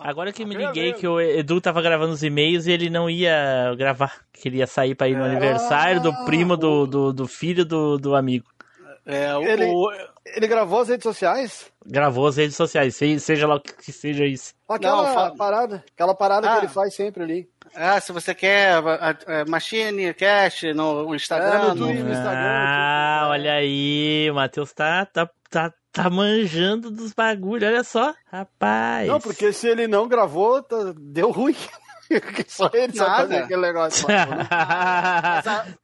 Agora que me liguei que o Edu tava gravando os e-mails e ele não ia gravar, que ele ia sair pra ir no É. aniversário do primo do, do, do filho do, do amigo. É, o, Ele- o- Ele gravou as redes sociais? Gravou as redes sociais, se- seja lá o que seja isso. Aquela Não, fa- parada. Aquela parada Ah. que ele faz sempre ali. ah, se você quer a- a- Machine Cast no Instagram, É, no no-. Instagram, Ah, olha aí, o Matheus tá, tá, tá, tá manjando dos bagulhos, olha só, rapaz. Não, porque se ele não gravou, tá- deu ruim. Só ele sabe Nada. fazer aquele negócio.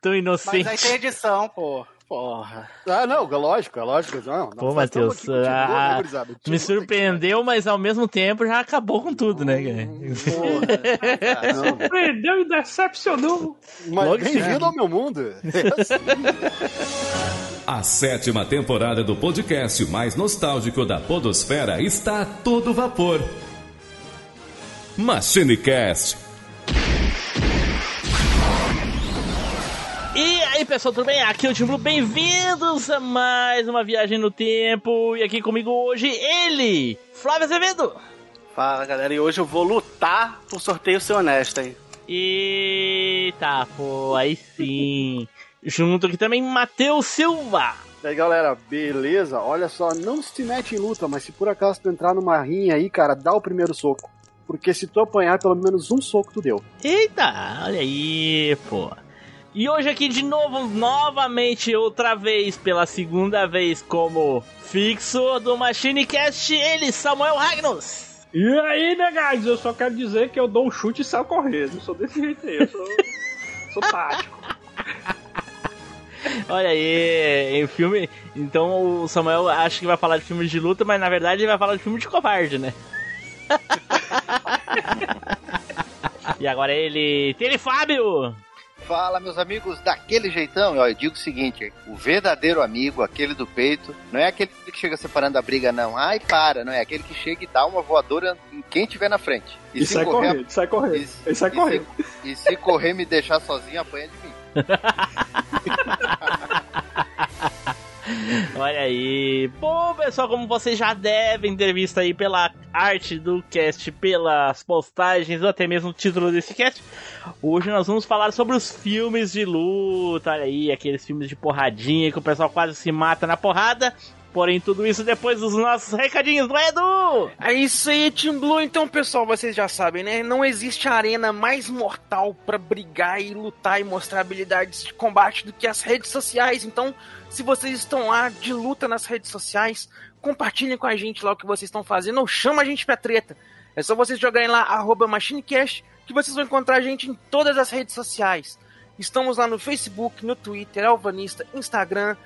Mas inocente. aí tem edição, pô. Porra. ah, não, é lógico, é lógico. Não, não, Pô, Matheus, contigo, ah, né? Me surpreendeu, mas ao mesmo tempo já acabou com tudo, né, cara? Surpreendeu e decepcionou. Mas bem-vindo ao meu mundo. É assim. A sétima temporada do podcast mais nostálgico da Podosfera está a todo vapor. MachineCast. E aí, pessoal, tudo bem? Aqui é o Tim Blue, bem-vindos a mais uma viagem no tempo. E aqui comigo hoje, ele, Flávio Azevedo. Fala, galera. E hoje eu vou lutar por sorteio ser honesto, hein? Eita, pô, aí sim. Junto aqui também, Matheus Silva. E aí, galera, beleza? Olha só, não se te mete em luta, mas se por acaso tu entrar numa rinha aí, cara, dá o primeiro soco. Porque se tu apanhar, pelo menos um soco tu deu. Eita, olha aí, pô. E hoje aqui de novo, novamente, outra vez, pela segunda vez como fixo do MachineCast, ele, Samuel Magnus. E aí, né, guys? Eu só quero dizer que eu dou um chute e saio correndo. Eu sou desse jeito aí. Eu sou, sou tático. Olha aí, em filme. Então o Samuel acha que vai falar de filme de luta, mas na verdade ele vai falar de filme de covarde, né? e agora ele. Tele Fábio! Fala, meus amigos, daquele jeitão. Ó, eu digo o seguinte: o verdadeiro amigo, aquele do peito, não é aquele que chega separando a briga, não. Ai, para, não é aquele que chega e dá uma voadora em quem tiver na frente. E, sai correndo, sai correndo. e- Ele sai e correndo. se, e se correr me deixar sozinho, apanha de mim. Olha aí. Bom, pessoal, como vocês já devem ter visto aí pela arte do cast, pelas postagens, ou até mesmo o título desse cast, hoje nós vamos falar sobre os filmes de luta. Olha aí, aqueles filmes de porradinha que o pessoal quase se mata na porrada. Porém, tudo isso depois dos nossos recadinhos do Edu! É isso aí, Team Blue. Então, pessoal, vocês já sabem, né? Não existe arena mais mortal pra brigar e lutar e mostrar habilidades de combate do que as redes sociais. Então, se vocês estão lá de luta nas redes sociais, compartilhem com a gente lá o que vocês estão fazendo ou chama a gente pra treta. É só vocês jogarem lá, arroba MachineCast, que vocês vão encontrar a gente em todas as redes sociais. Estamos lá no Facebook, no Twitter, Alvanista, Instagram,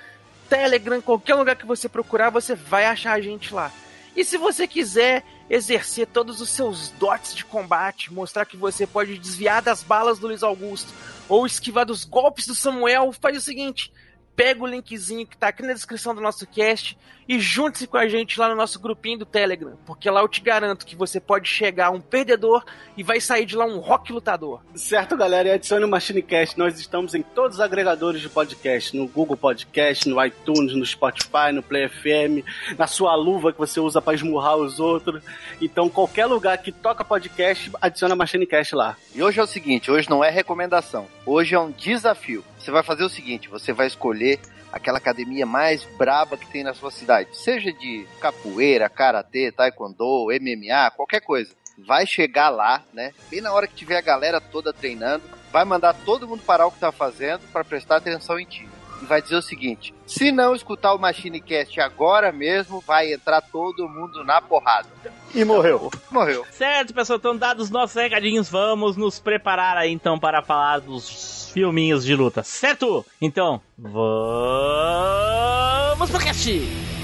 Telegram, qualquer lugar que você procurar, você vai achar a gente lá. E se você quiser exercer todos os seus dotes de combate, mostrar que você pode desviar das balas do Luiz Augusto ou esquivar dos golpes do Samuel, faz o seguinte: pega o linkzinho que tá aqui na descrição do nosso cast e junte-se com a gente lá no nosso grupinho do Telegram, porque lá eu te garanto que você pode chegar um perdedor e vai sair de lá um rock lutador. Certo, galera? E adicione o MachineCast. Nós estamos em todos os agregadores de podcast. No Google Podcast, no iTunes, no Spotify, no Play FM, na sua luva que você usa para esmurrar os outros. Então, qualquer lugar que toca podcast, adiciona MachineCast lá. E hoje é o seguinte: hoje não é recomendação, hoje é um desafio. Você vai fazer o seguinte: você vai escolher aquela academia mais braba que tem na sua cidade, seja de capoeira, karatê, taekwondo, MMA, qualquer coisa. Vai chegar lá, né? Bem na hora que tiver a galera toda treinando, vai mandar todo mundo parar o que tá fazendo para prestar atenção em ti. E vai dizer o seguinte: se não escutar o MachineCast agora mesmo, vai entrar todo mundo na porrada. E morreu. Morreu. Certo, pessoal, então dados os nossos recadinhos, vamos nos preparar aí então para falar dos filminhos de luta, certo? Então, vamos pro cast!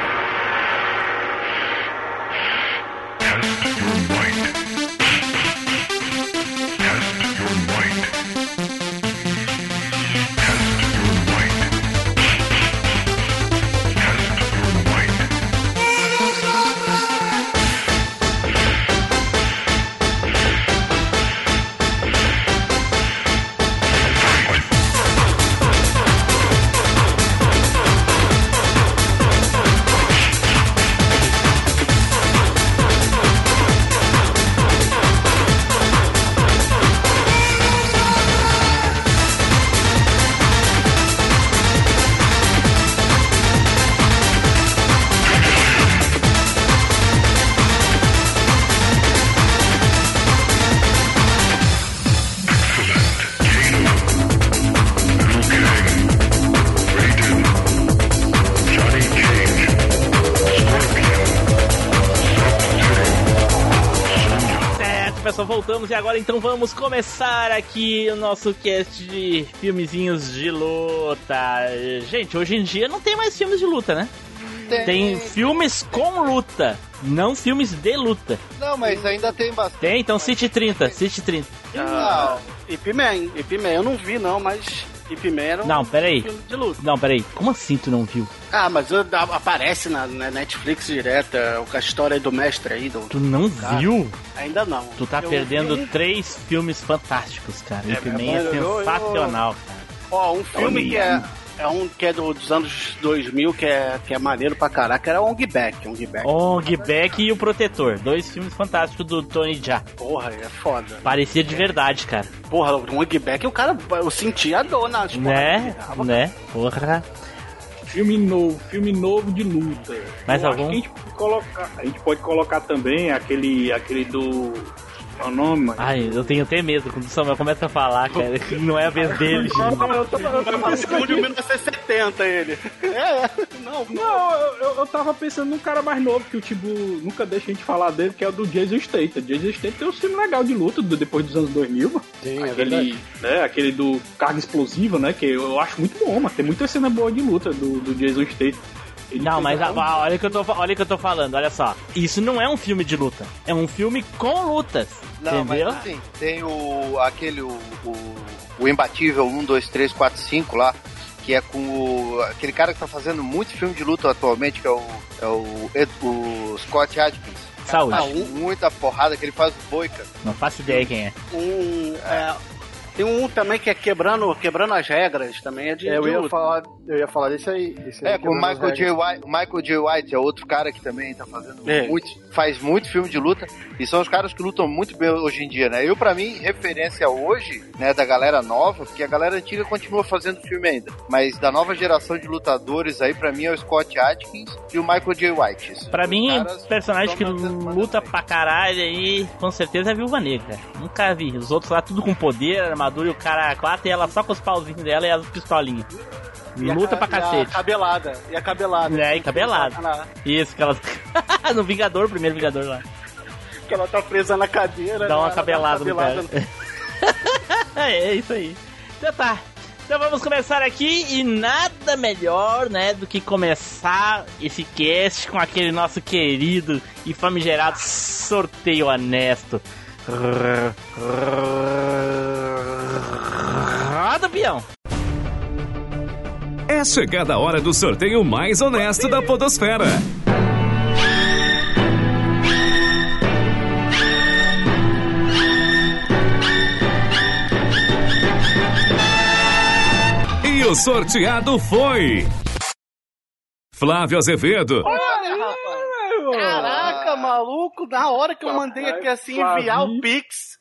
Agora então vamos começar aqui o nosso cast de filmezinhos de luta. Gente, hoje em dia não tem mais filmes de luta, né? Tem filmes com luta, não filmes de luta. Não, mas ainda tem bastante. Tem, então City 30, City 30. Ah, Ip Man, Ip Man, eu não vi não, mas Ip Man era um Não, peraí. filme de luta. Não, peraí. Como assim tu não viu? Ah, mas eu- dá- aparece na, na Netflix direto, é, a história do mestre aí, do, Tu não Cara, viu? ainda não. Tu tá Eu perdendo vi- três filmes fantásticos, cara. É, Ip Man é eu- eu- sensacional, cara. Ó, um filme que é, é um que é do- dos anos 2000, que é, que é maneiro pra caraca, era Ong Back, Ong Back. Ong Back e O Protetor. Dois filmes fantásticos do Tony Jaa. Porra, é foda. Parecia de verdade, cara. Porra, o Ong Back, o cara, eu sentia a dor nas Né? dava. Né? Porra. Filme novo, filme novo de luta. Mais Eu acho algum? que a gente pode colocar, a gente pode colocar também aquele, aquele do. É o nome, mano? Ai, eu tenho até medo quando o Samuel começa a falar, cara. que Não é a vez dele. Não, eu tava, eu Mas pensando de aqui- 1970 ele. É, não, não. Não, eu, eu, tava pensando num cara mais novo que o Tibu nunca deixa a gente falar dele, que é o do Jason Statham. Jason Statham tem um filme legal de luta do- depois dos anos 2000, mano. Sim, é aquele, né, aquele do carga explosiva, né, que eu acho muito bom, mas tem muita cena boa de luta do, do Jason Statham. Não, mas um- a- olha o que eu tô, olha o que eu tô falando, olha só. Isso não é um filme de luta. É um filme com lutas. Não, entendeu? mas assim, tem o. aquele. O, o, o imbatível 1, 2, 3, 4, 5 lá. Que é com o. aquele cara que tá fazendo muito filme de luta atualmente, que é o. É o, Ed- o Scott Adkins. Saúde. Tá muita porrada que ele faz o boi, cara. Não faço ideia quem é. Um, é, tem um também que é quebrando, quebrando as regras, também é de, É, eu de ia falar, eu ia falar desse aí. Esse aí É, com o Michael J. White. O Michael J. White é outro cara que também tá fazendo É. muito. Faz muito filme de luta. E são os caras que lutam muito bem hoje em dia, né? Eu, pra mim, referência hoje, né, da galera nova, porque a galera antiga continua fazendo filme ainda. Mas da nova geração de lutadores aí, pra mim, é o Scott Atkins e o Michael J. White. Esses Pra mim, personagem que luta pra caralho aí, com certeza é a Viúva Negra. Nunca vi. Os outros lá tudo com poder, armadura e o cara quatro e ela só com os pauzinhos dela e as pistolinhas. E a Luta ca- pra e a cacete. cabelada. E a cabelada. É, e cabelada. Ela- Isso, que ela. no Vingador, primeiro Vingador lá. Que ela tá presa na cadeira. Dá né? uma Ela cabelada no cabelada cara. é, é isso aí. Então tá. Então vamos começar aqui e nada melhor, né, do que começar esse cast com aquele nosso querido e famigerado sorteio honesto. Roda, peão! É chegada a hora do sorteio mais honesto da Podosfera. E o sorteado foi. Flávio Azevedo, Olha, maluco, na hora que eu mandei aqui assim enviar o. Pix.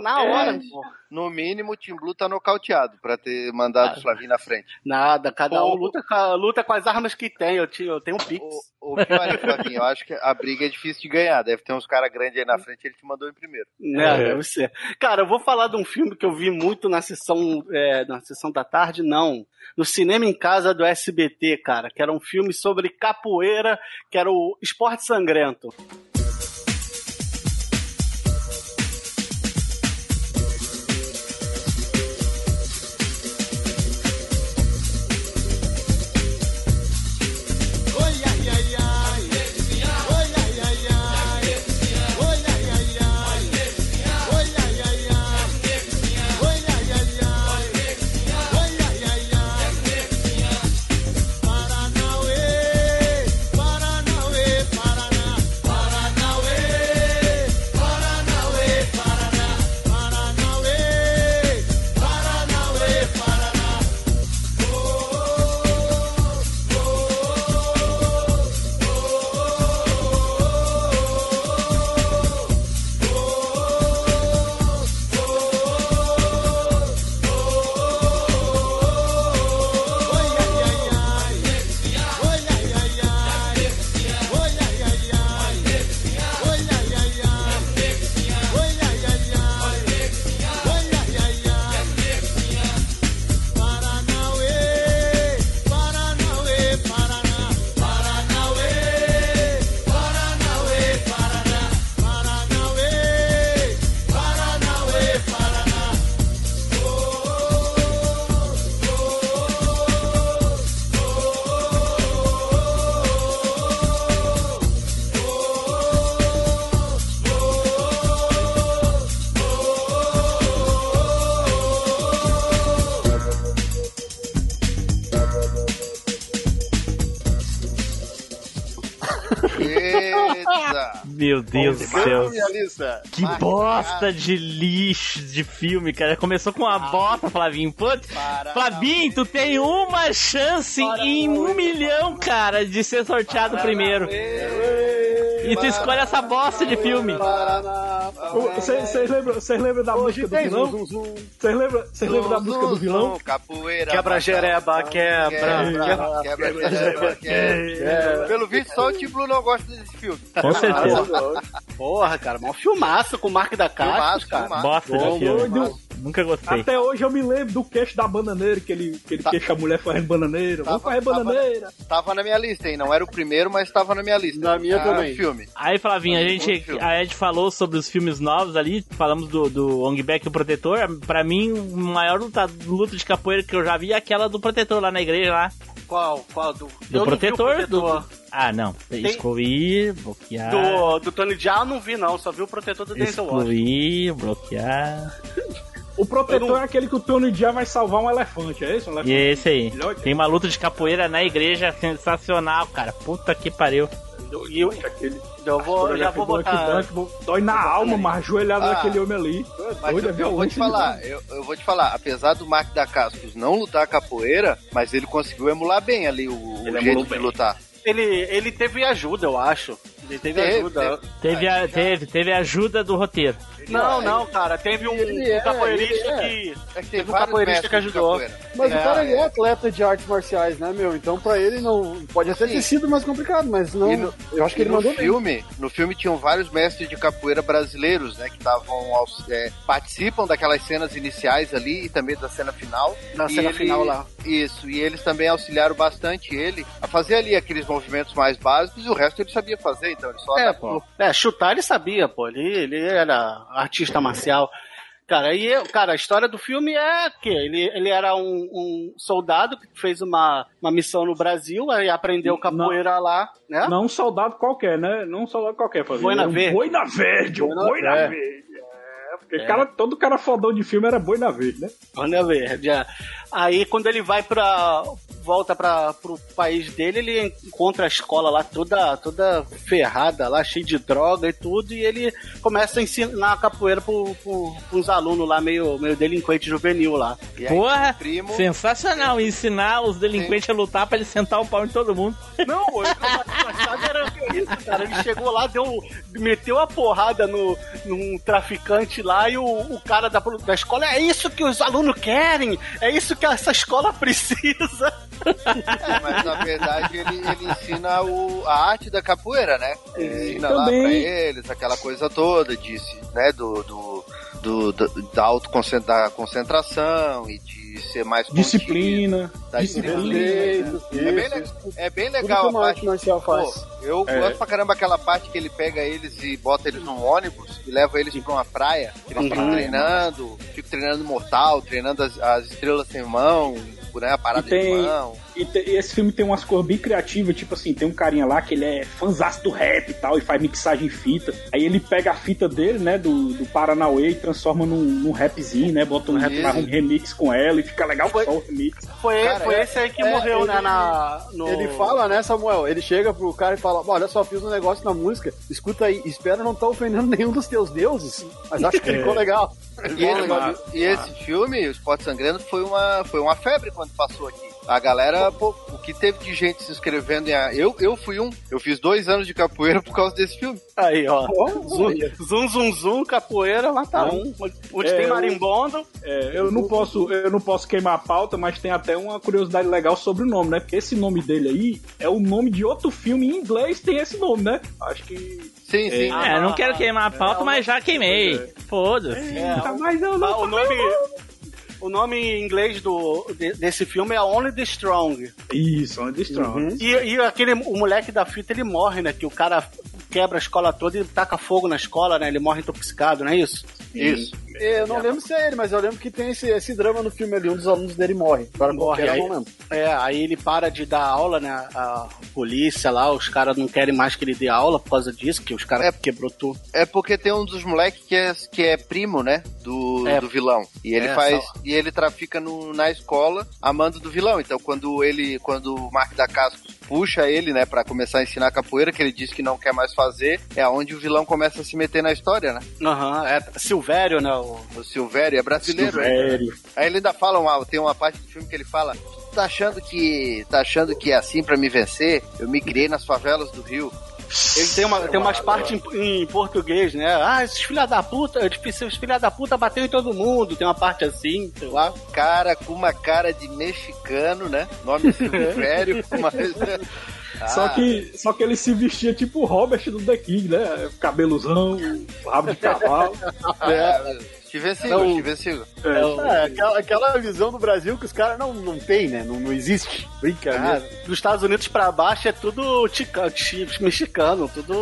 Na hora, É. pô. No mínimo, o Team Blue tá nocauteado pra ter mandado o Flavinho na frente. Nada, cada um Pô. luta, com- luta com as armas que tem. Eu, te- eu tenho um Pix. O, o pior é, Flavinho, eu acho que a briga é difícil de ganhar. Deve ter uns caras grandes aí na frente ele te mandou em primeiro. Né, deve ser. Cara, eu vou falar de um filme que eu vi muito na sessão, é, na sessão da tarde, não. No Cinema em Casa do SBT, cara, que era um filme sobre capoeira, que era o Esporte Sangrento. Meu Deus do céu. Que bosta de lixo de filme, cara. Começou com uma bosta, Flavinho. Putz, para- Flavinho, tu tem uma chance em um milhão, cara, de ser sorteado primeiro. E tu escolhe essa bosta de filme. Paraná, Vocês lembram, vocês lembram da Hoje música do vilão? zum, zum, zum. Vocês lembram, lembram da música do vilão? Zum, Capoeira. Quebra jereba, quebra. Quebra, quebra, quebra, quebra. Pelo visto, só o Tiblu não gosta desse filme. Com certeza. Porra, cara, mó filmaço com o Mark da Filmaço, cara. Bosta de filme. Nunca gostei. Até hoje eu me lembro do queixo da bananeira, que ele, que ele queixa a mulher fazendo bananeira. Vamos Tava- fazer tava- bananeira. Tava na minha lista, hein? Não era o primeiro, mas tava na minha lista. Na minha Ah, também. filme. Aí, Flavinho, a gente, a gente falou sobre os filmes novos ali, falamos do, do Ong Bak e o Protetor. Pra mim, o maior luta, luta de capoeira que eu já vi é aquela do Protetor lá na igreja lá. Qual? Qual? Do, Do protetor, protetor. Ah, não. Excluir, bloquear. Do, do Tony Jaa eu não vi, não. Só vi o protetor do Denzel Washington. Excluir, bloquear. O protetor Eu não- é aquele que o Tony Jaa vai salvar um elefante, é isso? Um E elefante. é esse aí. Tem uma luta de capoeira na igreja sensacional, cara. Puta que pariu. E eu, Aquele, eu vou, eu já vou botar. Black, dói na alma, mas ajoelhado Ah. naquele homem ali. Mas Doido, eu, é eu vou te falar, eu, eu vou te falar, apesar do Mark da Cascos não lutar capoeira, mas ele conseguiu emular bem ali o, o jeito de bem. lutar. Ele, ele teve ajuda, eu acho. Ele teve, Teve, ajuda. Teve, a, teve, teve ajuda do roteiro. Não, não, cara. Teve um, Ele é, um capoeirista é. que. É que Teve um capoeirista que ajudou. Mas É, o cara é é. atleta de artes marciais, né, meu? Então pra ele não. Pode até Sim. ter sido mais complicado, mas não. No- eu acho que ele no mandou bem. filme, no filme tinham vários mestres de capoeira brasileiros, né, que estavam aos- é, participam daquelas cenas iniciais ali e também da cena final. Na E cena ele- final lá. Isso, e eles também auxiliaram bastante ele a fazer ali aqueles movimentos mais básicos e o resto ele sabia fazer, então ele só É, pô. É, chutar ele sabia, pô. Ele, ele era artista marcial. Cara, e eu- cara, a história do filme é que ele, ele era um, um soldado que fez uma, uma missão no Brasil, aí aprendeu capoeira lá, né? Não um soldado qualquer, né? Não um soldado qualquer. Fazia. Boina um verde. Boina verde, um Boina- boina é. verde. É, porque Cara, todo cara fodão de filme era boina verde, né? Olha verde. é. Aí quando ele vai pra. volta para pro país dele, ele encontra a escola lá toda, toda ferrada, lá cheia de droga e tudo, e ele começa a ensinar capoeira pro, pro, pros alunos lá, meio, meio delinquente juvenil lá. E aí, Porra, primo, sensacional. Ensinar os delinquentes a lutar pra ele sentar o pau em todo mundo. Não, o era isso, cara. Ele chegou lá, deu, meteu a porrada no, num traficante lá e o, o cara da, da escola é isso que os alunos querem, é isso que essa escola precisa. É, mas na verdade ele, ele ensina o, a arte da capoeira, né? Ele ensina lá pra eles aquela coisa toda, disse, né? Do, do, do, do- da autoconcentração concentração e de ser mais Disciplina. da disciplina. É bem, isso. é bem Tudo que legal a parte. marcial Pô, faz. eu É. gosto pra caramba aquela parte que ele pega eles e bota eles num ônibus e leva eles pra uma praia. Eles ficam Uhum. treinando, ficam treinando mortal, treinando as, as estrelas sem mão, né, a parada tem- de mão. E, te- e esse filme tem umas cores bem criativas, tipo assim, tem um carinha lá que ele é fãzaço do rap e tal, e faz mixagem em fita. Aí ele pega a fita dele, né, do, do Paranauê e transforma num, num rapzinho, né, bota um, faz um remix com ela e fica legal Foi- só o remix. Foi, Cara, foi é- esse aí que é, morreu, ele- né, na, no... Ele fala, né, Samuel? Ele chega pro cara e fala: Olha só, fiz um negócio na música, escuta aí, espero não estar ofendendo nenhum dos teus deuses, mas acho que ficou legal. E, ele- e esse filme, o Esporte Sangrando, foi uma, foi uma febre quando passou aqui. A galera, pô, o que teve de gente se inscrevendo em. a- Eu, eu fui um. Eu fiz dois anos de capoeira por causa desse filme. Aí, ó. Zum, zum, zum, capoeira, lá tá um. Onde É, tem marimbondo. É, eu não posso, eu não posso queimar a pauta, mas tem até uma curiosidade legal sobre o nome, né? Porque esse nome dele aí é o nome de outro filme em inglês tem esse nome, né? Acho que Sim, sim. Ah, É, não quero queimar a pauta, mas já queimei. Foda-se. É, Tá, mas eu Ah, não o nome. O nome em inglês do, de- desse filme é Only the Strong. Isso, on the Strong. E, e aquele, o moleque da fita, ele morre, né? Que o cara quebra a escola toda e taca fogo na escola, né? Ele morre intoxicado, não é isso? Isso. Eu não lembro se é ele, mas eu lembro que tem esse, esse drama no filme ali, um dos alunos dele morre. Agora Morre, aí- eu não lembro. É, aí ele para de dar aula, né? A polícia lá, os caras não querem mais que ele dê aula por causa disso, que os caras É. quebrou tudo. É porque tem um dos moleques que é, que é primo, né? Do, É. do vilão. E ele É, faz. só- E ele trafica no, na escola amando do vilão. Então quando ele. Quando o Mark da Cascos puxa ele, né, para começar a ensinar capoeira, que ele diz que não quer mais fazer, é onde o vilão começa a se meter na história, né? Aham, é Silvério, né? O... O Silvério é brasileiro. Silvério. Aí ele ainda fala, uma, tem uma parte do filme que ele fala, "Tu tá achando que tá achando que é assim pra me vencer? Eu me criei nas favelas do Rio. Ele tem, uma, tem umas partes em, em português, né? Ah, esses filha da puta, esses filha da puta bateu em todo mundo. Tem uma parte assim, sei lá. Cara com uma cara de mexicano, né? Nome Silvério, mas... Só, Ah, que, só que ele se vestia tipo o Robert do The King, né? Cabelozão, rabo de cavalo. é, Steven Seagal, Não. Steven Seagal. É, aquela, aquela visão do Brasil que os caras não, não tem, né? Não, não existe. Brincadeira. Ah, dos Estados Unidos pra baixo é tudo tica, chi- mexicano, tudo.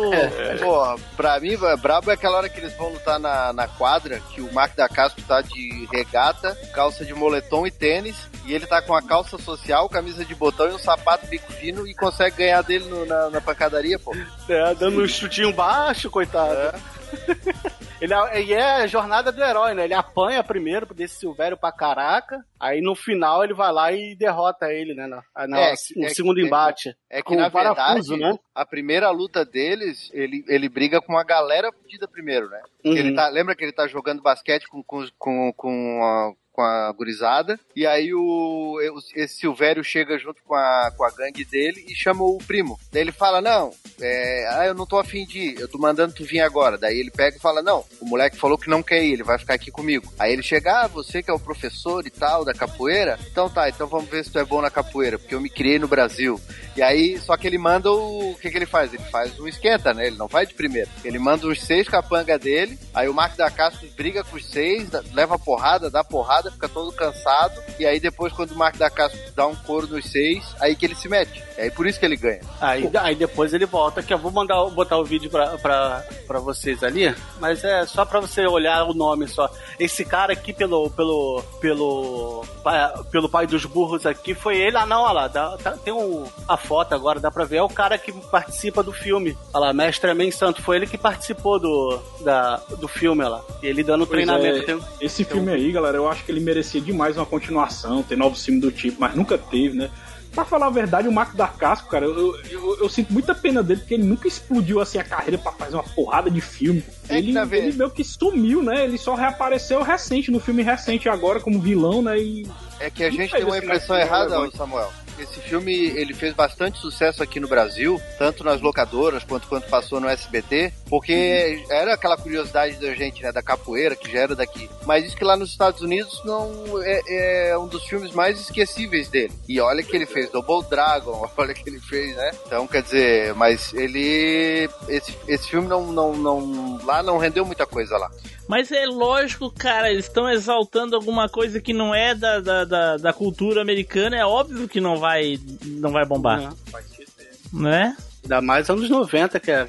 Pô, pra mim, brabo é aquela hora que eles vão lutar na, na quadra, que o Mark da Casco tá de regata, calça de moletom e tênis, e ele tá com a calça social, camisa de botão e um sapato bico fino e consegue ganhar dele no- na, na pancadaria, pô. É, dando um chutinho baixo, coitado. Ele é, e é a jornada do herói, né? Ele apanha primeiro desse Silvério pra caraca, aí no final ele vai lá e derrota ele, né? Na, na- É, no é- segundo é- embate. É que, Com na parafuso, verdade, né? a primeira luta deles, ele, ele briga com a galera fudida primeiro, né? Uhum. Ele tá, lembra que ele tá jogando basquete com, com, com, com a, com a gurizada, e aí o, esse Silvério chega junto com a, com a gangue dele e chama o primo. Daí ele fala, não, é, ah, eu não tô afim de ir, eu tô mandando tu vir agora. Daí ele pega e fala, não, o moleque falou que não quer ir, ele vai ficar aqui comigo. Aí ele chega, ah, você que é o professor e tal da capoeira? Então tá, então vamos ver se tu é bom na capoeira, porque eu me criei no Brasil. E aí, só que ele manda o. O que, que ele faz? Ele faz um esquenta, né? Ele não vai de primeiro. Ele manda uns seis capanga dele, aí o Marco da Castro briga com os seis, leva porrada, dá porrada, fica todo cansado. E aí depois, quando o Marco da Castro dá um couro nos seis, aí que ele se mete. É aí por isso que ele ganha. Aí, aí depois ele volta, que eu vou mandar, botar o vídeo pra, pra, pra vocês ali, mas é só pra você olhar o nome só. Esse cara aqui, pelo, pelo, pelo, pa- pelo pai dos burros aqui, foi ele. Ah, não, olha lá, dá- tá- tem um, a foto agora, dá pra ver. É o cara que participa do filme. Olha lá, Mestre Amém Santo, foi ele que participou do, da, do filme, olha lá. Ele dando Pois treinamento. é, Tem- Esse filme aí, galera, eu acho que ele merecia demais uma continuação, ter novos filmes do tipo, mas nunca teve, né? Pra falar a verdade, o Marco da Casco, cara, eu, eu, eu sinto muita pena dele, porque ele nunca explodiu assim a carreira pra fazer uma porrada de filme. É ele, ve- ele meio que sumiu, né? Ele só reapareceu recente, no filme recente agora, como vilão, né? E É que a gente tem uma impressão errada. Samuel. Esse filme ele fez bastante sucesso aqui no Brasil, tanto nas locadoras quanto quando passou no SBT, porque era aquela curiosidade da gente, né, da capoeira, que já era daqui. Mas diz que lá nos Estados Unidos não é, é um dos filmes mais esquecíveis dele. E olha que ele fez Double Dragon, olha que ele fez, né? Então, quer dizer, mas ele esse, esse filme não, não, não lá não rendeu muita coisa lá. Mas é lógico, cara, eles estão exaltando alguma coisa que não é da, da, da, da cultura americana, é óbvio que não vai, não vai bombar, Não. né? Ainda mais anos 90, que é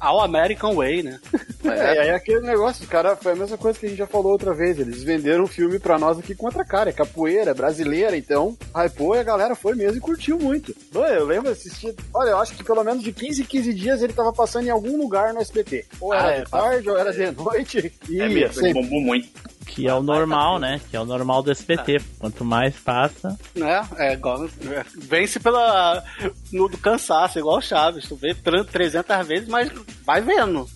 All American Way, né? É, e aí aquele negócio, cara, foi a mesma coisa que a gente já falou outra vez. Eles venderam um filme pra nós aqui com outra cara. É capoeira, é brasileira, então. Hypou e a galera foi mesmo e curtiu muito. Pô, eu lembro assistir. Olha, eu acho que pelo menos de 15 em 15 dias ele tava passando em algum lugar no SBT. Ou era Ah, é, de tarde, ou era de noite. E é mesmo, ele sempre. bombou muito. Que é o normal, né? Que é o normal do SBT. Quanto mais passa. né? É igual. é, Vence pela. No, do cansaço, igual o Chaves. Tu vê tran- 300 vezes, mas vai vendo.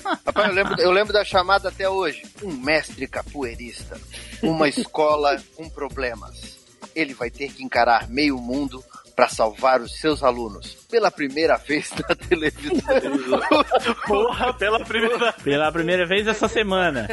Rapaz, eu lembro, eu lembro da chamada até hoje. Um mestre capoeirista. Uma escola com problemas. Ele vai ter que encarar meio mundo para salvar os seus alunos. Pela primeira vez na televisão. Porra, pela primeira, Pela primeira vez essa semana.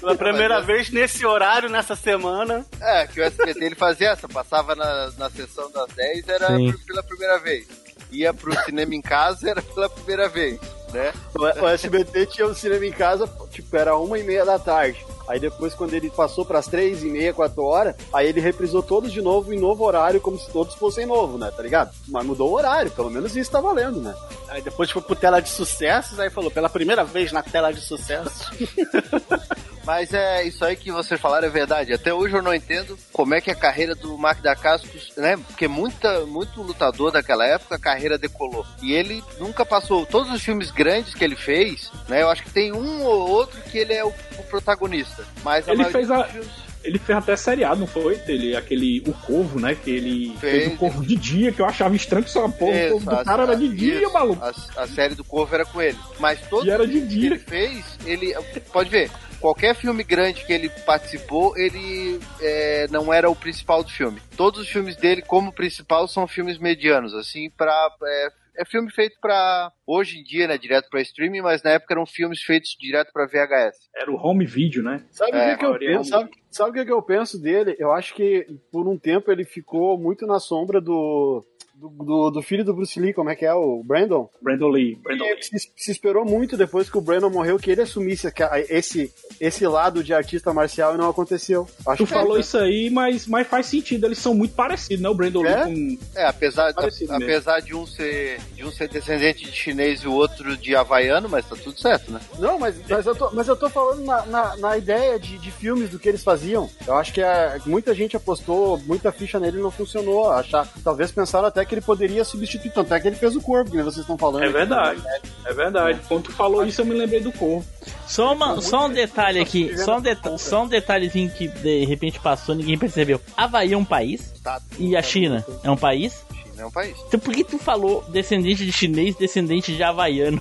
pela primeira vez nesse horário, nessa semana. é, que o SBT ele fazia essa. Passava na, na sessão das 10, era Sim. pela primeira vez. Ia pro cinema em casa, era pela primeira vez. Né? O o SBT tinha o cinema em casa, tipo, era uma e meia da tarde. Aí depois, quando ele passou pras três e meia, quatro horas, aí ele reprisou todos de novo em novo horário, como se todos fossem novo, né? Tá ligado? Mas mudou o horário, pelo menos isso tá valendo, né? Aí depois foi pro tela de sucessos, aí falou, pela primeira vez na tela de sucessos. Mas é isso aí que vocês falaram é verdade. Até hoje eu não entendo como é que a carreira do Mark da Cascos, né? Porque muita, muito lutador daquela época a carreira decolou. E ele nunca passou. Todos os filmes grandes que ele fez, né? Eu acho que tem um ou outro que ele é o, o protagonista. Mas a Ele fez a- filmes- Ele fez até seriado, não foi? Ele, aquele O Corvo, né? Que ele fez, Fez. o Corvo de dia, que eu achava estranho que só porra, o corvo do a- cara era de a- dia, isso, maluco. A, a série do Corvo era com ele. Mas todo E era de filme que dia. ele fez, ele. Pode ver, qualquer filme grande que ele participou, ele é, não era o principal do filme. Todos os filmes dele, como principal, são filmes medianos, assim, pra. É, é filme feito pra. Hoje em dia, né? Direto pra streaming, mas na época eram filmes feitos direto pra VHS. Era o home video, né? Sabe o É, que, que eu penso? Sabe, sabe o que, que eu penso dele? Eu acho que por um tempo ele ficou muito na sombra do, do, do, do filho do Bruce Lee, como é que é? O Brandon? Brandon Lee. Brandon Lee. se, se esperou muito depois que o Brandon morreu que ele assumisse esse, esse lado de artista marcial e não aconteceu. Acho Tu que falou é, isso aí, mas, mas faz sentido. Eles são muito parecidos, né? O Brandon É? Lee com. É, apesar, apesar de um ser de um ser descendente de chinês e o outro de havaiano, mas tá tudo certo, né? Não, mas, mas, eu, tô, mas eu tô falando na, na, na ideia de, de filmes do que eles faziam. Eu acho que é, muita gente apostou, muita ficha nele e não funcionou. Achar, talvez pensaram até que ele poderia substituir. Tanto é que ele fez o corpo, que nem vocês estão falando. É verdade. É verdade. Quando tu falou isso, eu me lembrei do Corvo. Só, uma, só um detalhe aqui, só um, deta só um detalhezinho que de repente passou e ninguém percebeu. Havaí é um país Tá, e a China é um país? China é um país. Então por que tu falou descendente de chinês, descendente de havaiano?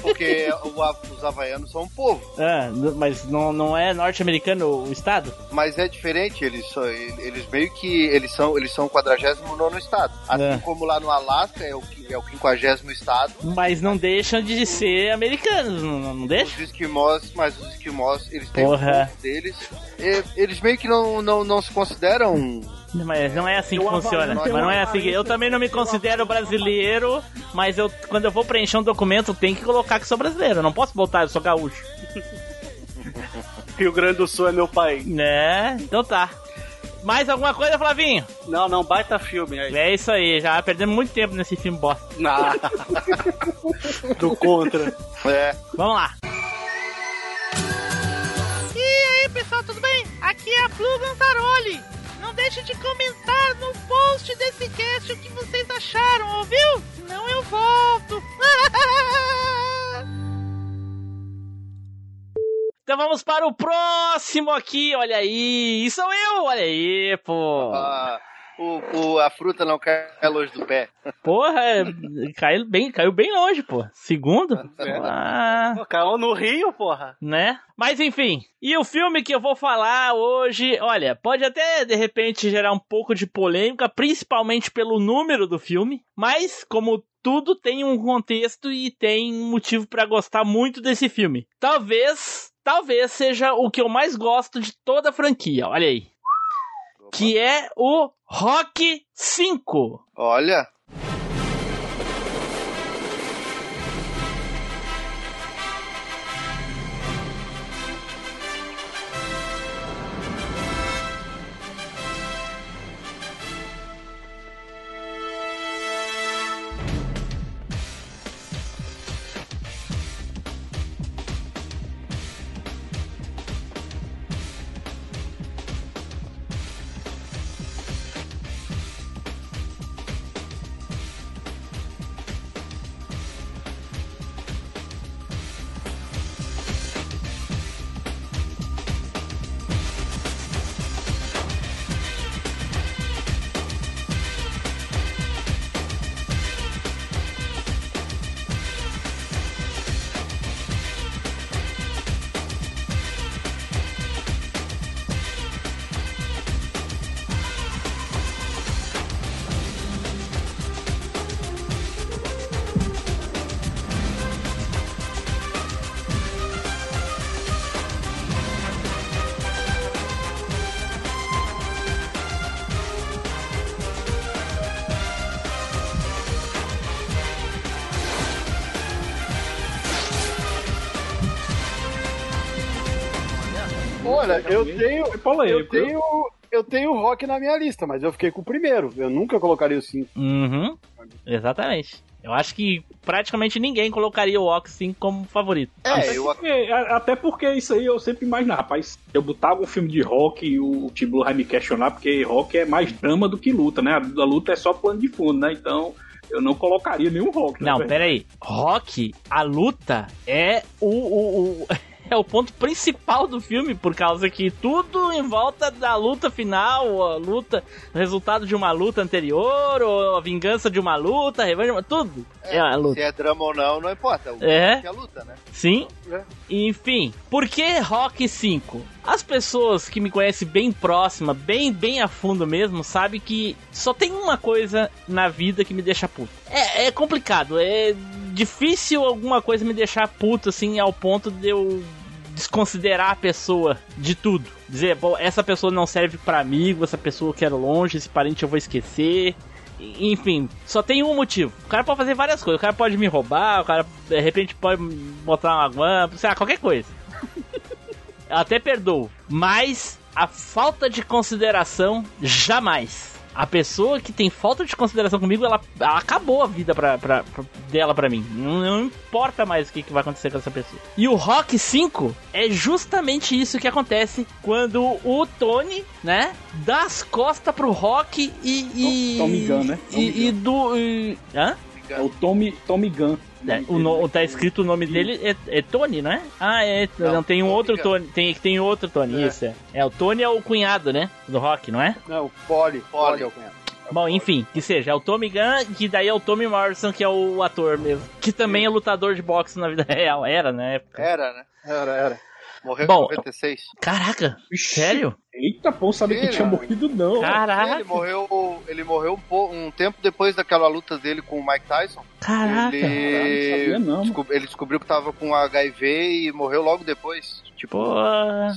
Porque o os havaianos são um povo. Ah, n- mas não, não é norte-americano o estado? Mas é diferente, eles, eles meio que eles são eles são o 49 estado. Assim É. como lá no Alasca é o, é o 50 estado. Mas não deixam de ser americanos, não, não deixa? Os esquimós, mas os esquimós, eles têm Porra. povo deles. E- eles meio que não, não, não se consideram. Mas não é assim que Eu funciona. Mas não é assim. que- Eu também não me considero brasileiro, mas eu quando eu vou preencher um documento, tem que colocar que sou brasileiro. Eu não posso botar, eu sou gaúcho. Rio Grande do Sul é meu país. Né? Então tá. Mais alguma coisa, Flavinho? Não, não, baita filme aí. É isso aí, já perdemos muito tempo nesse filme bosta. Ah. Do contra. É, Vamos lá. E aí, pessoal, tudo bem? Aqui é a Blue Gantaroli. Não deixe de comentar no post desse cast o que vocês acharam, ouviu? Senão eu volto. Então vamos para o próximo aqui, olha aí. E sou eu, olha aí, pô. a, o, o- a fruta não cai longe do pé. Porra, é, caiu bem, caiu bem longe, pô. Segundo? É. Ah, Pô, Caiu no Rio, porra. né? Mas enfim, e o filme que eu vou falar hoje, olha, pode até de repente gerar um pouco de polêmica, principalmente pelo número do filme, mas como tudo tem um contexto e tem um motivo pra gostar muito desse filme. Talvez, talvez seja o que eu mais gosto de toda a franquia, olha aí. Que é o Rock 5. Olha, Olha, eu tenho. Foi Eu tenho. Eu tenho o rock na minha lista, mas eu fiquei com o primeiro. Eu nunca colocaria o 5. Uhum. Exatamente. Eu acho que praticamente ninguém colocaria o Oxy como favorito. é, eu, Porque- até porque isso aí eu sempre imagino, rapaz. Eu botava um filme de rock e o Tiblo vai me questionar, porque rock é mais drama do que luta, né? A, a luta é só plano de fundo, né? Então eu não colocaria nenhum rock. né, Não, velho? pera aí. Rock, a luta é o. o, o- é o ponto principal do filme, por causa que tudo em volta da luta final, ou a luta, o resultado de uma luta anterior, ou a vingança de uma luta, a revanche, tudo é, a luta. Se é drama ou não, não importa. O É. é a luta, né? Sim. É. Enfim, por que Rock 5? As pessoas que me conhecem bem próxima, bem bem a fundo mesmo, sabem que só tem uma coisa na vida que me deixa puto. É, é complicado, é difícil alguma coisa me deixar puto assim ao ponto de eu desconsiderar a pessoa de tudo. Dizer, pô, essa pessoa não serve pra amigo, essa pessoa eu quero longe, esse parente eu vou esquecer. Enfim, só tem um motivo. O cara pode fazer várias coisas. O cara pode me roubar, o cara de repente pode botar uma guampa, sei lá, qualquer coisa. Até perdoo. Mas a falta de consideração, jamais. A pessoa que tem falta de consideração comigo, ela, ela acabou a vida pra, pra- pra- dela pra mim. Não, não importa mais o que, que vai acontecer com essa pessoa. E o Rock 5 é justamente isso que acontece quando o Tony, né, dá as costas pro Rock e. e Tommy Gunn, né? Tommy E, e do. e- hã? É o Tommy, Tommy Gunn. É, o no- tá escrito o nome dele é, é Tony, não é? Ah, é. Não, Não, tem um outro. Tony. Tem, tem outro Tony, É. isso é. É, o Tony é o cunhado, né? Do Rock, não é? Não, o Poli. Poli. é o cunhado. Bom, enfim, que seja, é o Tommy Gunn, que daí é o Tommy Morrison, que é o ator mesmo. Que também é lutador de boxe na vida real. Era na época. Era, né? Era, era. Morreu Bom, em 96. Caraca, Ixi. sério? Eita, pô, sabia que tinha morrido não. Caraca, Ele morreu, ele morreu um, um tempo depois daquela luta dele com o Mike Tyson. caraca. Ele, não sabia não, descob- ele descobriu que tava com HIV e morreu logo depois. Tipo, Pô,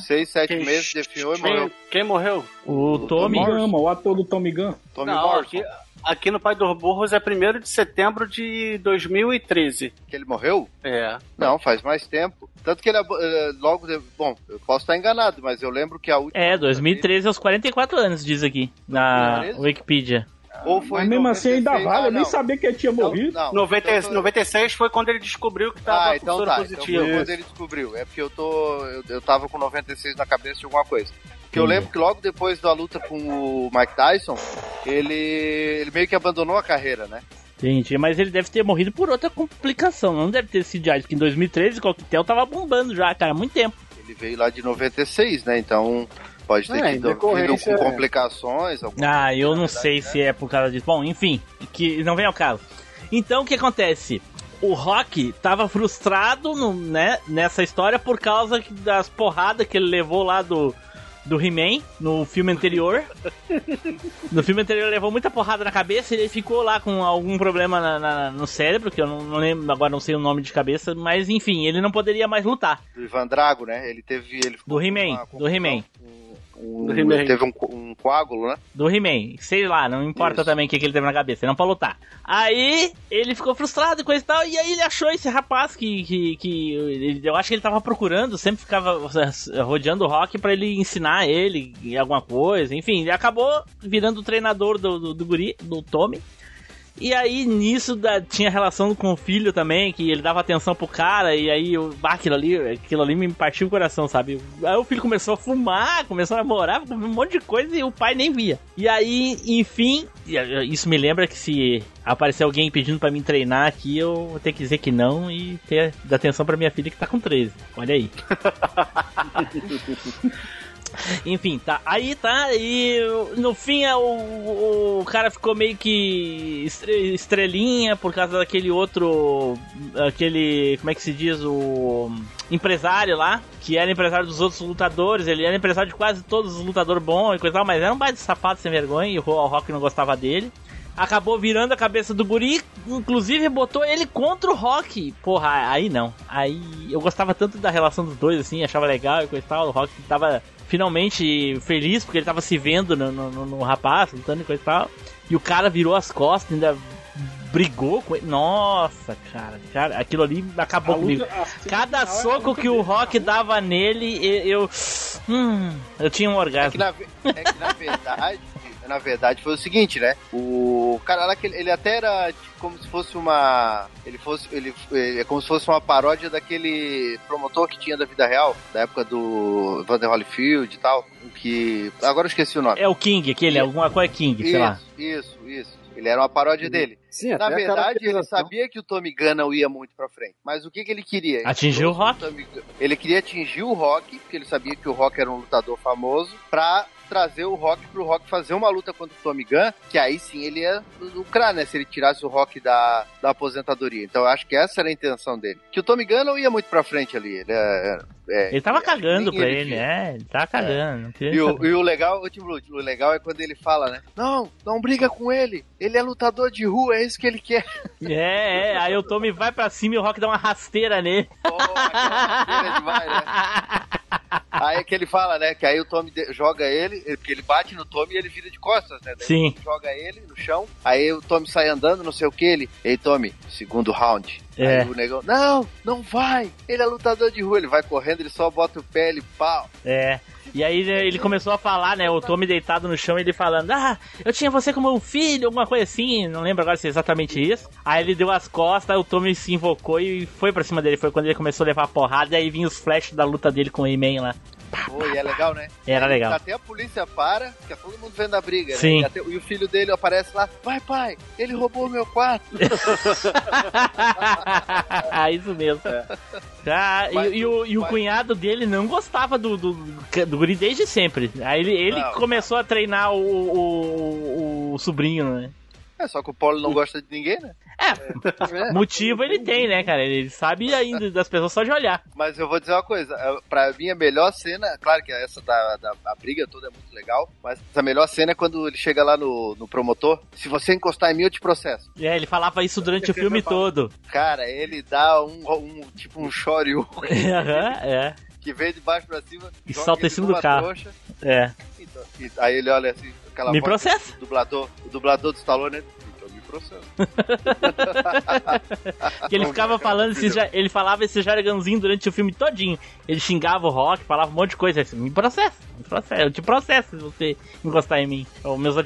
seis, sete Quem- meses, definhou e morreu. Quem, morreu? o Tommy. Tommy mano, o ator do Tommy Gunn. Tommy Não, Morrison. aqui, aqui no Pai dos Burros é 1 de setembro de 2013. Que ele morreu? É. Não, faz mais tempo. Tanto que ele eh, logo. Bom, eu posso estar enganado, mas eu lembro que a última. É, luta 2013 aos 44 anos, diz aqui, na 2013? Wikipedia. Ou foi Mas mesmo assim ainda 96, vale, ah, eu nem não. sabia que ele tinha Não, morrido. não, 90, então eu tô- 96 foi quando ele descobriu que tava Ah, então tá. Então positivo. foi quando ele descobriu. É porque eu tô. Eu, eu tava com 96 na cabeça de alguma coisa. Porque eu lembro que logo depois da luta com o Mike Tyson, ele, ele meio que abandonou a carreira, né? Entendi, mas ele deve ter morrido por outra complicação, não deve ter sido já, porque em 2013 o coquetel tava bombando já, cara, há muito tempo. Ele veio lá de 96, né? Então pode ter É, vindo decorrência, com complicações. alguma Ah, coisa, eu não verdade, sei né? se é por causa disso. Bom, enfim, que não vem ao caso. Então o que acontece? O Rock tava frustrado no, né, nessa história por causa que- das porradas que ele levou lá do, do He-Man no filme anterior. no filme anterior ele levou muita porrada na cabeça e ele ficou lá com algum problema na- na- no cérebro, que eu não, não lembro, agora não sei o nome de cabeça, mas enfim, ele não poderia mais lutar. Do Ivan Drago, né? Ele teve. Ele Do com He-Man, do He-Man. Um, um- ele teve um, um coágulo, né? Do He-Man, sei lá, não importa Isso. também o que, que ele teve na cabeça, não pra lutar. Aí ele ficou frustrado e coisa e tal, e aí ele achou esse rapaz que. que, que ele- eu acho que ele tava procurando, sempre ficava eh, rodeando o rock pra ele ensinar ele alguma coisa, enfim, ele acabou virando o treinador do, do, do guri, do Tommy. E aí, nisso, da- tinha relação com o filho também, que ele dava atenção pro cara, e aí, eu, aquilo ali, aquilo ali me partiu o coração, sabe? Aí o filho começou a fumar, começou a namorar, um monte de coisa, e o pai nem via. E aí, enfim, isso me lembra que se aparecer alguém pedindo pra mim treinar aqui, eu vou ter que dizer que não e ter atenção pra minha filha que tá com 13. Olha aí. Enfim, tá. Aí tá, e no fim é, o, o cara ficou meio que estre- estrelinha por causa daquele outro. Aquele. Como é que se diz? O empresário lá, que era empresário dos outros lutadores. Ele era empresário de quase todos os lutadores bons e coisa tal, mas era um baita safado sem vergonha e o Rock não gostava dele. Acabou virando a cabeça do guri, inclusive botou ele contra o Rock. Porra, aí não. Aí eu gostava tanto da relação dos dois, assim, achava legal e coisa e tal. O Rock tava finalmente feliz porque ele tava se vendo no, no, no- no rapaz, lutando e coisa e tal. E o cara virou as costas, ainda brigou com ele. Nossa, cara, cara aquilo ali acabou A comigo. luta- Cada é soco que o. Rock dava nele, e- eu. Hum, eu tinha um É que, orgasmo. na, ve- é que na verdade, na verdade foi o seguinte, né? O cara lá que ele, ele até era tipo, como se fosse uma, ele fosse, ele é como se fosse uma paródia daquele promotor que tinha da vida real, da época do Vander Holyfield e tal, que agora eu esqueci o nome. É o King, aquele, alguma coisa é King, sei lá. Isso, isso, isso. Ele era uma paródia dele. Sim, Na verdade, ele sabia que o Tommy Gunn não ia muito pra frente. Mas o que, que ele queria? Ele Atingir o Rock. Gunn- Ele queria atingir o Rock, porque ele sabia que o Rock era um lutador famoso, pra trazer o Rock pro Rock fazer uma luta contra o Tommy Gunn, que aí sim ele ia lucrar, né? Se ele tirasse o Rock da, da aposentadoria. Então eu acho que essa era a intenção dele. Que o Tommy Gunn não ia muito pra frente ali. Ele, é, é, Ele tava que cagando pra ele, tinha. né? Ele tava cagando. não queria E o, e o legal, Blue, o legal é quando ele fala, né? Não, não briga com ele. Ele é lutador de rua, é isso que ele quer. É, é. Aí o Tommy vai pra cima e o Rock dá uma rasteira nele. Pô, rasteira demais, né? Aí é que ele fala, né? Que aí o Tommy joga ele, ele- porque ele bate no Tommy e ele vira de costas, né? Daí Sim. joga ele no chão, aí o Tommy sai andando, não sei o que, ele. Ei, Tommy, segundo round. É. Aí o negão, não, não vai, ele é lutador de rua, ele vai correndo, ele só bota o pé, ele pau. É. E aí né, ele começou a falar, né? O Tommy deitado no chão, ele falando: Ah, eu tinha você como um filho, alguma coisa assim. Não lembro agora se é exatamente isso. Aí ele deu as costas, o Tommy se invocou e foi pra cima dele. Foi quando ele começou a levar porrada. E aí vinha os flashes da luta dele com o He-Man lá. E é legal, né? Era legal. Até a polícia para, fica todo mundo vendo a briga, né? Sim. E, até- e o filho dele aparece lá, vai pai, ele roubou o meu quarto. Isso mesmo. Ah, e- Mas- e, o, e o cunhado dele não gostava do, do, do guri desde sempre. Aí ele, ele Não. começou a treinar o, o, o sobrinho, né? É, só que o Paulo não gosta de ninguém, né? É, motivo ele tem, né, cara? Ele sabe ainda das pessoas só de olhar. Mas eu vou dizer uma coisa, é, pra mim a melhor cena, claro que essa da, da a briga toda é muito legal, mas a melhor cena é quando ele chega lá no, no promotor, se você encostar em mim eu te processo. É, ele falava isso durante o filme todo. Cara, ele dá um, um tipo um choreo Aham, é, que vem de baixo pra cima, E salta em cima do carro. trouxa, é. então, e aí ele olha assim, aquela Me voz processa. do dublador, o dublador do Stallone, processa. Que ele ficava falando, esse, ele falava esse jargãozinho durante o filme todinho. Ele xingava o Rock, falava um monte de coisa. Assim, me processa, me processa, eu te processo se você encostar em mim.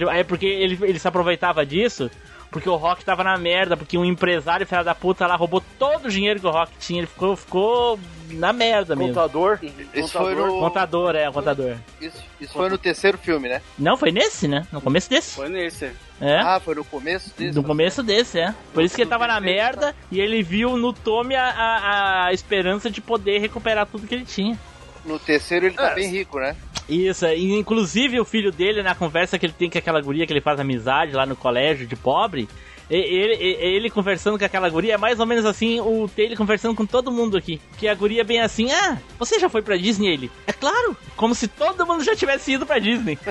Aí porque ele, ele se aproveitava disso, porque o Rock tava na merda, porque um empresário filho da puta lá roubou todo o dinheiro que o Rock tinha. Ele ficou, ficou na merda mesmo. Contador. Isso foi contador. no, Contador, é, o contador. isso, isso foi no terceiro filme, né? Não, foi nesse, né? No começo desse. Foi nesse. É. Ah, foi no começo desse. No começo desse, é. Por isso que ele tava na merda e ele viu no Tommy a, a, a esperança de poder recuperar tudo que ele tinha. No terceiro ele tá É. bem rico, né? Isso, e inclusive o filho dele, na conversa que ele tem com aquela guria que ele faz amizade lá no colégio de pobre, ele, ele conversando com aquela guria é mais ou menos assim o Taylor conversando com todo mundo aqui. Que a guria é bem assim, ah, você já foi pra Disney? Ele, é claro, como se todo mundo já tivesse ido pra Disney.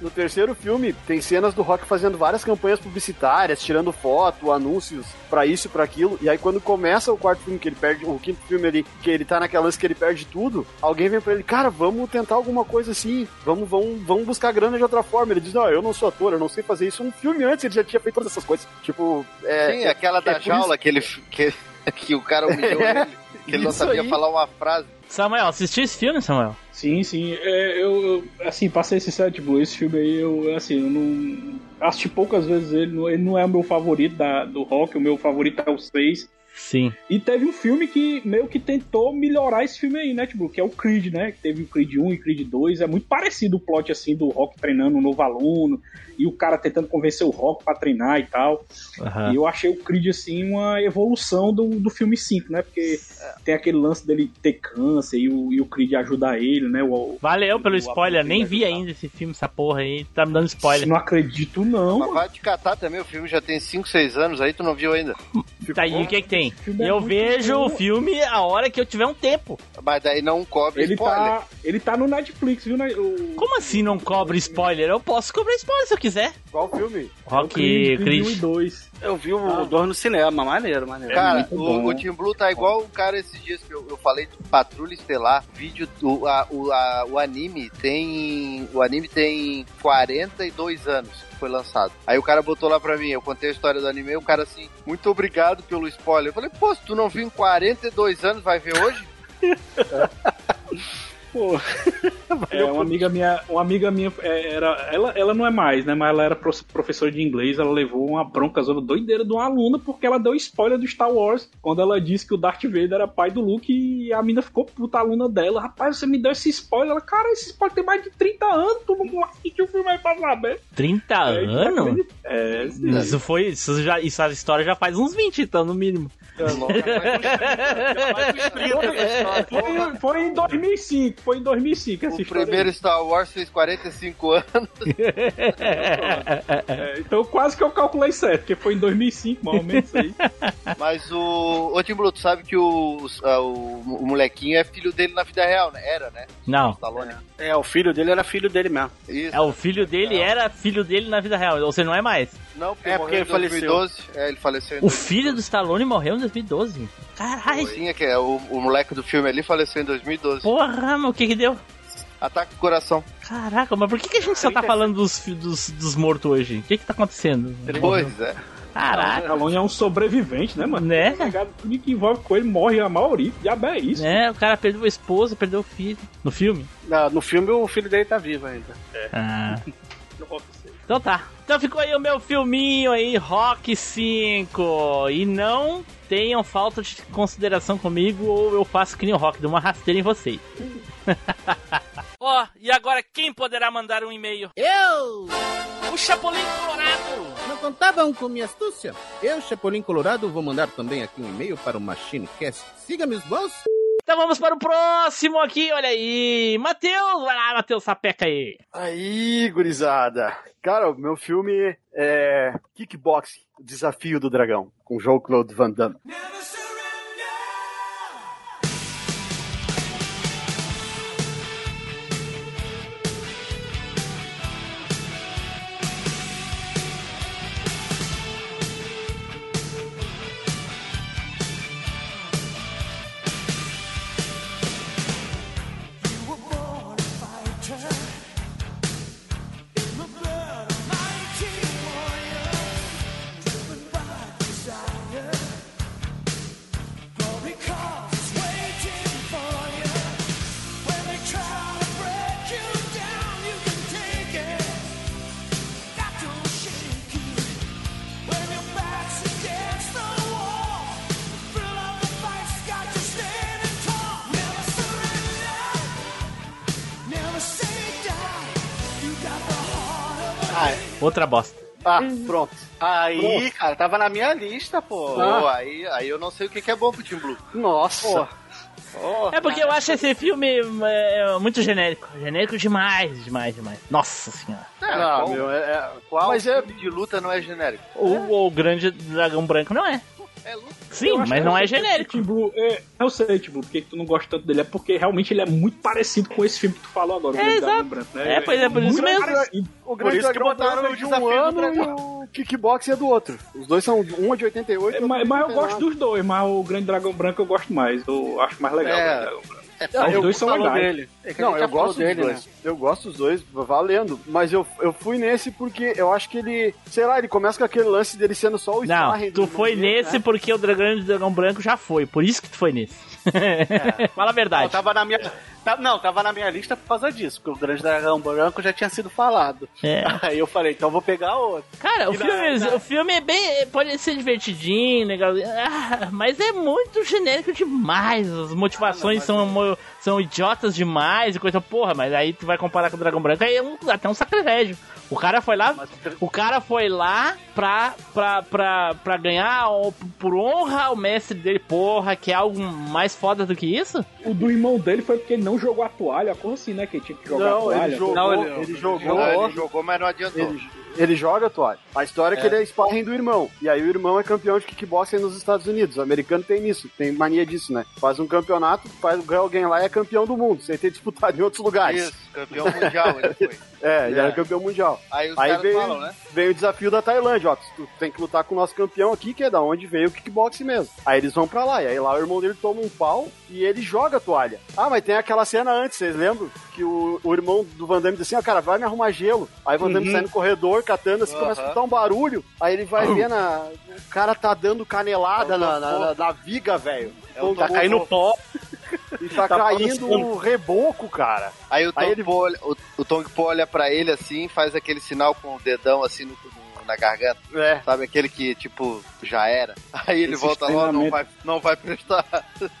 No terceiro filme, tem cenas do Rock fazendo várias campanhas publicitárias, tirando foto, anúncios pra isso e pra aquilo. E aí, quando começa o quarto filme, que ele perde, o quinto filme ali, que ele tá naquela lance que ele perde tudo, alguém vem pra ele, cara, vamos tentar alguma coisa assim, vamos, vamos, vamos buscar grana de outra forma. Ele diz, não, eu não sou ator, eu não sei fazer isso. Um filme antes ele já tinha feito todas essas coisas. Tipo, é. Sim, é- aquela da é jaula que ele que, que o cara humilhou É, ele, que ele não sabia aí. falar uma frase. Samuel, assistiu esse filme, Samuel? Sim, sim. É, eu, eu, assim, pra ser sincero, tipo, esse filme aí, eu, assim, eu não. Assisti poucas vezes ele, ele não é o meu favorito da, do rock, o meu favorito é o 6. Sim. E teve um filme que meio que tentou melhorar esse filme aí, né, tipo, que é o Creed, né? Que teve o Creed 1 e Creed 2. É muito parecido o plot, assim, do Rock treinando um novo aluno e o cara tentando convencer o Rock pra treinar e tal. Aham. E eu achei o Creed, assim, uma evolução do, do filme 5, né? Porque tem aquele lance dele ter câncer e o, e o Creed ajudar ele, né? O, Valeu pelo o spoiler, nem vi ajudar. ainda esse filme, essa porra aí, tá me dando spoiler. Não acredito, não. Mas vai te catar também, o filme já tem 5, 6 anos aí, tu não viu ainda. Tá aí, o que que tem? é Eu vejo bom. o filme a hora que eu tiver um tempo. Mas daí não cobre Ele spoiler. tá, ele tá no Netflix, viu? né? O, Como assim não cobra spoiler? Eu posso cobrar spoiler se eu quiser. Qual filme? Rock, Creed, Creed 1 Creed. 2. Eu vi o dois no cinema, maneiro, maneiro. Cara, bom. o, o Team Blue tá igual o cara esses dias que eu, eu falei de Patrulha Estelar. Vídeo do a, o, a- o anime tem. O anime tem 42 anos foi lançado. Aí o cara botou lá pra mim, eu contei a história do anime, o cara assim, muito obrigado pelo spoiler. Eu falei, pô, se tu não viu em 42 anos, vai ver hoje? Pô. É, uma amiga minha, uma amiga minha é, era, ela, ela não é mais, né? Mas ela era pro- professora de inglês, ela levou uma bronca zona doideira de uma aluna porque ela deu spoiler do Star Wars quando ela disse que o Darth Vader era pai do Luke e a mina ficou puta aluna dela. Rapaz, você me deu esse spoiler. Ela, cara, esse spoiler tem mais de 30 anos, tu não assistiu o filme aí pra saber. 30 É, anos? É, sim. Isso foi. Isso já, isso, a história já faz uns 20, então, no mínimo. Foi, foi em 2005, foi em 2005 essa O história. primeiro Star Wars fez 45 anos. É, então quase que eu calculei certo, porque foi em 2005, mais ou menos isso aí. Mas o. Ô Tim Blue, tu sabe que o, ah, o, o molequinho é filho dele na vida real, né? Era, né? Não. Stallone. É, o filho dele era filho dele mesmo. Isso. É, o filho dele era filho dele na vida real, ou seja, não é mais. Não, porque, É, porque morreu ele em faleceu. 2012. É, ele faleceu em O filho do Stallone morreu em 2012. Caralho. Sim, é que é, o, o moleque do filme ali faleceu em 2012. Porra, mas o que que deu? Ataque do coração. Caraca, mas por que, que a gente só tá falando dos, dos, dos mortos hoje? O que que tá acontecendo? Pois é. Caraca. Stallone é um sobrevivente, né, mano? Né? Negado, Tudo que envolve com ele morre a maioria. Diabo é isso. É, o cara perdeu a esposa, perdeu o filho. No filme? Ah, No filme, o filho dele tá vivo ainda. Ah. Então tá. Então ficou aí o meu filminho aí, Rock 5. E não tenham falta de consideração comigo ou eu faço que nem o Rock, dou uma rasteira em vocês. Ó, e agora quem poderá mandar um e-mail? Eu! O Chapolin Colorado! Não contavam com minha astúcia? Eu, Chapolin Colorado, vou mandar também aqui um e-mail para o MachineCast. Siga meus bons. Então vamos para o próximo aqui, olha aí. Matheus, vai lá, Matheus, sapeca aí. Aí, gurizada. Cara, o meu filme é Kickboxing, Desafio do Dragão, com Jean-Claude Van Damme. Outra Ah, pronto. Aí, cara, tava na minha lista, pô. Pô, aí, aí eu não sei o que, que é bom pro Tim Blue. Nossa. É porque eu acho esse filme é, muito genérico. Genérico demais, demais, demais. Nossa senhora. É, Ah, qual, meu, é, é- qual mas é- de luta não é genérico? O, o grande dragão branco não é. É. Sim, Eu mas que não é que genérico. Blue, é, eu sei, Blue, porque tu não gosta tanto dele. É porque realmente ele é muito parecido com esse filme que tu falou agora. o É, Grande exato. Dragão Branco, né? É, pois é, por isso mesmo. parecido. O Por isso que Dragão botaram é de um ano e o Kickboxing é do outro. Os dois são um é de 88 É, outro mas, mas eu 89. gosto dos dois, mas o Grande Dragão Branco eu gosto mais. Eu acho mais legal. É. o Grande Dragão Branco. Ah, Os eu dois são legais. dele. É Não, eu gosto dos dele, dois. né? Eu gosto dos dois, valendo. Mas eu, eu fui nesse porque eu acho que ele, sei lá, ele começa com aquele lance dele sendo só o Não, tu foi nesse né? porque o dragão dragão branco já foi. Por isso que tu foi nesse. Fala a Não, verdade. tava na minha. tá- não, tava na minha lista por causa disso, porque o Grande Dragão Branco já tinha sido falado. É. Aí eu falei, então eu vou pegar outro. Cara, o E filme, na- o filme é bem. Pode ser divertidinho, legal. ah, mas é muito genérico demais. As motivações são, mo- são idiotas demais e coisa. Porra, mas aí tu vai comparar com o Dragão Branco, aí é um, até um sacrilégio. O cara foi lá. O cara foi lá pra, pra, pra, pra ganhar por honra o mestre dele, porra, que é algo mais foda do que isso? O do irmão dele foi porque ele não jogou a toalha, a coisa assim, né? Que ele tinha que jogar a Não, toalha. ele jogou, Não, ele, ele- jogou. Não, ele jogou, mas não adiantou. Ele, ele joga toalha. A história é que ele é sparring do irmão. E aí o irmão é campeão de kickboxing nos Estados Unidos. O americano tem isso, tem mania disso, né? Faz um campeonato, faz ganha alguém lá e é campeão do mundo, sem ter disputado em outros lugares. Isso, campeão mundial ele foi. É, ele era campeão mundial. Aí os Aí caras veio, falam, né? Veio o desafio da Tailândia, ó. Tu tem que lutar com o nosso campeão aqui, que é da onde veio o kickboxing mesmo. Aí eles vão pra lá, e aí lá o irmão dele toma um pau e ele joga a toalha. Ah, mas tem aquela cena antes, vocês lembram? Que o, o irmão do Van Damme diz assim, ó, cara, vai me arrumar gelo. Aí o Van Damme sai no corredor, catando assim, Aham. começa a escutar um barulho. Aí ele vai ver na... O cara tá dando canelada na, na, na- na viga, velho. É Tá caindo pó. e tá, Tá caindo balançando. um reboco, cara. Aí o Tom, Aí ele- o, o Tom Paul olha pra ele assim, faz aquele sinal com o dedão assim no, no- na garganta. É. Sabe aquele que, tipo, já era. Aí ele Esse volta lá, não vai, não vai prestar.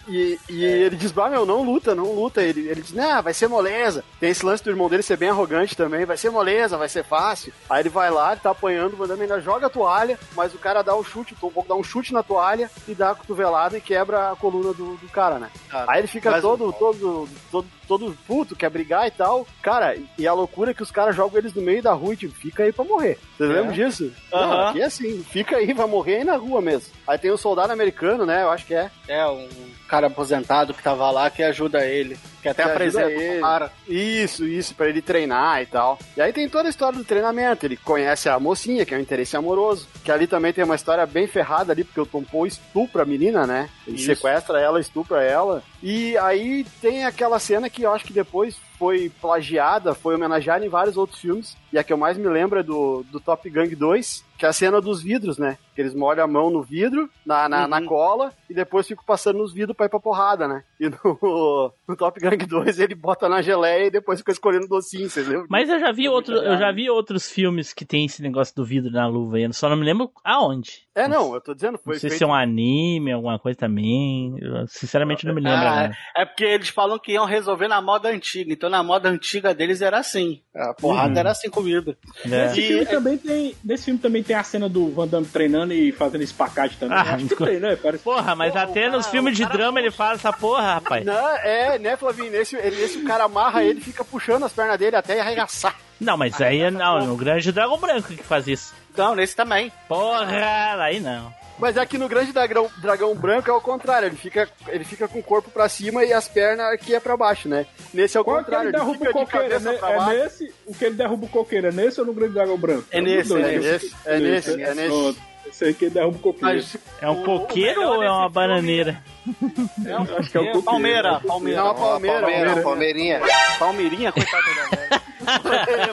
E, e ele diz, bah, meu, não luta, não luta. Ele, ele diz, nah, vai ser moleza. Tem esse lance do irmão dele ser bem arrogante também, vai ser moleza, vai ser fácil. Aí ele vai lá, ele tá apanhando, o Damme ainda joga a toalha, mas o cara dá um chute, o Tom Paul dá um chute na toalha e dá a cotovelada e quebra a coluna do, do cara, né? Cara, Aí ele fica todo, todo, todo, todo puto, quer brigar e tal. Cara, e a loucura é que os caras jogam eles no meio da rua e tipo, fica aí pra morrer. Vocês lembram disso? Não, Aham. aqui é assim, fica aí, vai morrer aí na rua mesmo. Aí tem o soldado americano, né? Eu acho que é. É, um cara aposentado que tava lá que ajuda ele. Que até Que apresenta o cara. Isso, isso, pra ele treinar e tal. E aí tem toda a história do treinamento. Ele conhece a mocinha, que é um interesse amoroso. Que ali também tem uma história bem ferrada ali, porque o Tom Paul estupra a menina, né? Ele Isso. sequestra ela, estupra ela. E aí tem aquela cena que eu acho que depois foi plagiada, foi homenageada em vários outros filmes. E a que eu mais me lembro é do, do Top Gang 2, que é a cena dos vidros, né? Que eles molham a mão no vidro, na, na, Uhum. na cola, e depois ficam passando nos vidros pra ir pra porrada, né? E no, no Top Gang 2 ele bota na geleia e depois fica escolhendo docinho, vocês lembram? Mas eu já vi outro, eu já vi outros filmes que tem esse negócio do vidro na luva aí. Eu só não me lembro aonde. É, não, eu tô dizendo, foi Não sei feito... se é um anime, alguma coisa também. Eu, sinceramente não me lembro. Ah, né? é porque eles falam que iam resolver na moda antiga. Então na moda antiga deles era assim. A porrada Uhum. era assim comigo. É. Nesse E- filme, também tem, nesse filme também tem a cena do Van Damme treinando e fazendo espacate também. Ah, Acho que tem, né? Parece... Porra, mas Porra, até cara- nos filmes de drama ele fala essa porra, rapaz. Não, é, né, Flavinho? Nesse, nesse o cara amarra ele e fica puxando as pernas dele até arregaçar. Não, mas aí é não, no Grande Dragão Branco que faz isso. Então, nesse também. Porra, aí não. Mas é que no grande dragão, dragão branco é o contrário, ele fica, ele fica com o corpo pra cima e as pernas aqui é pra baixo, né? Nesse é o Qual é que contrário, ele ele derruba fica o de coqueiro? cabeça né? pra É nesse? O que ele derruba o coqueiro? É nesse ou no Grande Dragão Branco? É um dos nesse, dois, é nesse, é nesse, é nesse. Esse aí que ele derruba o coqueiro. É um coqueiro ou é uma bananeira? é um Acho que é o coqueiro. Palmeira, Palmeira. Não, Palmeira, Palmeira, Palmeira. Palmeirinha. Palmeirinha, coitada da velha.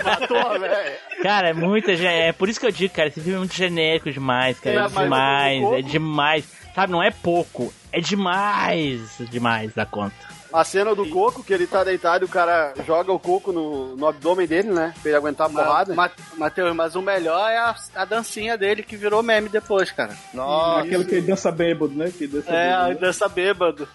Matou, velho. Cara, é muito. gen- É por isso que eu digo, cara, esse filme é muito genérico demais, cara. É, É, demais, é demais. Sabe, não é pouco, é demais, demais da conta. A cena do coco, que ele tá deitado e o cara joga o coco no, no abdômen dele, né? Pra ele aguentar a porrada. Ma- Matheus, mas o melhor é a, a dancinha dele que virou meme depois, cara. Nossa, Aquele que ele dança bêbado, né? Que dança É, a bêbado, né? dança bêbado.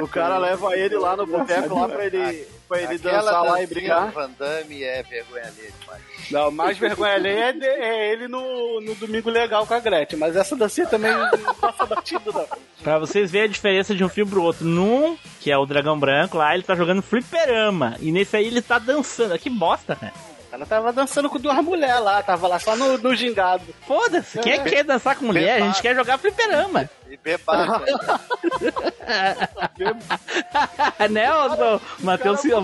O cara leva ele lá no boteco lá pra ele, pra ele aquela dançar lá e brigar. do Van Damme é vergonha alheia demais. Não, mais vergonha alheia é, é ele no, no Domingo Legal com a Gretchen, mas essa dancinha também não passa batido, não. Pra vocês verem a diferença de um filme pro outro. Num, que é o Dragão Branco, lá ele tá jogando fliperama. E nesse aí ele tá dançando. Que bosta, né? Ela tava dançando com duas mulheres lá, tava lá só no, no gingado. Foda-se, quem é que quer dançar com mulher? A gente quer jogar fliperama. E bebado. né, o, o Matheus se, o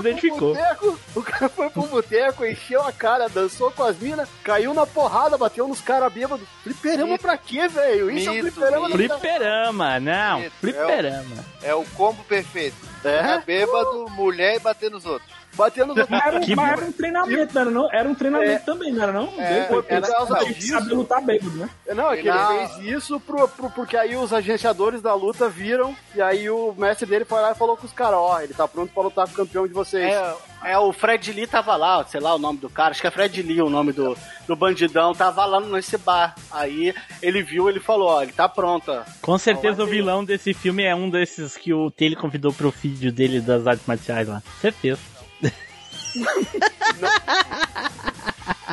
identificou. Boteco, o cara foi pro boteco, encheu a cara, dançou com as minas, caiu na porrada, bateu nos caras bêbados. Fliperama Mito. pra quê, velho? Isso é um Mito, fliperama mito. Fliperama, não, Isso, fliperama. É o combo perfeito. É? É bêbado, mulher e bater nos outros. Batendo. Era um, Que mas era um treinamento, não era não? Era um treinamento também, não era não? É, ele causa disso. saber lutar bêbado, né? Não, é que Não. ele fez isso pro, pro- porque aí os agenciadores da luta viram, e aí o mestre dele foi lá e falou com os caras, ó, ele tá pronto pra lutar com o campeão de vocês. É, é, o Fred Lee tava lá, sei lá o nome do cara, acho que é Fred Lee o nome do, do bandidão, tava lá nesse bar. Aí ele viu, ele falou, ó, ele tá pronto, ó. Com certeza o vilão desse filme é um desses que o Taylor convidou pro vídeo dele das artes marciais lá. Certeza. Não.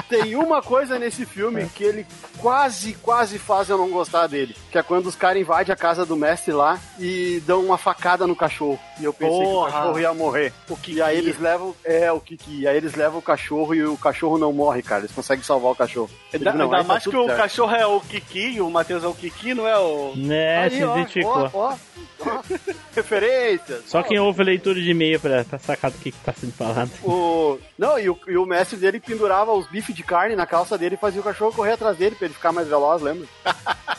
Tem uma coisa nesse filme que ele quase, quase faz eu não gostar dele. Que é quando os caras invadem a casa do mestre lá e dão uma facada no cachorro. E eu pensei que o Porra. cachorro ia morrer. O que, e aí eles levam. É, o Kiki. E aí eles levam o cachorro e o cachorro não morre, cara. Eles conseguem salvar o cachorro. Digo, não, ainda tá mais que tudo o certo. cachorro é o Kiki, o Matheus é o Kiki, não é o. Né, se ó, identificou. ó, ó, ó. Referências. Só quem ouve leitura de e-mail pra, pra sacar do que, que tá sendo falado. O... Não, e o, e o mestre dele pendurava os bifes de carne na calça dele e fazia o cachorro correr atrás dele pra ele ficar mais veloz, lembra?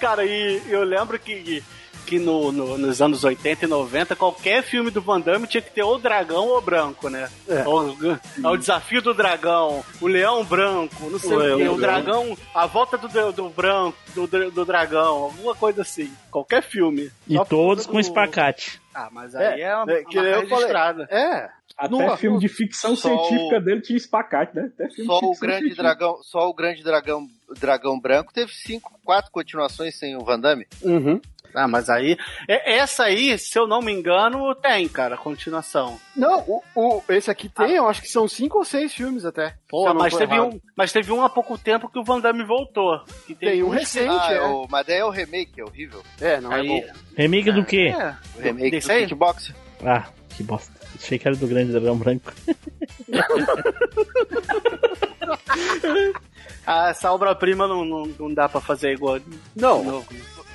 Cara, e eu lembro que que no, no- nos anos 80 e 90, qualquer filme do Van Damme tinha que ter ou dragão ou branco, né? É. Ou, é o desafio do dragão, o leão branco, não sei O o, quê, o dragão, a volta do, do, do branco, do, do dragão, alguma coisa assim. Qualquer filme. E Só todos causa com do- espacate. Ah, mas aí é, uma, é, que uma eu falei. registrada. É. Até Não, filme de ficção científica o- dele tinha espacate, né? Até filme Só de o grande científica. dragão, só o grande dragão, dragão branco teve cinco, quatro continuações sem o Van Damme. Uhum. Ah, mas aí. é- Essa aí, se eu não me engano, tem, cara, continuação. Não, o, o- esse aqui tem, eu acho que são cinco ou seis filmes até. Pô, mas teve, errado. um, mas teve um há pouco tempo que o Van Damme voltou. Que Tem um uns- recente, Ah, é. é o, mas daí é o remake, é horrível. É, não Aí, é bom. Remake do quê? É, O remake do aí? Kickbox. Ah, que bosta. Achei que era do grande dragão branco. Ah, essa obra-prima não, não, não dá pra fazer igual. de Não, novo.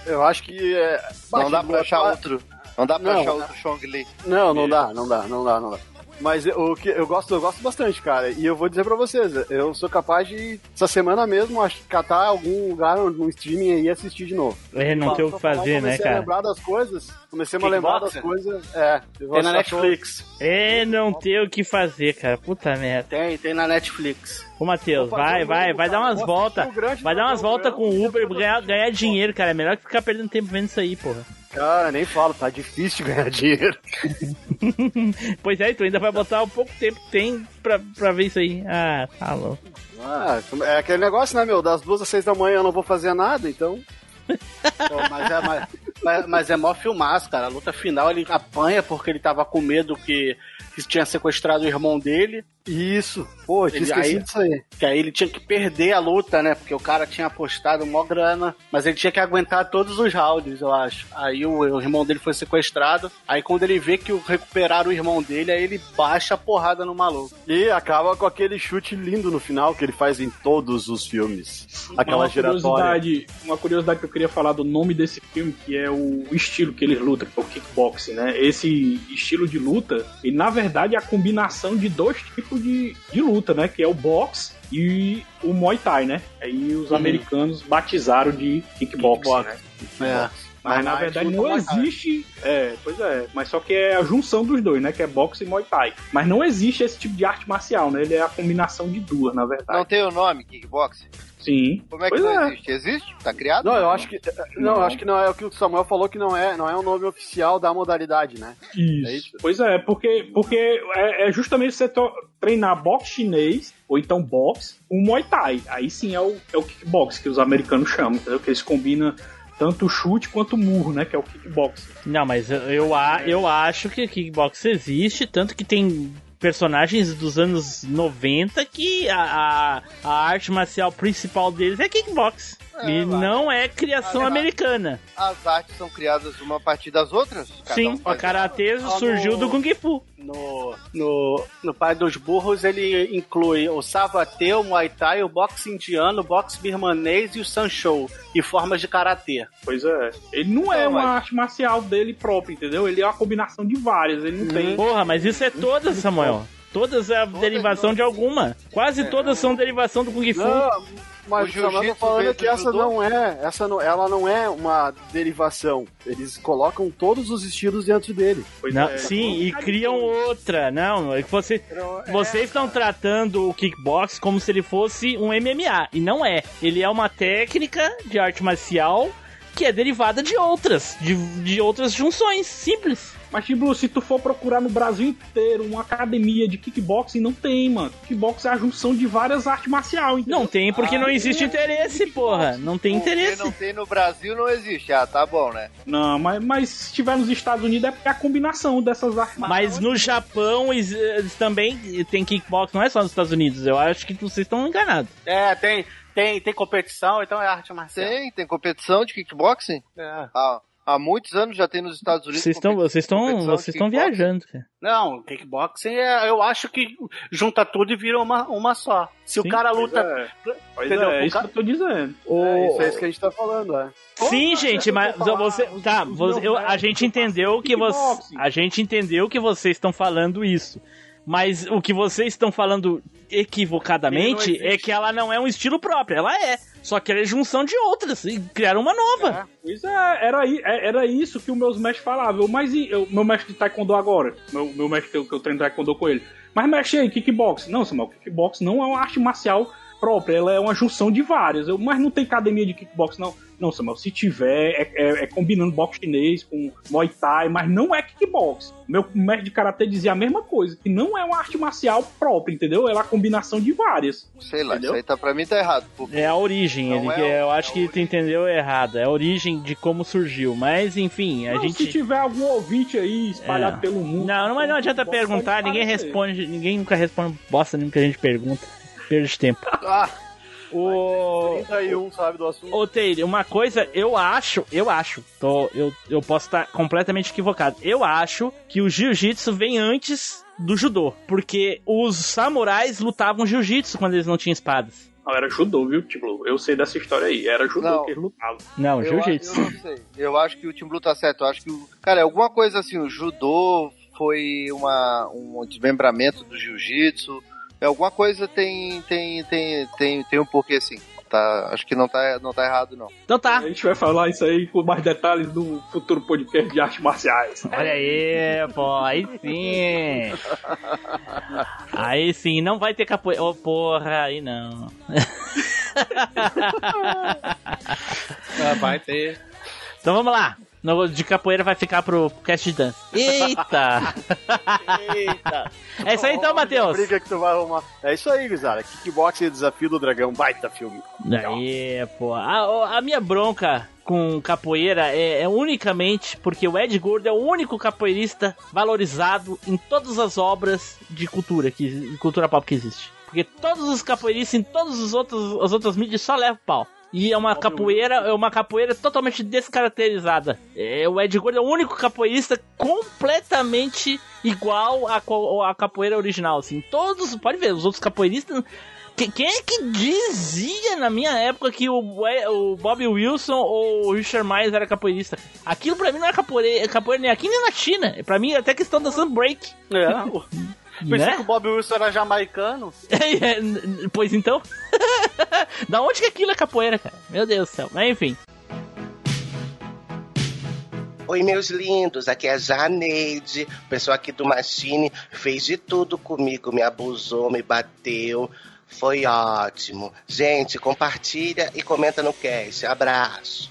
eu acho que é. Não dá pra achar outro. Não dá pra Não. achar outro Chong Li. Não, não dá, não dá, não dá, não dá. Mas o que eu gosto, eu gosto bastante, cara. E eu vou dizer pra vocês, eu sou capaz de essa semana mesmo catar algum lugar no streaming aí e assistir de novo. É, não tem o que fazer, né, comecei a cara? lembrar das coisas, comecei a lembrar das coisas. É, eu Tem na eu- Netflix. É, não tem o que fazer, cara. Puta merda. Tem, tem na Netflix. Ô, Matheus, vai, um vai, novo, vai dar umas voltas. Vai dar umas voltas com o Uber ganhar, ganhar dinheiro, cara. É melhor que ficar perdendo tempo vendo isso aí, porra. Cara, nem falo, tá difícil ganhar dinheiro. Pois é, tu ainda vai botar o pouco tempo que tem pra, pra ver isso aí. Ah, tá louco. Ah, é aquele negócio, né, meu? Das duas às seis da manhã eu não vou fazer nada, então. Pô, mas, é, mas, mas- mas é mó filmaço, cara. A luta final ele apanha porque ele tava com medo que, que tinha sequestrado o irmão dele. Isso. Pô, tinha Ele- esquecido aí- disso aí. Que aí ele tinha que perder a luta, né? Porque o cara tinha apostado mó grana. Mas ele tinha que aguentar todos os rounds, eu acho. Aí o, o irmão dele foi sequestrado. Aí quando ele vê que o- recuperaram o irmão dele, aí ele baixa a porrada no maluco. E acaba com aquele chute lindo no final que ele faz em todos os filmes. Aquela uma giratória. curiosidade, uma curiosidade que eu queria falar do nome desse filme, que é o estilo que eles lutam, que é o kickboxing, né? Esse estilo de luta, e na verdade é a combinação de dois tipos de, de luta, né? Que é o boxe e o Muay Thai, né? Aí os americanos batizaram de kickboxing, Kickboxing. né? É. Mas na Mas verdade luta não existe. É, pois é. Mas só que é a junção dos dois, né? Que é boxe e Muay Thai. Mas não existe esse tipo de arte marcial, né? Ele é a combinação de duas, na verdade. Não tem o nome, Kickbox? Sim. Como é que pois não é. existe? Existe? Tá criado? Não, eu acho que. Não, eu acho que não é o que o Samuel falou que não é, não é o nome oficial da modalidade, né? Isso. É isso? Pois é, porque, porque é, é justamente você treinar boxe chinês, ou então boxe, o Muay Thai. Aí sim é o, é o kickbox que os americanos chamam, entendeu? Que eles combinam tanto chute quanto o murro, né? Que é o kickbox. Não, mas eu, eu, a- eu acho que kickbox existe, tanto que tem personagens dos anos 90 que a, a, a arte marcial principal deles é kickbox. É, e vai. não é criação Ah, americana. As artes são criadas uma a partir das outras? Cada Sim, um o karatê Ah, surgiu no- do Kung Fu. No, no, no Pai dos Burros, ele inclui o Savatê, o Muay Thai, o boxe indiano, o boxe birmanês e o Sanshou, e formas de karatê. Pois é. Ele não é Não, uma mas- arte marcial dele própria, entendeu? Ele é uma combinação de várias. Ele não tem. Porra, mas isso é todas, Samuel. Todas é a derivação de alguma. Quase todas são derivação do Kung Fu. Não, mas O tá jiu-jitsu falando que essa judô? não é. Essa não, ela não é uma derivação. Eles colocam todos os estilos dentro dele. Não, é. sim, e criam outra. Não, é que você, vocês estão tratando o kickbox como se ele fosse um MMA. E não é. Ele é uma técnica de arte marcial que é derivada de outras, de, de outras junções, simples. Mas, tipo, se tu for procurar no Brasil inteiro uma academia de kickboxing, não tem, mano. Kickboxing é a junção de várias artes marciais. entendeu? Não tem porque Ah, não existe interesse, porra. Não tem Porque interesse. não tem no Brasil, não existe. Ah, tá bom, né? Não, mas, mas se tiver nos Estados Unidos é porque é a combinação dessas artes Mas no Japão também tem kickbox, não é só nos Estados Unidos. Eu acho que vocês estão enganados. É, tem, tem, tem competição, então é arte marcial. Tem, tem competição de kickboxing. É. Há, há muitos anos já tem nos Estados Unidos. Vocês estão vocês estão vocês estão viajando. Não, kickboxing é, eu acho que junta tudo e vira uma, uma só. Se Sim, o cara luta. é, Entendeu? é, é O isso cara- que eu tô dizendo. É, isso é isso que a gente tá falando, é. Sim, gente, mas você tá, você- eu- a gente entendeu que você, a gente entendeu que vocês estão falando isso. Mas o que vocês estão falando equivocadamente é que ela não é um estilo próprio. Ela é. Só que ela é junção de outras e criaram uma nova. Pois é, era, é- era isso que os meus mestres falavam. Mas e o meu mestre de taekwondo agora? Meu, meu mestre que eu, que eu treino taekwondo com ele. Mas mexe aí, kickbox. Não, Samuel, kickbox não é uma arte marcial própria, ela é uma junção de várias. Eu, mas não tem academia de kickbox, não. Não, Samuel, se tiver, é, é- é combinando boxe chinês com muay thai, mas não é kickbox. Meu mestre de karatê dizia a mesma coisa, que não é uma arte marcial própria, entendeu? Ela é a combinação de várias. Sei lá, Entendeu? isso aí tá, pra mim tá errado. É a origem. Ele- é eu acho é que tu entendeu errado. É a origem de como surgiu. Mas, enfim, a Não, gente. Se tiver algum ouvinte aí espalhado É. pelo mundo. Não, não, mas não adianta perguntar, ninguém responde, ninguém nunca responde bosta nenhuma que a gente pergunta. Perde tempo. Ah, O. 31 sabe do assunto. Ô, Taylor, uma coisa, eu acho, eu acho, tô, eu, eu posso estar completamente equivocado. Eu acho que o jiu-jitsu vem antes do judô, porque os samurais lutavam jiu-jitsu quando eles não tinham espadas. Não, era judô, viu? Tipo, eu sei dessa história aí. Era judô Não. que eles lutavam. Não, Eu, jiu-jitsu. eu não sei. Eu acho que o Tim Blue tá certo. Eu acho que, o, cara, é alguma coisa assim, o judô foi uma, um desmembramento do jiu-jitsu. É alguma coisa tem, tem, tem, tem, tem um porquê assim. Tá, acho que não tá, não tá errado, não. Então tá. A gente vai falar isso aí com mais detalhes no futuro podcast de artes marciais. Olha aí, pô, aí sim. Aí sim, não vai ter capoeira. Ô, porra, aí não. Ah, vai ter. Então vamos lá. No, de capoeira vai ficar pro cast de dança. Eita! Eita. É isso aí então, Matheus. briga que tu vai arrumar. É isso aí, Guizara. Kickbox e Desafio do Dragão. Baita filme. Aí, pô. A, a minha bronca com capoeira é, é unicamente porque o Ed Gordo é o único capoeirista valorizado em todas as obras de cultura, que, de cultura pop que existe. Porque todos os capoeiristas em todas as outras, as outras mídias só levam pau. E é uma capoeira, é uma capoeira totalmente descaracterizada. É, o Ed Gordo é o único capoeirista completamente igual à, co- à capoeira original. Assim, todos, pode ver, os outros capoeiristas que- Quem é que dizia na minha época que o, o Bob Wilson ou o Richard Myers era capoeirista? Aquilo pra mim não é capoeira, capoeira nem aqui nem na China. Pra mim até que estão dançando break. É. Pensei Né? que o Bob Wilson era jamaicano. É, n- pois então. da onde que aquilo é capoeira, cara? Meu Deus do céu. Mas enfim. Oi, meus lindos, aqui é a Janeide, pessoa aqui do Machine, fez de tudo comigo, me abusou, me bateu, foi ótimo. Gente, compartilha e comenta no cast, abraço.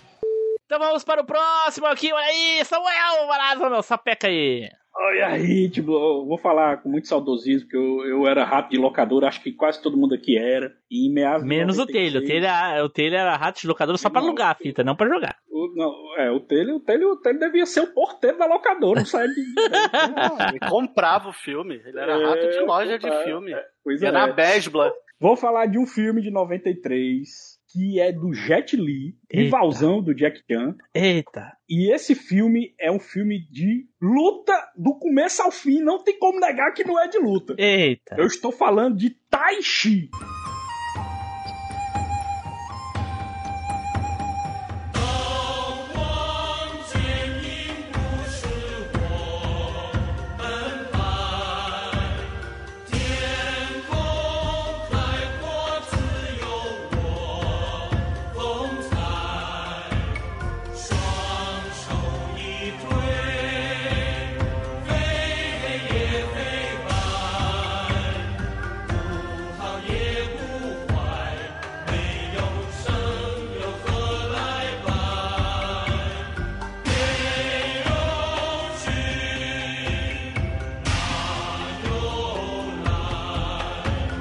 Então vamos para o próximo aqui. Olha aí, Samuel Barazo, meu sapeca aí. Olha aí, tipo, eu vou falar com muito saudosismo, porque eu, eu era rato de locadora, acho que quase todo mundo aqui era. E Menos o 96, Taylor. O era- o Taylor era rato de locador só pra Não. alugar a fita, não pra jogar. O, não, é, o Taylor, o, Taylor, o Taylor devia ser o porteiro da locadora, não sai de. Ele comprava o filme. Ele era É, rato de loja de filme. Pois Ia é. na Besbla. Vou falar de um filme de 93 que é do Jet Li, rivalzão do Jack Chan. Eita. E esse filme é um filme de luta do começo ao fim. Não tem como negar que não é de luta. Eita. Eu estou falando de Tai Chi.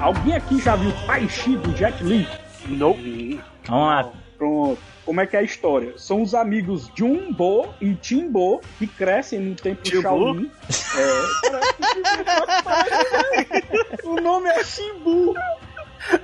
Alguém aqui já viu Tai Chi do Jet Li? Não. Vamos lá. Pronto. Como é que é a história? São os amigos Jumbo e Timbo que crescem no templo Timbu? Shaolin. É, parece que o nome é Timbu.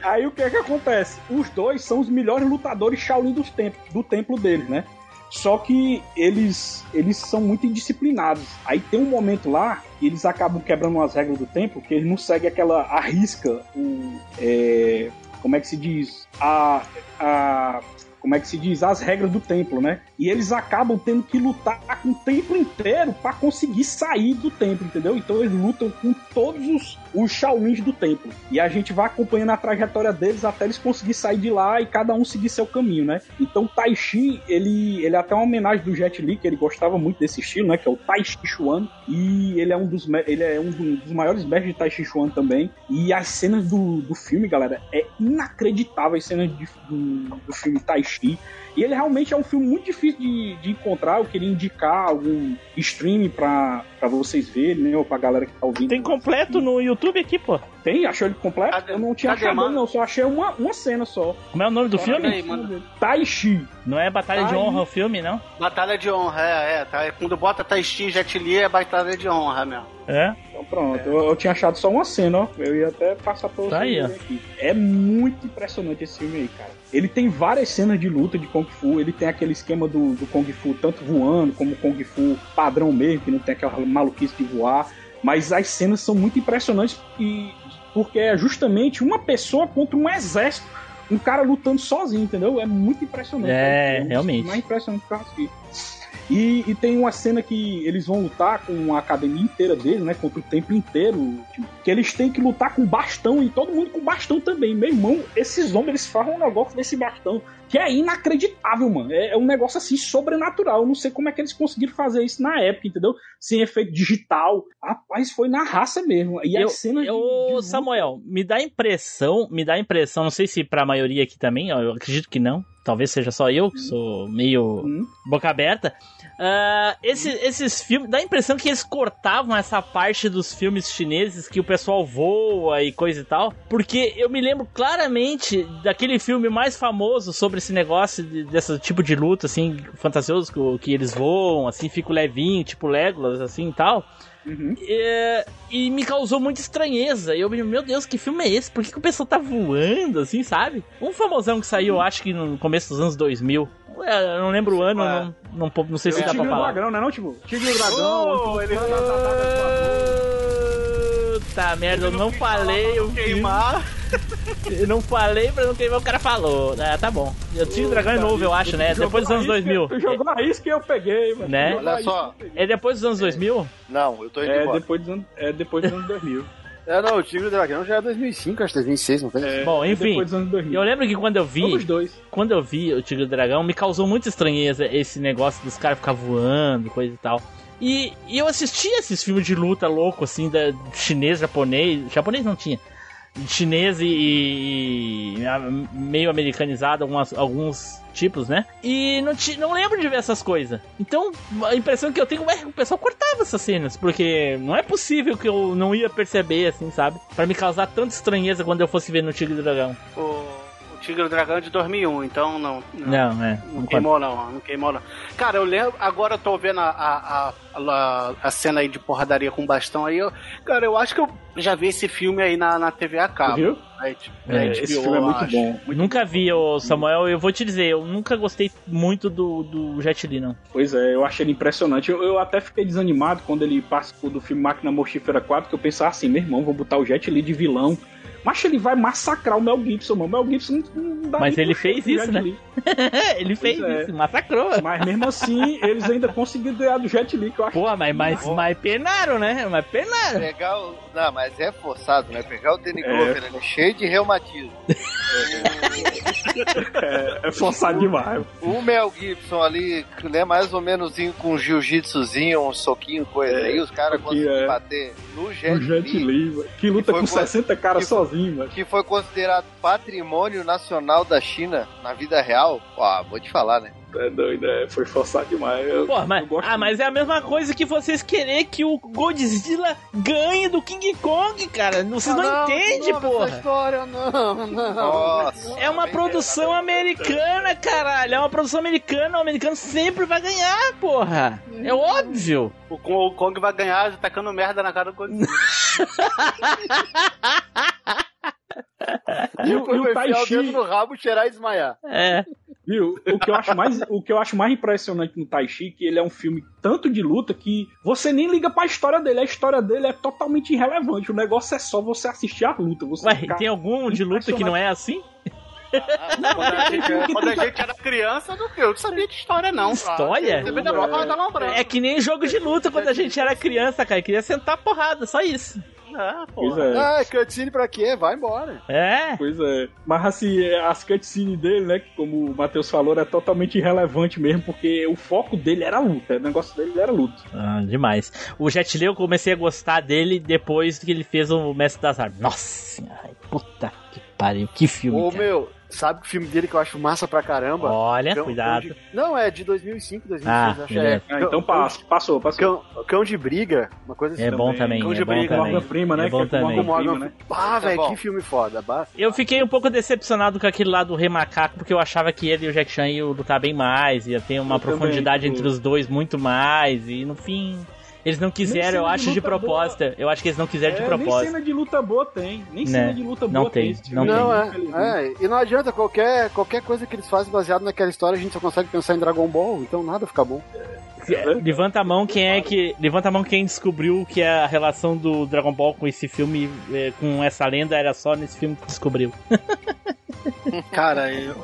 Aí o que é que acontece? Os dois são os melhores lutadores Shaolin dos do templo deles, né? Só que eles, eles são muito indisciplinados. Aí tem um momento lá que eles acabam quebrando as regras do templo, que eles não seguem aquela arrisca, o, é, como é que se diz? A, a, como é que se diz? As regras do templo, né? E eles acabam tendo que lutar com o templo inteiro para conseguir sair do templo, entendeu? Então eles lutam com todos os os Shaolins do templo. E a gente vai acompanhando a trajetória deles até eles conseguirem sair de lá e cada um seguir seu caminho, né? Então Tai Chi, ele, ele é até uma homenagem do Jet Li, que ele gostava muito desse estilo, né? Que é o Tai Chi Chuan. E ele é um dos, ele é um do- dos maiores mestres de Tai Chi Chuan também. E as cenas do, do filme, galera, é inacreditável as cenas de- do, do filme Tai Chi. E ele realmente é um filme muito difícil de, de encontrar. Eu queria indicar algum streaming pra, pra vocês verem, né? Ou pra galera que tá ouvindo. Tem completo no YouTube aqui, pô. Tem? Achou ele completo? Cadê- eu não tinha cadê, achado, mano? não. Só achei uma, uma cena só. Como é o nome do filme? aí, mano. Tai Chi. Não é Batalha de Ai. Honra o filme, não? Batalha de honra, é, é. Tá, quando bota Tai Chi e Jet Li é batalha de honra mesmo. É? Então pronto, eu, eu tinha achado só uma cena, ó. Eu ia até passar pra vocês Tá aí, aqui. É muito impressionante esse filme aí, cara. Ele tem várias cenas de luta de Kung Fu, ele tem aquele esquema do, do Kung Fu tanto voando como Kung Fu padrão mesmo, que não tem aquela maluquice de voar. Mas as cenas são muito impressionantes e porque é justamente uma pessoa contra um exército. Um cara lutando sozinho, entendeu? É muito impressionante. É, um dos realmente. mais impressionante que eu assisti. E, e tem uma cena que eles vão lutar com a academia inteira deles, né? Contra o templo inteiro. tipo, que eles têm que lutar com bastão e todo mundo com bastão também. Meu irmão, esses homens eles fazem um negócio desse bastão que é inacreditável, mano. É, é um negócio assim sobrenatural. Eu não sei como é que eles conseguiram fazer isso na época, entendeu? Sem efeito digital. Rapaz, foi na raça mesmo. E Eu, de luta- Samuel, me dá a impressão, me dá a impressão, não sei se pra maioria aqui também, eu acredito que não. Talvez seja só eu, que sou meio Hum. boca aberta. Esse- esses filmes, dá a impressão que eles cortavam essa parte dos filmes chineses que o pessoal voa e coisa e tal. Porque eu me lembro claramente daquele filme mais famoso sobre esse negócio de- desse tipo de luta, assim, fantasioso, que, que eles voam, assim, ficam levinho, tipo Legolas, assim e tal. Uhum. É, e me causou muita estranheza. E eu me meu Deus, que filme é esse? Por que, que o pessoal tá voando assim, sabe? Um famosão que saiu, acho que no começo dos anos 2000. É, Eu não lembro o ano, É. não, não, não sei se O dá pra Tigre e o falar. Dragão, não é não, tipo? Tigre e o Dragão. Oh, ele Puta merda, eu não falei o filme. queimar. Eu não falei pra não queimar, o cara falou. Ah, tá bom. O Tigre e o Dragão é novo, eu acho, né? Depois dos anos 2000. Tu jogou na isca e eu peguei, mano. Né? Olha só. eu. É depois dos anos 2000? Não, eu tô indo É embora. depois, dos anos, é depois dos anos 2000. É, não, o Tigre e o Dragão já é 2005, acho 2006, não tem? É, Bom, é enfim. Depois dos anos 2000. Eu lembro que quando eu vi, quando eu vi o Tigre e o Dragão, me causou muita estranheza esse negócio dos caras ficar voando, coisa e tal. E, e eu assistia esses filmes de luta louco, assim, da chinês, japonês. Japonês não tinha. Chinês e, e, meio americanizado, algumas, alguns tipos, né? E não, ti- não lembro de ver essas coisas. Então, a impressão que eu tenho é que o pessoal cortava essas cenas, porque não é possível que eu não ia perceber, assim, sabe? Pra me causar tanta estranheza quando eu fosse ver no Tigre e Dragão. O, o Tigre e o Dragão é de 2001, então não. Não, é. Não Não queimou não, não queimou não. Cara, eu lembro, agora eu tô vendo a, a, a, a, cena aí de porradaria com bastão aí, eu, cara, eu acho que eu já vi esse filme aí na, na TV a cabo. Viu? Aí, tipo, É, é, esse HBO, filme é muito acho. bom. Nunca vi, o Samuel, eu vou te dizer, eu nunca gostei muito do, do Jet Li, não. Pois é, eu achei ele impressionante. Eu, eu até fiquei desanimado quando ele participou do filme Máquina Mortífera 4, que eu pensava assim, meu irmão, vou botar o Jet Li de vilão. Mas ele vai massacrar o Mel Gibson, mano. O Mel Gibson não, não dá Mas ele fez isso, né? Ele fez é. isso, massacrou. Mas mesmo assim, eles ainda conseguiram ganhar do Jet Li, que eu acho Pô, mas, mas, mas penaram, né? Mas penaram. Pegar o. Não, mas é forçado, né? Pegar o Danny É. Glover, ele é cheio de reumatismo. é, é forçado demais. O Mel Gibson ali, né, mais ou menos com um jiu-jitsuzinho, um soquinho, coisa É, aí, os caras conseguiram é. bater no Jet, O Jet Li, Li, que luta com quando- 60 caras sozinho, que foi considerado patrimônio nacional da China na vida real. Ó, vou te falar, né? É doido, é, foi forçado demais. Eu, Pô, mas, ah, mas é a mesma coisa que vocês querer que o Godzilla ganhe do King Kong, cara. Vocês não, entendem, porra. história, não, não. Nossa. É uma produção americana, caralho. É uma produção americana. O americano sempre vai ganhar, porra. É óbvio. O, Kong- o Kong vai ganhar tacando merda na cara do Godzilla. E o, e o Tai Chi, no rabo, cheirar e desmaiar. É. viu? O que, eu acho mais, o que eu acho mais impressionante no Tai Chi é que ele é um filme tanto de luta que você nem liga pra história dele. A história dele é totalmente irrelevante. O negócio é só você assistir a luta. Você Ué, tem algum de luta que não é assim? Quando a gente, quando a gente era criança, não, eu não sabia de história, não. História? Uma da lambrando. É que nem jogo de luta quando a gente era criança, cara. Queria sentar porrada, só isso. Ah, Pois é. Ah, cutscene pra quê? Vai embora. É? Pois é. Mas assim, as cutscenes dele, né, que como o Matheus falou, é totalmente irrelevante mesmo, porque o foco dele era luta. O negócio dele era luta. Ah, demais. O Jet Li eu comecei a gostar dele depois que ele fez o Mestre das Armas. Nossa senhora, puta que pariu, que filme. Ô, cara. meu, sabe o filme dele que eu acho massa pra caramba? Olha, Cão- cuidado. Cão de- Não, é de 2005, 2006, Ah, acho beleza. é. Ah, então passa, passou, passou. Cão, cão de briga, uma coisa assim. É bom também, Cão é de bom briga. Morgan Freeman, né? É bom que é também. Com Morgan Morgan Freeman, né? Ah, é velho, que filme foda. Eu fiquei um pouco decepcionado com aquele lá do Rei Macaco, porque eu achava que ele e o Jack Chan iam lutar bem mais, ia ter uma Eu profundidade também, entre os dois muito mais, e no fim. Eles não quiseram, eu cena de acho, de luta propósito. Eu acho que eles não quiseram de É, nem cena de luta boa tem. Nem Né, cena de luta não boa tem, filme não tem. Não, infelizmente. é, é. E não adianta, qualquer, qualquer coisa que eles fazem baseado naquela história, a gente só consegue pensar em Dragon Ball, então nada fica bom. Levanta a mão quem é que. Levanta a mão quem descobriu que a relação do Dragon Ball com esse filme, eh, com essa lenda, era só nesse filme que descobriu. Cara, eu.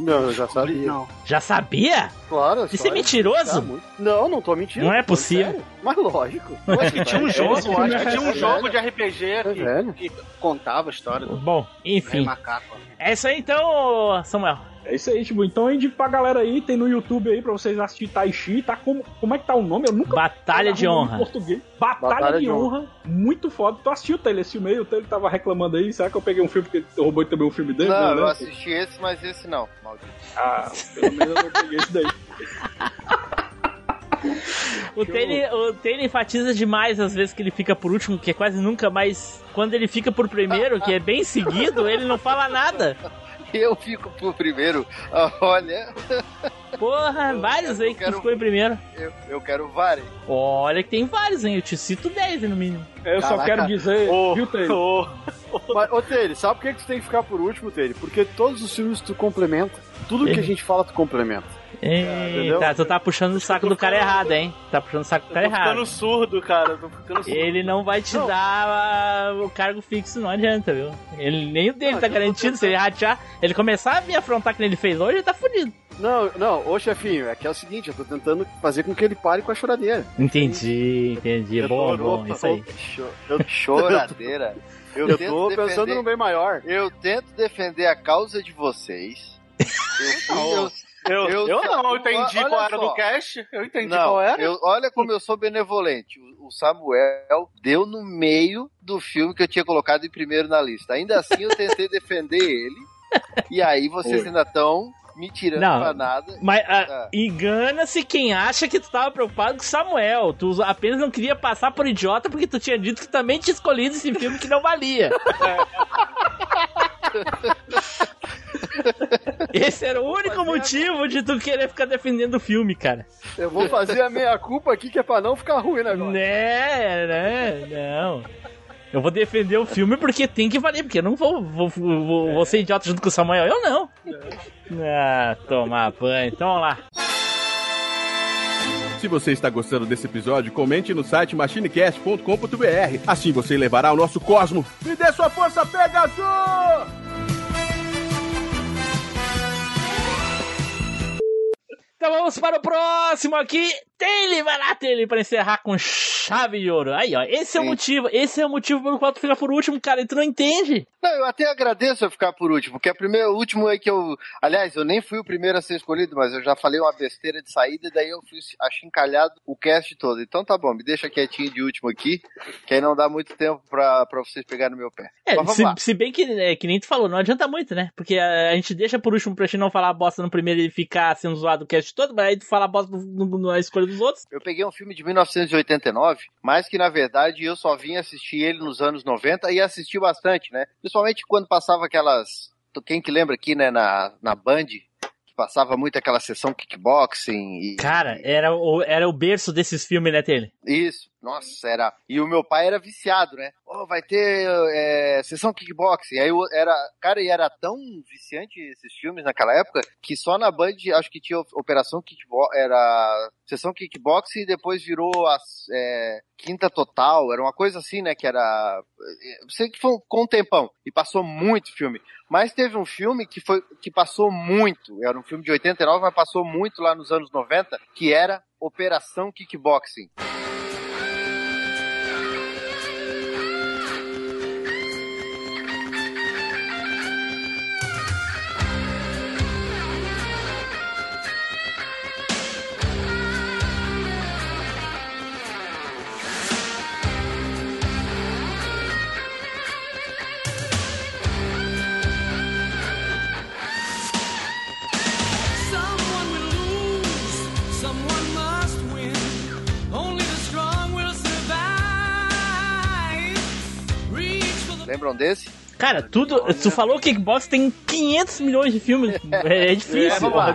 Não, eu já sabia. Não. Já sabia? Claro, Isso é mentiroso? Não, não tô mentindo. Não é possível. sério. Mas lógico. Eu acho que tinha um jogo, esse eu filme acho que é tinha um jogo de RPG É que, que contava a história do Bom, enfim. Macaco. É isso aí então, Samuel. É isso aí, tipo, então eu indico pra galera aí, tem no YouTube aí pra vocês assistir Tai Chi, tá como, como é que tá o nome? Eu nunca Batalha de honra. português. Batalha, Batalha de, de honra. muito foda. Tu assistiu o Taylor esse filme aí? O Taylor tava reclamando aí, será que eu peguei um filme porque roubou também um filme dele? Não, eu né? assisti esse, mas esse não. Maldito. Ah, pelo menos eu não peguei esse daí. O Taylor, o Taylor enfatiza demais as vezes que ele fica por último, que é quase nunca, mas quando ele fica por primeiro, que é bem seguido, ele não fala nada. Eu fico por primeiro. Ah, Olha, Porra, vários aí que tu quero- ficou em primeiro. eu, eu quero vários. Olha que tem vários, hein? Eu te cito 10 no mínimo. Eu só Caraca. quero dizer, Ô, viu, Taylor? ô, Mas, ô, Tele, sabe por que, que tu tem que ficar por último, Tele? Porque todos os filmes tu complementa. Tudo que a gente fala, tu complementa. Eita, entendeu? tu tá puxando o saco do cara errado, hein? Tá puxando o saco do cara tô ficando errado. surdo, cara. Tô ficando surdo. Ele não vai te Não. dar ah, o cargo fixo, não adianta, viu? Ele, nem o dele Não, tá garantido. Se ele ratear, ele começar a me afrontar que ele fez hoje, ele tá fudido. Não, não, ô chefinho, é que é o seguinte, eu tô tentando fazer com que ele pare com a choradeira. Entendi, entendi. Eu Bom, tô- bom, isso aí. Eu, Choradeira. Eu, eu tô pensando defender- no bem maior. Eu tento defender a causa de vocês. Eu, eu- Eu, Eu eu, não, eu entendi olha qual era só. do cast. Eu entendi não, qual era. eu- olha como eu sou benevolente. O, o Samuel deu no meio do filme que eu tinha colocado em primeiro na lista. Ainda assim, eu tentei defender ele. E aí vocês ainda estão me tirando Não. pra nada. Mas ah, Ah. engana-se quem acha que tu tava preocupado com Samuel. Tu apenas não queria passar por idiota porque tu tinha dito que também tinha escolhido esse filme que não valia. Esse era o único motivo de tu querer ficar defendendo o filme, cara. Eu vou fazer a meia culpa aqui que é pra não ficar ruim o negócio. Né, né, não. Eu vou defender o filme porque tem que valer, porque eu não vou, vou, vou, vou ser idiota junto com o Samuel. Eu não. Ah, tomar banho. Então vamos lá. Se você está gostando desse episódio, comente no site machinecast.com.br. Assim você levará ao nosso cosmo. Me dê sua força, Pegasus! Então vamos para o próximo aqui. Taylor, vai lá, Taylor, para encerrar com chave de ouro. Aí, ó, esse é o Sim. motivo, esse é o motivo pelo qual tu fica por último, cara, e tu não entende. Não, eu até agradeço eu ficar por último, porque a primeira, o último é que eu. Aliás, eu nem fui o primeiro a ser escolhido, mas eu já falei uma besteira de saída, e daí eu fui achincalhado o cast todo. Então tá bom, me deixa quietinho de último aqui, que aí não dá muito tempo pra, pra vocês pegarem no meu pé. É, se, lá. se bem que, é, que nem tu falou, não adianta muito, né? Porque a, a gente deixa por último pra gente não falar bosta no primeiro e ficar sendo zoado o cast todo, mas aí tu fala bosta na escolha dos outros. Eu peguei um filme de 1989, mas que na verdade eu só vim assistir ele nos anos 90 e assisti bastante, né? Principalmente quando passava aquelas. Quem que lembra aqui, né, na, na Band, que passava muito aquela sessão kickboxing e. Cara, era o, era o berço desses filmes, né, Taylor? Isso, nossa, era. E o meu pai era viciado, né? Oh, vai ter é, sessão kickboxing. Aí eu era. Cara, e era tão viciante esses filmes naquela época que só na Band acho que tinha Operação Kickboxing. Era sessão kickboxing e depois virou a é, Quinta Total. Era uma coisa assim, né? Que era. Sei que foi com um tempão. E passou muito filme. Mas teve um filme que foi que passou muito. Era um filme de 89, mas passou muito lá nos anos 90, que era Operação Kickboxing. Lembram desse? Cara, tudo. Tu falou que Kickbox tem 500 milhões de filmes. É, é difícil. vamos lá.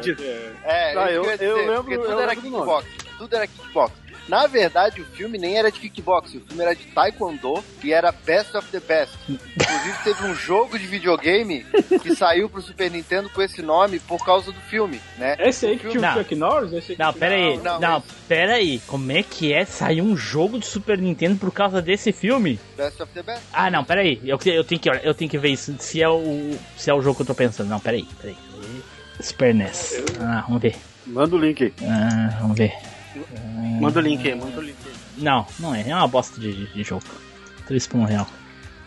É, Ah, isso eu- dizer, eu lembro- tudo eu era lembro nome. kickbox. Tudo era kickbox. Na verdade, o filme nem era de kickbox, o filme era de taekwondo e era Best of the Best. Inclusive, teve um jogo de videogame que saiu pro Super Nintendo com esse nome por causa do filme, né? Esse aí que tinha o. Chuck Norris? Esse Não, pera aí. Não, Não, não, pera aí. Como é que é sair um jogo de Super Nintendo por causa desse filme? Best of the Best. Ah, não, pera aí. Eu, eu, tenho que, eu tenho que ver isso. Se é, o, se é o jogo que eu tô pensando. Não, pera aí. Pera aí. Super NES. Ah, vamos ver. Manda o link aí. Ah, vamos ver. Manda o link aí, manda o link aí. Não, não é. É uma bosta de, de- de jogo. 3 por 1 real.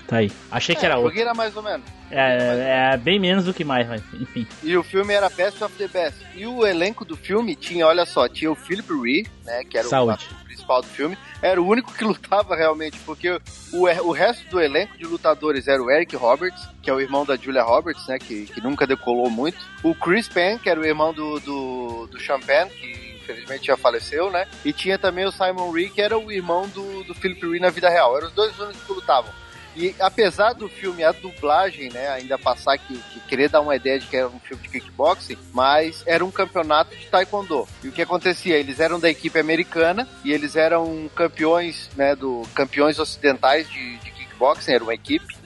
Tá aí. Achei que É, era o outro. era mais ou menos. É, é bem menos do que mais, mas enfim. E o filme era Best of the Best. E o elenco do filme tinha, olha só, tinha o Philip Ree, né, que era o Saúde. ator principal do filme. Era o único que lutava realmente, porque o, o resto do elenco de lutadores era o Eric Roberts, que é o irmão da Julia Roberts, né, que, que nunca decolou muito. O Chris Penn, que era o irmão do, do, do Champagne, que infelizmente já faleceu, né? E tinha também o Simon Ree, que era o irmão do, do Philip Ree na vida real. Eram os dois únicos que lutavam. E apesar do filme, a dublagem, né, ainda passar que, que querer dar uma ideia de que era um filme de kickboxing, mas era um campeonato de taekwondo. E o que acontecia? Eles eram da equipe americana e eles eram campeões, né, do campeões ocidentais de, de kickboxing, era uma equipe.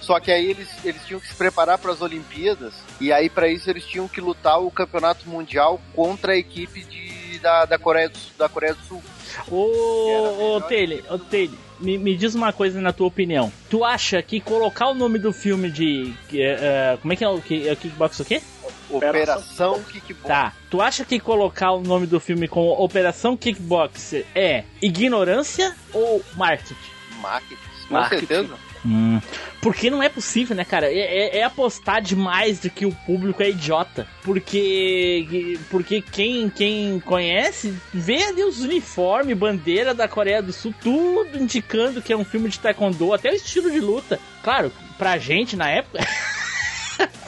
Só que aí eles, eles tinham que se preparar para as Olimpíadas e aí para isso eles tinham que lutar o campeonato mundial contra a equipe de, da, da, Coreia do, Sul- da Coreia do Sul. Ô, ô, Taylor, ô, Taylor, me, me diz uma coisa na tua opinião. Tu acha que colocar o nome do filme de. eh, como é que é o que, é Kickbox o quê? Operação Kickboxing. Tá. Tu acha que colocar o nome do filme com Operação Kickbox é ignorância ou marketing? Marketing, com Marketing. certeza. Hum, porque não é possível, né, cara? É, é- é apostar demais de que o público é idiota. Porque porque quem, quem conhece vê ali os uniformes, bandeira da Coreia do Sul, tudo indicando que é um filme de taekwondo, até o estilo de luta. Claro, pra gente na época.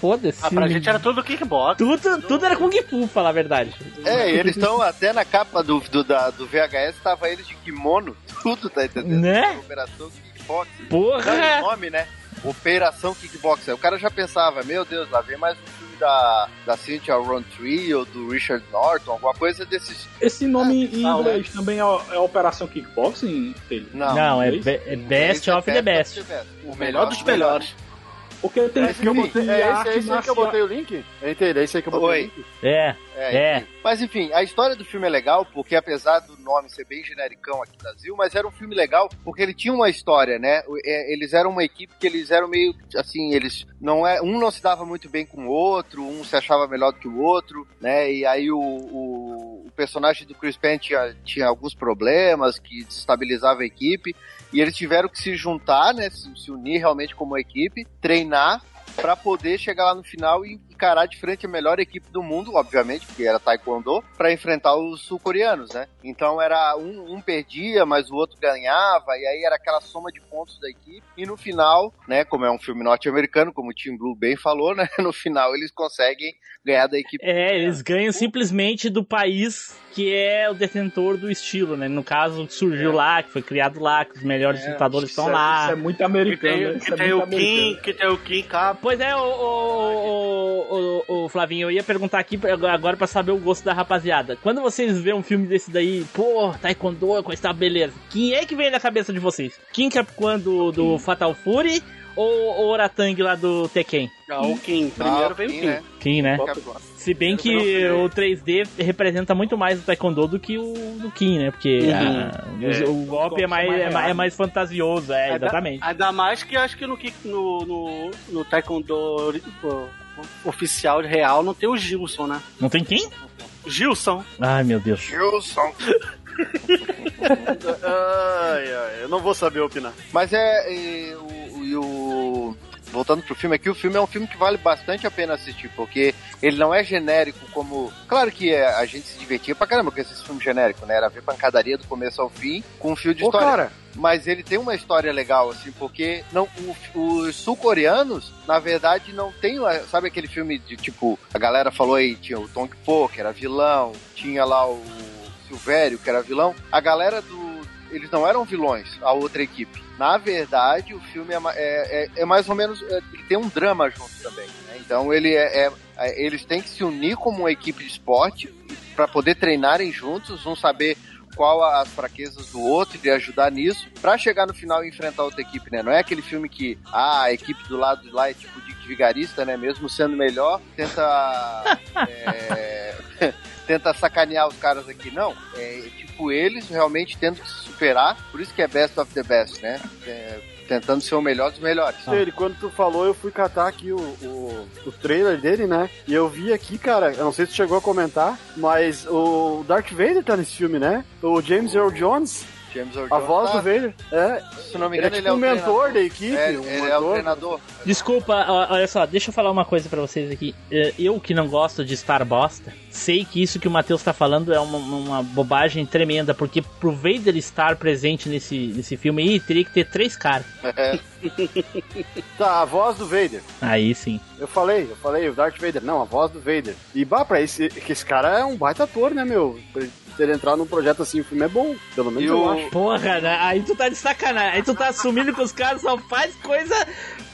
Foda-se. Ah, pra gente era tudo kickbox. Tudo, tudo era Kung Fu, falar a verdade. É, e eles estão até na capa do, do, da- do VHS, tava eles de kimono, tudo, tá entendendo? Né? Operação Kickboxing. Porra! O nome, né? Operação Kickboxing. O cara já pensava, meu Deus, lá vem mais um filme da, da Cynthia Roundtree ou do Richard Norton, alguma coisa desses. Esse nome em não, inglês também é, é Operação Kickboxing? Não, Não, é, é Best Esse é of the Best. O melhor dos melhores. Porque tem É esse, que eu botei, de é esse, arte é esse aí que eu botei o link? É inteiro, é esse aí que eu botei Oi. o link? É, É, É. Mas enfim, a história do filme é legal, porque apesar do nome ser bem genericão aqui no Brasil, mas era um filme legal, porque ele tinha uma história, né? É, Eles eram uma equipe que eles eram meio assim, eles não é. Um não se dava muito bem com o outro, um se achava melhor do que o outro, né? E aí o, o, o personagem do Chris Penn tinha, tinha alguns problemas que desestabilizava a equipe. E eles tiveram que se juntar, né? Se, unir realmente como equipe, treinar para poder chegar lá no final e encarar de frente a melhor equipe do mundo, obviamente, porque era Taekwondo, para enfrentar os sul-coreanos, né? Então era um, um perdia, mas o outro ganhava, e aí era aquela soma de pontos da equipe. E no final, né, como é um filme norte-americano, como o Tim Blue bem falou, né? No final eles conseguem ganhar da equipe. É, eles ganham simplesmente do país que é o detentor do estilo, né? No caso, que surgiu lá, que foi criado lá, que os melhores lutadores Isso estão é- lá. Isso é muito Que americano, tem, né? que é tem muito o Kim, que tem o Kim Capa. Pois é, o, o, o, o Flavinho, eu ia perguntar aqui agora pra saber o gosto da rapaziada. Quando vocês vêem um filme desse daí, pô, Taekwondo, com essa beleza, quem é que vem na cabeça de vocês? Kim Capquan do, do Fatal Fury ou o Oratang lá do Tekken? Ah, o Kim. Primeiro Ah, veio o Kim, Kim. né? Kim, né? Se bem que o 3D representa muito mais o Taekwondo do que o do Kim, né? Porque Uhum. ah, É. o, o golpe é mais, é mais, é mais fantasioso, é, exatamente. Ainda, ainda mais que acho que no, kick- no, no, no Taekwondo oficial real não tem o Gilson, né? Não tem quem? Gilson. Ai, meu Deus. Gilson. Ai, ai, eu não vou saber opinar. Mas é. e o, e o- Voltando pro filme aqui, o filme é um filme que vale bastante a pena assistir, porque ele não é genérico como. Claro que é, a gente se divertia pra caramba com esse filme genérico, né? Era ver pancadaria do começo ao fim com um fio de Ô, história. cara, Mas ele tem uma história legal, assim, porque não, o- os sul-coreanos, na verdade, não tem. Sabe aquele filme de tipo, a galera falou aí, tinha o Tong Po, que era vilão, tinha lá o Silvério, que era vilão. A galera do. eles não eram vilões, a outra equipe. Na verdade, o filme é, é, é- é mais ou menos. é, tem um drama junto também. né? Então ele é- eles têm que se unir como uma equipe de esporte para poder treinarem juntos, um saber qual as fraquezas do outro e ajudar nisso, para chegar no final e enfrentar outra equipe, né? Não é aquele filme que ah, a equipe do lado de lá é tipo de vigarista, né? Mesmo sendo melhor, tenta é, tenta sacanear os caras aqui. Não, é tipo eles realmente que se superar, por isso que é best of the best, né? É, tentando ser o melhor dos melhores. Ele, quando tu falou, eu fui catar aqui o, o, o trailer dele, né? E eu vi aqui, cara, eu não sei se tu chegou a comentar, mas o Darth Vader tá nesse filme, né? O James Earl Jones, James Earl a Jones, voz tá? do Vader. É, Se não me ele é engano, tipo ele é um o mentor treinador. da equipe, É, um ele é o treinador. Desculpa, olha só, deixa eu falar uma coisa pra vocês aqui. Eh, Eu que não gosto de Star bosta, sei que isso que o Matheus tá falando é uma, uma bobagem tremenda, porque pro Vader estar presente nesse, nesse filme aí, teria que ter três caras. É, Tá, a voz do Vader. Aí sim. Eu falei, eu falei, o Darth Vader. Não, a voz do Vader. E, bah, pra esse, que esse cara é um baita ator, né, meu? Ele ter entrado num projeto assim, o filme é bom. Pelo menos eu o- acho. Porra, né? aí tu tá de sacanagem. Aí tu tá assumindo que os caras só faz coisa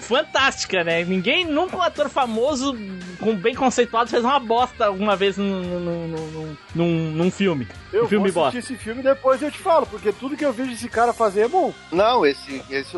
fantástica, né? Ninguém, nunca um ator famoso, com bem conceituado, fez uma bosta alguma vez num, num, num, num, num filme. Eu um filme vou bosta. esse filme depois eu te falo, porque tudo que eu vejo esse cara fazer é bom. Não, esse, esse,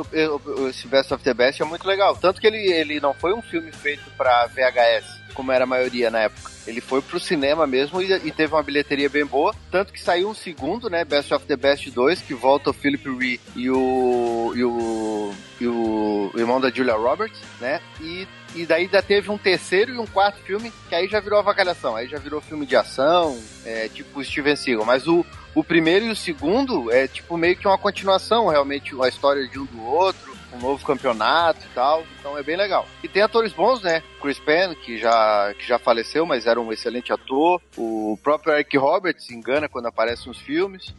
esse Best of the Best é muito legal. Tanto que ele, ele não foi um filme feito pra VHS, como era a maioria na época. Ele foi pro cinema mesmo e, e teve uma bilheteria bem boa. Tanto que saiu um segundo, né? Best of the Best 2, que volta o Philip Ree e o. e o. e o irmão da Julia Roberts, né? E, e daí ainda teve um terceiro e um quarto filme, que aí já virou avacalhação. Aí já virou filme de ação, é, tipo Steven Seagal. Mas o, o primeiro e o segundo é tipo meio que uma continuação, realmente, a história de um do outro, um novo campeonato e tal. Então é bem legal. E tem atores bons, né? Chris Penn, que já, que já faleceu, mas era um excelente ator. O próprio Eric Roberts engana quando aparece nos filmes.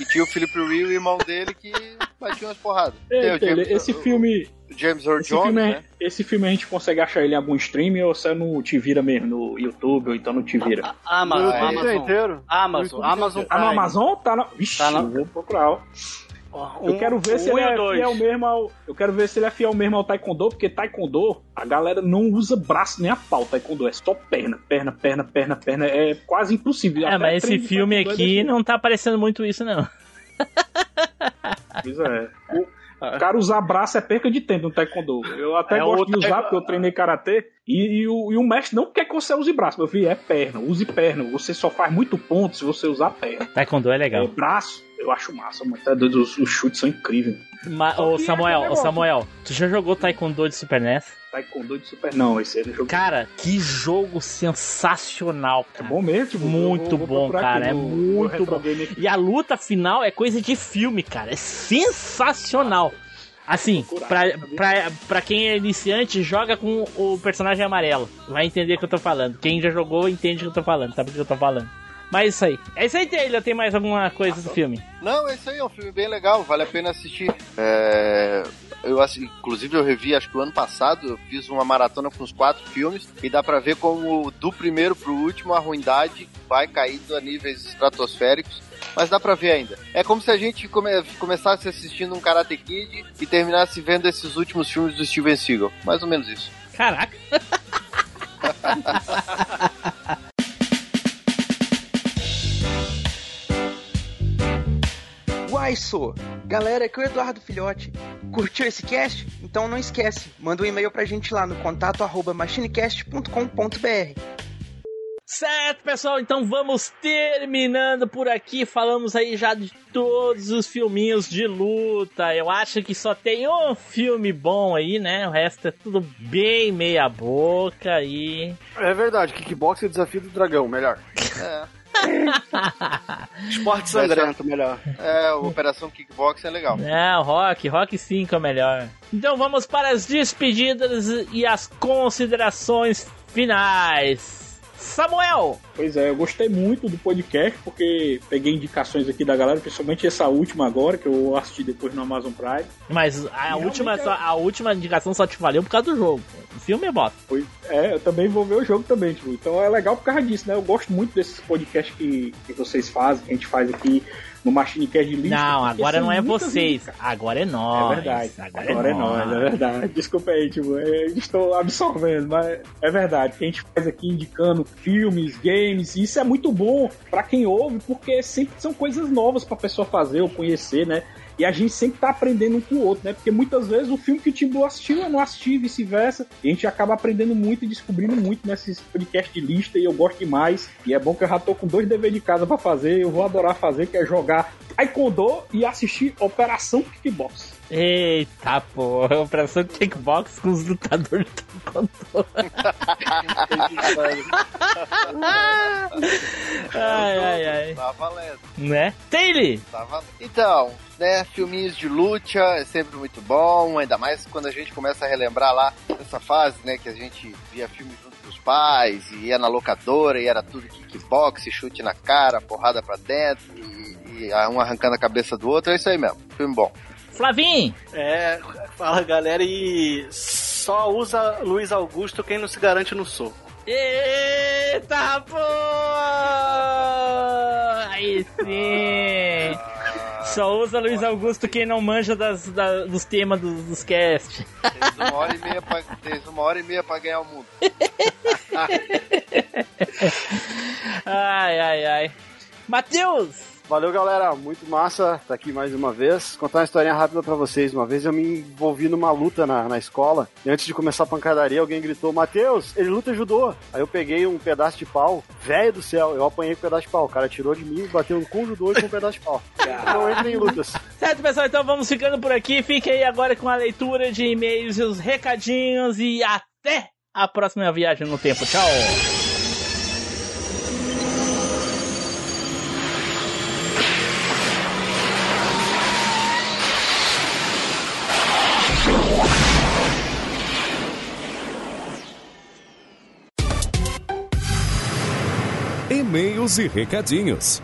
E tinha o Philip Ree, o irmão dele, que batia umas porradas. Tem o Eita, ele- James- esse o- filme. o James Earl Esse Jones, filme, é- né? esse filme a gente consegue achar ele em algum stream ou você não te vira mesmo no YouTube ou então não te vira? Amazon, No YouTube Amazon. inteiro. Amazon, No Amazon YouTube Tá no. Amazon? Tá no. Vixe, Tá na- eu vou procurar. ó. Eu Um- quero ver se um ele e o é dois. fiel mesmo ao. Eu quero ver se ele é fiel mesmo ao Taekwondo, porque Taekwondo, a galera não usa braço nem a pau. Taekwondo é só perna, perna, perna, perna, perna. É quase impossível. É, mas esse filme é aqui desse não tá aparecendo muito isso, não. Pois é. O cara usar braço é perca de tempo no taekwondo. Eu até É gosto de usar, porque eu treinei karatê. E, e o, e o mestre não quer que você use braço. Meu filho, é perna. Use perna. Você só faz muito ponto se você usar perna. Taekwondo é É, legal. braço, eu acho massa, mano. Tá doido, Os, os chutes são incríveis. Ma ô, é Samuel, aquele ô, Samuel, tu já jogou Taekwondo de Super NES? Taekwondo de super. Não, esse ele jogou. Cara, que jogo sensacional, É cara. bom mesmo, tipo, Muito vou- vou bom, cara, é no- no muito bom. Game. E a luta final é coisa de filme, cara. É sensacional. Assim, pra, pra, pra quem é iniciante, joga com o personagem amarelo. Vai entender o que eu tô falando. Quem já jogou, entende o que eu tô falando, sabe o que eu tô falando. Mas é isso aí. É isso aí, Taylor. Tem mais alguma coisa do filme? Não, é isso aí, é um filme bem legal, vale a pena assistir. É, eu, inclusive, eu revi, acho que o ano passado, eu fiz uma maratona com os quatro filmes, e dá pra ver como do primeiro pro último a ruindade vai caindo a níveis estratosféricos, mas dá pra ver ainda. É como se a gente come- começasse assistindo um Karate Kid e terminasse vendo esses últimos filmes do Steven Seagal. Mais ou menos isso. Caraca. Uai, sou! Galera, aqui é o Eduardo Filhote. Curtiu esse cast? Então não esquece, manda um e-mail pra gente lá no contato arroba machinecast.com.br. Certo, pessoal, então vamos terminando por aqui. Falamos aí já de todos os filminhos de luta. Eu acho que só tem um filme bom aí, né? O resto é tudo bem meia boca e É verdade, kickbox é desafio do dragão, melhor. É, Esporte sangrento, melhor. é a Operação Kickbox é legal. Não, Rock, Rock 5 é melhor. Então vamos para as despedidas e as considerações finais. Samuel, Pois é, eu gostei muito do podcast, porque peguei indicações aqui da galera, principalmente essa última agora, que eu assisti depois no Amazon Prime. Mas a Realmente última, é- a última indicação só te valeu por causa do jogo. O filme é bota. Foi, é, eu também vou ver o jogo também, tipo, então é legal por causa disso, né? Eu gosto muito desses podcasts que, que vocês fazem, que a gente faz aqui no Machine Cast de lista. Não, agora não é vocês. indicações. Agora é É nós. verdade. Agora, Agora, é nós, é verdade. Desculpa aí, tipo, eu estou absorvendo, mas é verdade. Que a gente faz aqui indicando filmes, games, e isso é muito bom pra quem ouve, porque sempre são coisas novas pra pessoa fazer ou conhecer, né? E a gente sempre tá aprendendo um com o outro, né? Porque muitas vezes o filme que o Timbu assistiu eu não assisti, e vice-versa. E a gente acaba aprendendo muito e descobrindo muito nesses podcasts de lista, e eu gosto demais. E é bom que eu já tô com dois deveres de casa pra fazer, eu vou adorar fazer, que é jogar Taekwondo e assistir Operação Kickbox. Eita porra, operação kickbox com os lutadores do taekwondo. ai, ai, ai. Tá valendo. Né? Taylor! Tá valendo. Então, né, filminhos de luta é sempre muito bom, ainda mais quando a gente começa a relembrar lá essa fase, né, que a gente via filme junto com os pais, e ia na locadora, e era tudo kickbox, chute na cara, porrada pra dentro, e, e um arrancando a cabeça do outro, é isso aí mesmo, filme bom. Flavinho! É, fala galera, e só usa Luiz Augusto quem não se garante no soco. Eita porra! Aí sim! Só usa Luiz Augusto quem não manja das, da- dos temas dos, dos cast. Fez uma hora e meia pra, uma hora e meia pra ganhar o mundo. Ai, ai, ai. Matheus! Valeu, galera. Muito massa estar aqui mais uma vez. Contar uma historinha rápida pra vocês. Uma vez eu me envolvi numa luta na, na escola. E antes de começar a pancadaria, alguém gritou: Matheus, ele luta judô. Aí eu peguei um pedaço de pau. Velho do céu, eu apanhei com um pedaço de pau. O cara tirou de mim, bateu com o judô e com um pedaço de pau. Não entrem em lutas. Certo, pessoal, então vamos ficando por aqui. Fique aí agora com a leitura de e-mails e os recadinhos. E até a próxima viagem no tempo. Tchau! E-mails e recadinhos.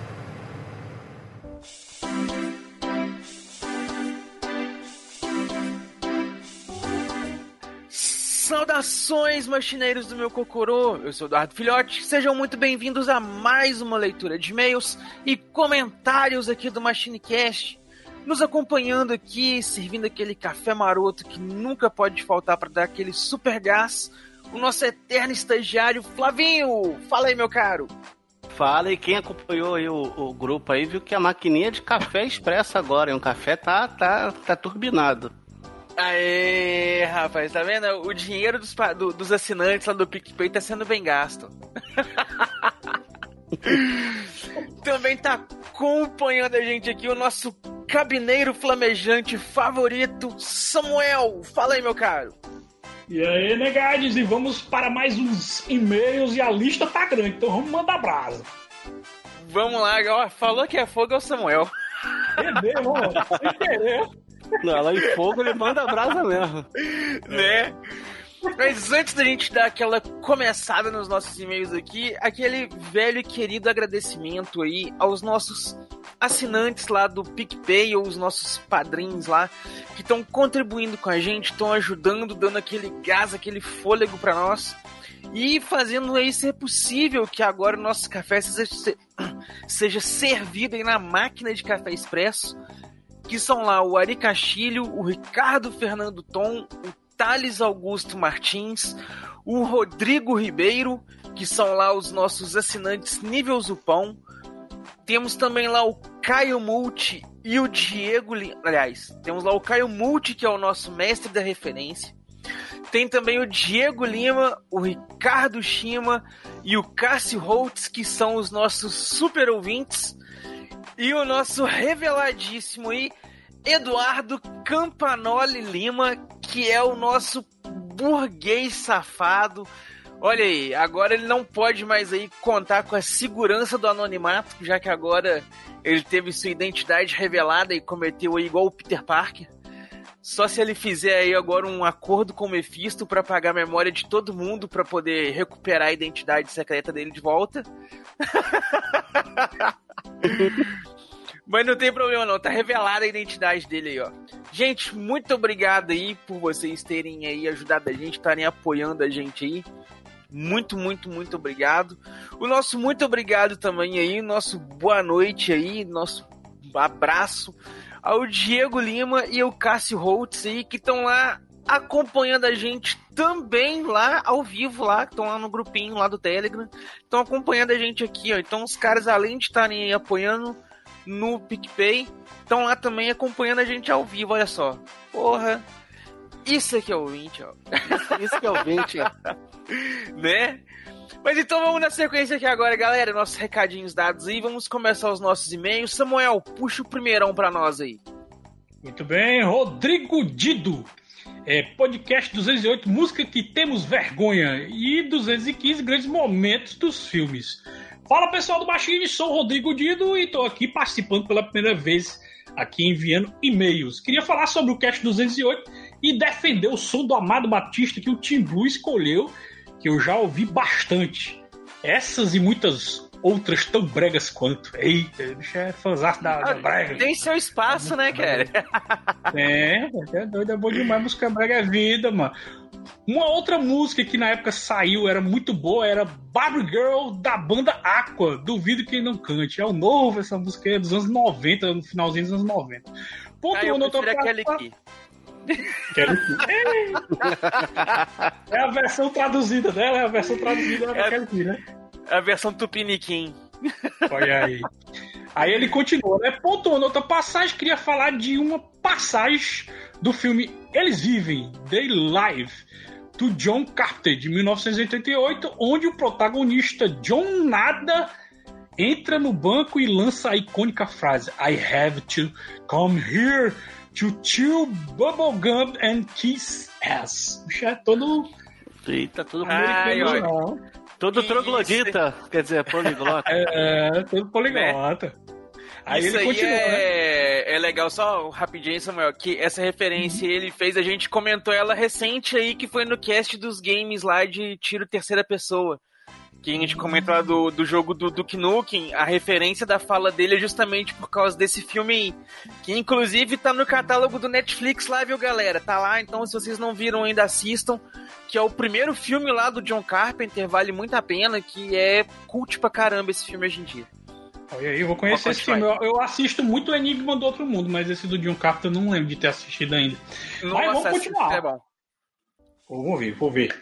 Saudações, machineiros do meu Cocorô! Eu sou Eduardo Filhote, sejam muito bem-vindos a mais uma leitura de e-mails e comentários aqui do MachineCast. Nos acompanhando aqui, servindo aquele café maroto que nunca pode faltar para dar aquele super gás, o nosso eterno estagiário Flavinho! Fala aí, meu caro! Fala, e quem acompanhou aí o, o grupo aí viu que a maquininha de café é expressa agora, e o café tá, tá, tá turbinado. Aê, rapaz, tá vendo? O dinheiro dos, do- dos assinantes lá do PicPay tá sendo bem gasto. Também tá acompanhando a gente aqui o nosso cabineiro flamejante favorito, Samuel. Fala aí, meu caro. E aí, negades, e vamos para mais uns e-mails e a lista tá grande, então vamos mandar brasa. Vamos lá, ó, falou que é fogo é o Samuel. É mesmo, ó, sem querer. Não, lá em fogo ele manda brasa mesmo. né? Mas antes da gente dar aquela começada nos nossos e-mails aqui, aquele velho e querido agradecimento aí aos nossos assinantes lá do PicPay ou os nossos padrinhos lá que estão contribuindo com a gente, estão ajudando, dando aquele gás, aquele fôlego para nós. E fazendo aí ser possível que agora o nosso café seja, seja servido aí na máquina de café expresso que são lá o Ari Castilho, o Ricardo Fernando Tom, o Thales Augusto Martins, o Rodrigo Ribeiro, que são lá os nossos assinantes nível Zupão. Temos também lá o Caio Multi e o Diego. Aliás, temos lá o Caio Multi, que é o nosso mestre da referência. Tem também o Diego Lima, o Ricardo Shima e o Cássio Holtz, que são os nossos super ouvintes. E o nosso reveladíssimo aí, Eduardo Campanoli Lima, que é o nosso burguês safado. Olha aí, agora ele não pode mais aí contar com a segurança do anonimato, já que agora ele teve sua identidade revelada e cometeu aí igual o Peter Parker. Só se ele fizer aí agora um acordo com o Mephisto para pagar a memória de todo mundo para poder recuperar a identidade secreta dele de volta. Mas não tem problema não, tá revelada a identidade dele aí, ó. Gente, muito obrigado aí por vocês terem aí ajudado a gente, estarem apoiando a gente aí. Muito, muito, muito obrigado. O nosso muito obrigado também aí, nosso boa noite aí, nosso abraço ao Diego Lima e ao Cássio Holtz aí, que estão lá acompanhando a gente também lá ao vivo lá, que estão lá no grupinho lá do Telegram, estão acompanhando a gente aqui, ó. Então os caras além de estarem apoiando no PicPay, estão lá também acompanhando a gente ao vivo, olha só. Porra, isso aqui é o 20, ó. Isso que é o 20, ó. né? Mas então vamos na sequência aqui agora, galera. Nossos recadinhos dados aí. Vamos começar os nossos e-mails. Samuel, puxa o primeirão pra nós aí. Muito bem, Rodrigo Dido. É, podcast 208, música que temos vergonha. E 215, grandes momentos dos filmes. Fala pessoal do Machine, sou o Rodrigo Dido e estou aqui participando pela primeira vez, aqui enviando e-mails. Queria falar sobre o Cast 208 e defender o som do Amado Batista que o Tim Blue escolheu que eu já ouvi bastante. Essas e muitas outras tão bregas quanto. Eita, o bicho é fãzão da, da brega. Tem seu espaço, né, cara? É, é doido, é bom demais. Música brega é vida, mano. Uma outra música que na época saiu, era muito boa, era Barbie Girl da banda Aqua. Duvido que não cante. É o novo, essa música é dos anos 90, no finalzinho dos anos 90. Ponto Ah, eu um, prefiro aquele aqui. Quero É a versão traduzida dela, é a versão traduzida da É- que, né? A versão Tupiniquim. Olha aí. Aí ele continua, né? Pontuando outra passagem, queria falar de uma passagem do filme Eles Vivem, They Live, do John Carpenter, de 1988, onde o protagonista John Nada entra no banco e lança a icônica frase I have to come here to chew bubblegum and kiss ass. Bicho, é todo Eita, tudo Ai, americano, Todo Isso. troglodita, quer dizer, poliglota. É, todo poliglota. Aí Isso ele aí continua, né? é... é legal, só rapidinho, Samuel, que essa referência Uhum. ele fez, a gente comentou ela recente aí, que foi no cast dos games lá de tiro terceira pessoa. Que a gente comentou lá do, do jogo do Duke Nukem, a referência da fala dele é justamente por causa desse filme aí. Que inclusive tá no catálogo do Netflix lá, viu, galera? Tá lá, então se vocês não viram ainda, assistam. Que é o primeiro filme lá do John Carpenter, vale muito a pena, que é cult pra caramba esse filme hoje em dia. Olha aí, eu vou conhecer Pode esse filme. Eu, eu assisto muito Enigma do Outro Mundo, mas esse do John Carpenter eu não lembro de ter assistido ainda. Mas vamos continuar. É bom. Vou ver, vou ver.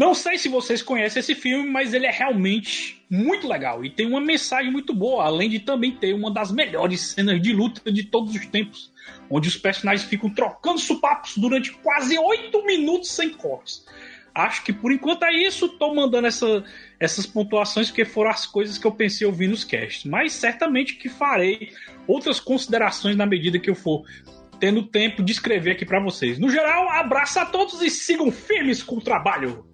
Não sei se vocês conhecem esse filme, mas ele é realmente muito legal e tem uma mensagem muito boa, além de também ter uma das melhores cenas de luta de todos os tempos, onde os personagens ficam trocando supapos durante quase oito minutos sem cortes. Acho que por enquanto é isso, tô mandando essa, essas pontuações porque foram as coisas que eu pensei ouvir nos casts, mas certamente que farei outras considerações na medida que eu for tendo tempo de escrever aqui para vocês. No geral, abraço a todos e sigam firmes com o trabalho.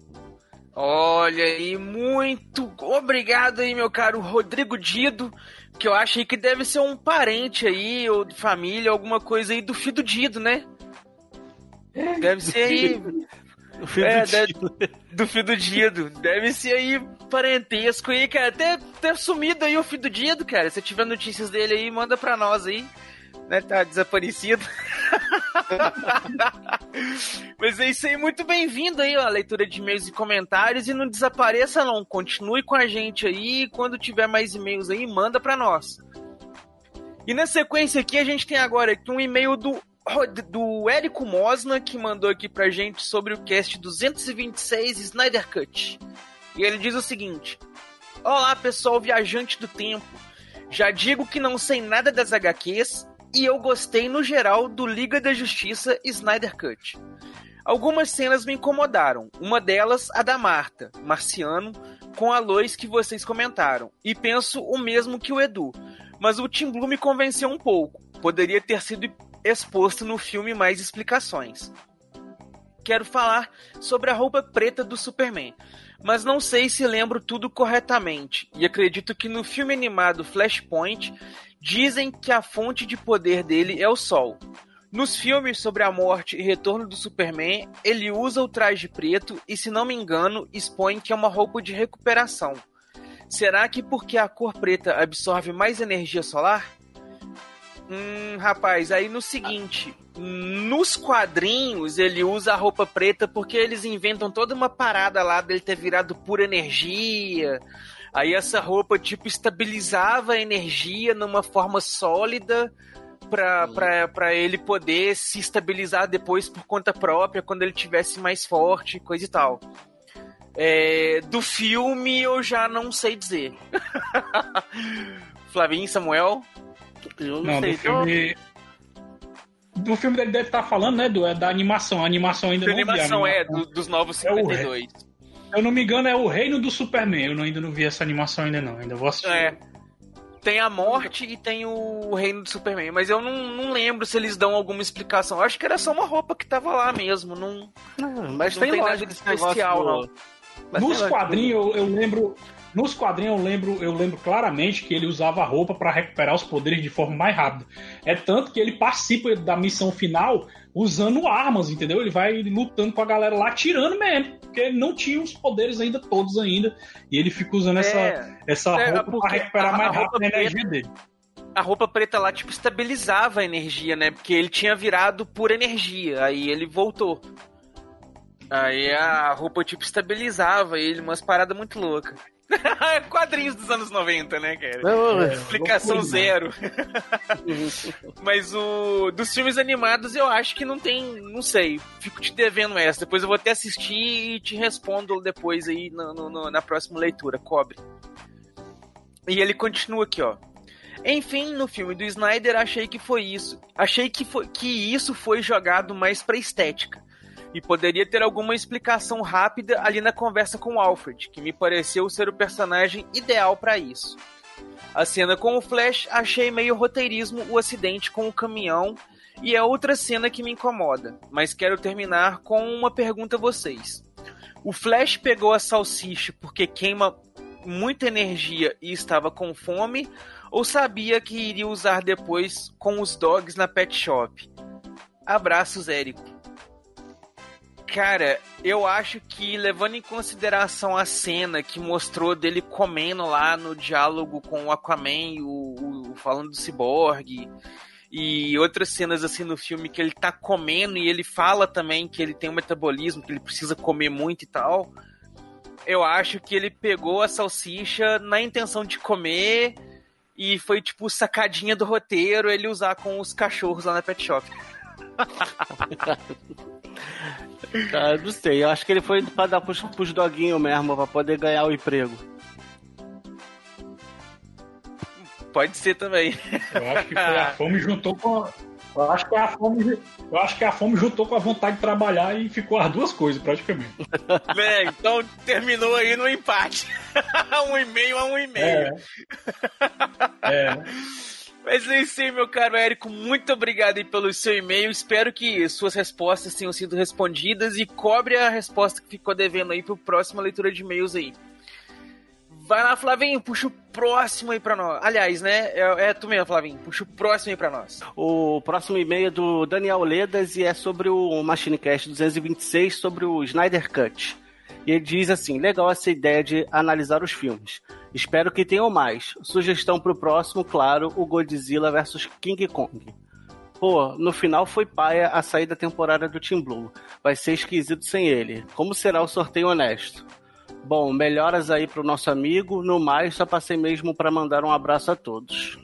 Olha aí, muito obrigado aí, meu caro Rodrigo Dido, que eu acho aí que deve ser um parente aí, ou de família, alguma coisa aí do filho do Dido, né? Deve ser aí O filho É, do deve- tio. do filho do Dido. Deve ser aí parentesco aí, cara. Até ter sumido aí o filho do Dido, cara. Se tiver notícias dele aí, manda pra nós aí. Né, tá desaparecido. Mas é isso aí, muito bem-vindo aí, a leitura de e-mails e comentários. E não desapareça, não. Continue com a gente aí. Quando tiver mais e-mails aí, manda pra nós. E na sequência aqui, a gente tem agora aqui um e-mail do, do Érico Mosna, que mandou aqui pra gente sobre o cast 226 Snyder Cut. E ele diz o seguinte: Olá, pessoal viajante do tempo. Já digo que não sei nada das HQs e eu gostei no geral do Liga da Justiça Snyder Cut. Algumas cenas me incomodaram. Uma delas, a da Marta, Marciano, com a Lois que vocês comentaram. E penso o mesmo que o Edu. Mas o Tim Blue me convenceu um pouco. Poderia ter sido exposto no filme mais explicações. Quero falar sobre a roupa preta do Superman, mas não sei se lembro tudo corretamente, e acredito que no filme animado Flashpoint dizem que a fonte de poder dele é o Sol. Nos filmes sobre a morte e retorno do Superman, ele usa o traje preto e, se não me engano, expõe que é uma roupa de recuperação. Será que porque a cor preta absorve mais energia solar? Hum, rapaz, aí no seguinte, nos quadrinhos ele usa a roupa preta porque eles inventam toda uma parada lá dele ter virado pura energia. Aí essa roupa tipo estabilizava a energia numa forma sólida pra, pra, pra ele poder se estabilizar depois por conta própria quando ele tivesse mais forte, coisa e tal. É, do filme eu já não sei dizer. Flavinho, Samuel? Eu não, Não, sei. do filme. Do filme ele deve estar falando, né? Do, é da animação. A animação ainda Da não vi. a animação é, animação. do- dos novos É o 52. Se eu não me engano, é o Reino do Superman. Eu não- ainda não vi essa animação ainda não. Ainda vou assistir. É. Tem a morte e tem o reino do Superman. Mas eu não, não lembro se eles dão alguma explicação. Eu acho que era só uma roupa que tava lá mesmo. Não, Não, mas Não tem, tem nada de especial, do- não. Mas tem Nos quadrinhos eu, eu lembro. Nos quadrinhos eu lembro, eu lembro claramente que ele usava a roupa para recuperar os poderes de forma mais rápida. É tanto que ele participa da missão final usando armas, entendeu? Ele vai lutando com a galera lá, tirando mesmo, porque ele não tinha os poderes ainda todos ainda, e ele fica usando essa, É, essa é, roupa para recuperar a- mais a roupa rápido a energia preta- dele. a roupa preta lá, tipo, estabilizava a energia, né? Porque ele tinha virado por energia. Aí ele voltou. Aí a roupa, tipo, estabilizava ele, umas paradas muito loucas. Quadrinhos dos anos 90, né, cara? Não, Explicação loucura zero. Mas o dos filmes animados eu acho que não tem, não sei. Fico te devendo essa. Depois eu vou até assistir e te respondo depois aí no- no- no- na próxima leitura. Cobre. E ele continua aqui, ó. Enfim, no filme do Snyder achei que foi isso. Achei que, foi, que isso foi jogado mais pra estética. E poderia ter alguma explicação rápida ali na conversa com Alfred, que me pareceu ser o personagem ideal pra isso. A cena com o Flash achei meio roteirismo o acidente com o caminhão e é outra cena que me incomoda, mas quero terminar com uma pergunta a vocês. O Flash pegou a salsicha porque queima muita energia e estava com fome ou sabia que iria usar depois com os dogs na pet shop? Abraços, Érico. Cara, eu acho que levando em consideração a cena que mostrou dele comendo lá no diálogo com o Aquaman, o, o- falando do Cyborg, e outras cenas assim no filme que ele tá comendo e ele fala também que ele tem um metabolismo, que ele precisa comer muito e tal. Eu acho que ele pegou a salsicha na intenção de comer e foi tipo sacadinha do roteiro ele usar com os cachorros lá na pet shop. Cara, não sei. Eu acho que ele foi pra dar pros, pros doguinhos mesmo, pra poder ganhar o emprego. Pode ser também. Eu acho que foi a fome juntou com a, eu acho que a fome eu acho que a fome juntou com a vontade de trabalhar e ficou as duas coisas praticamente. né? Então terminou aí no empate. um e meio a um e meio. É. É. Mas é isso aí, meu caro Érico. Muito obrigado pelo seu e-mail. Espero que suas respostas tenham sido respondidas e cobre a resposta que ficou devendo aí pro próxima leitura de e-mails aí. Vai lá, Flavinho, puxa o próximo aí pra nós. Aliás, né? É, é tu mesmo, Flavinho. Puxa o próximo aí pra nós. O próximo e-mail é do Daniel Ledas e é sobre o MachineCast 226, sobre o Snyder Cut. E ele diz assim: legal essa ideia de analisar os filmes. Espero que tenham mais. Sugestão pro próximo, claro, o Godzilla vs King Kong. Pô, no final foi paia a saída temporária do Team Blue. Vai ser esquisito sem ele. Como será o sorteio honesto? Bom, melhoras aí pro nosso amigo. No mais, só passei mesmo para mandar um abraço a todos.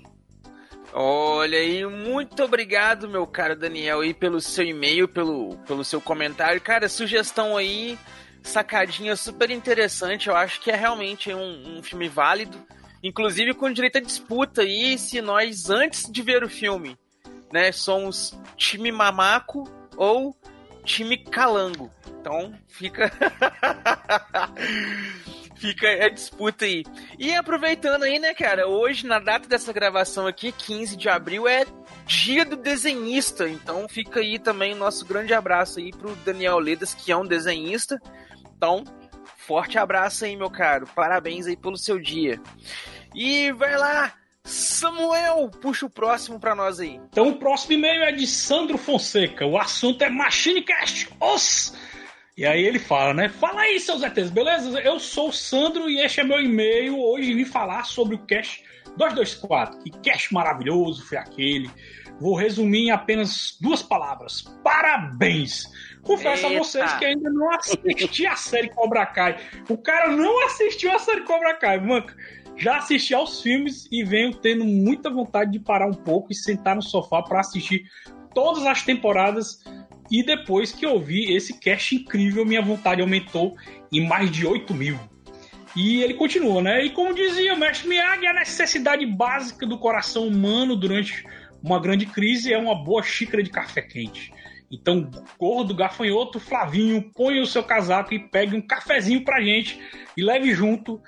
Olha aí, muito obrigado, meu caro Daniel, aí, pelo seu e-mail, pelo, pelo seu comentário. Cara, sugestão aí, sacadinha super interessante. Eu acho que é realmente um, um filme válido. Inclusive com direito a disputa aí, se nós, antes de ver o filme, né, somos time mamaco ou time calango. Então, fica. Fica a disputa aí. E aproveitando aí, né, cara, hoje, na data dessa gravação aqui, 15 de abril, é dia do desenhista. Então fica aí também o nosso grande abraço aí pro Daniel Ledas, que é um desenhista. Então, forte abraço aí, meu caro. Parabéns aí pelo seu dia. E vai lá, Samuel, puxa o próximo pra nós aí. Então o próximo e-mail é de Sandro Fonseca. O assunto é MachineCast. Os! E aí ele fala, né? Fala aí, seus ETs, beleza? Eu sou o Sandro e este é meu e-mail. Hoje vim falar sobre o Cash 224. Que cash maravilhoso foi aquele. Vou resumir em apenas duas palavras. Parabéns! Confesso Eita. a vocês que ainda não assisti a série Cobra Kai. O cara não assistiu a série Cobra Kai, mano. Já assisti aos filmes e venho tendo muita vontade de parar um pouco e sentar no sofá para assistir todas as temporadas. E depois que eu vi esse cast incrível, minha vontade aumentou em mais de 8 mil. E ele continua, né? E como dizia o mestre Miyagi, a necessidade básica do coração humano durante uma grande crise é uma boa xícara de café quente. Então, gordo, gafanhoto, Flavinho, ponha o seu casaco e pegue um cafezinho pra gente e leve junto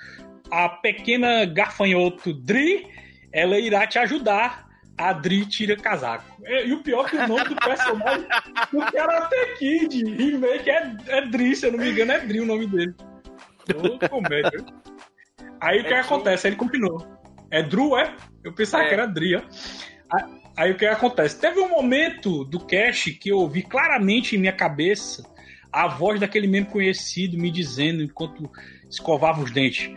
a pequena gafanhoto Dri. Ela irá te ajudar. A Dri tira casaco. É, E o pior que o nome do personagem do Karate Kid remake é, é Dri, se eu não me engano, é Dri o nome dele. Ô, comédia. Aí o que É acontece? Ele continuou. É Drew, é? Eu pensava É. que era Dri, ó. Aí- o que acontece? Teve um momento do cast que eu ouvi claramente em minha cabeça a voz daquele mesmo conhecido me dizendo enquanto escovava os dentes.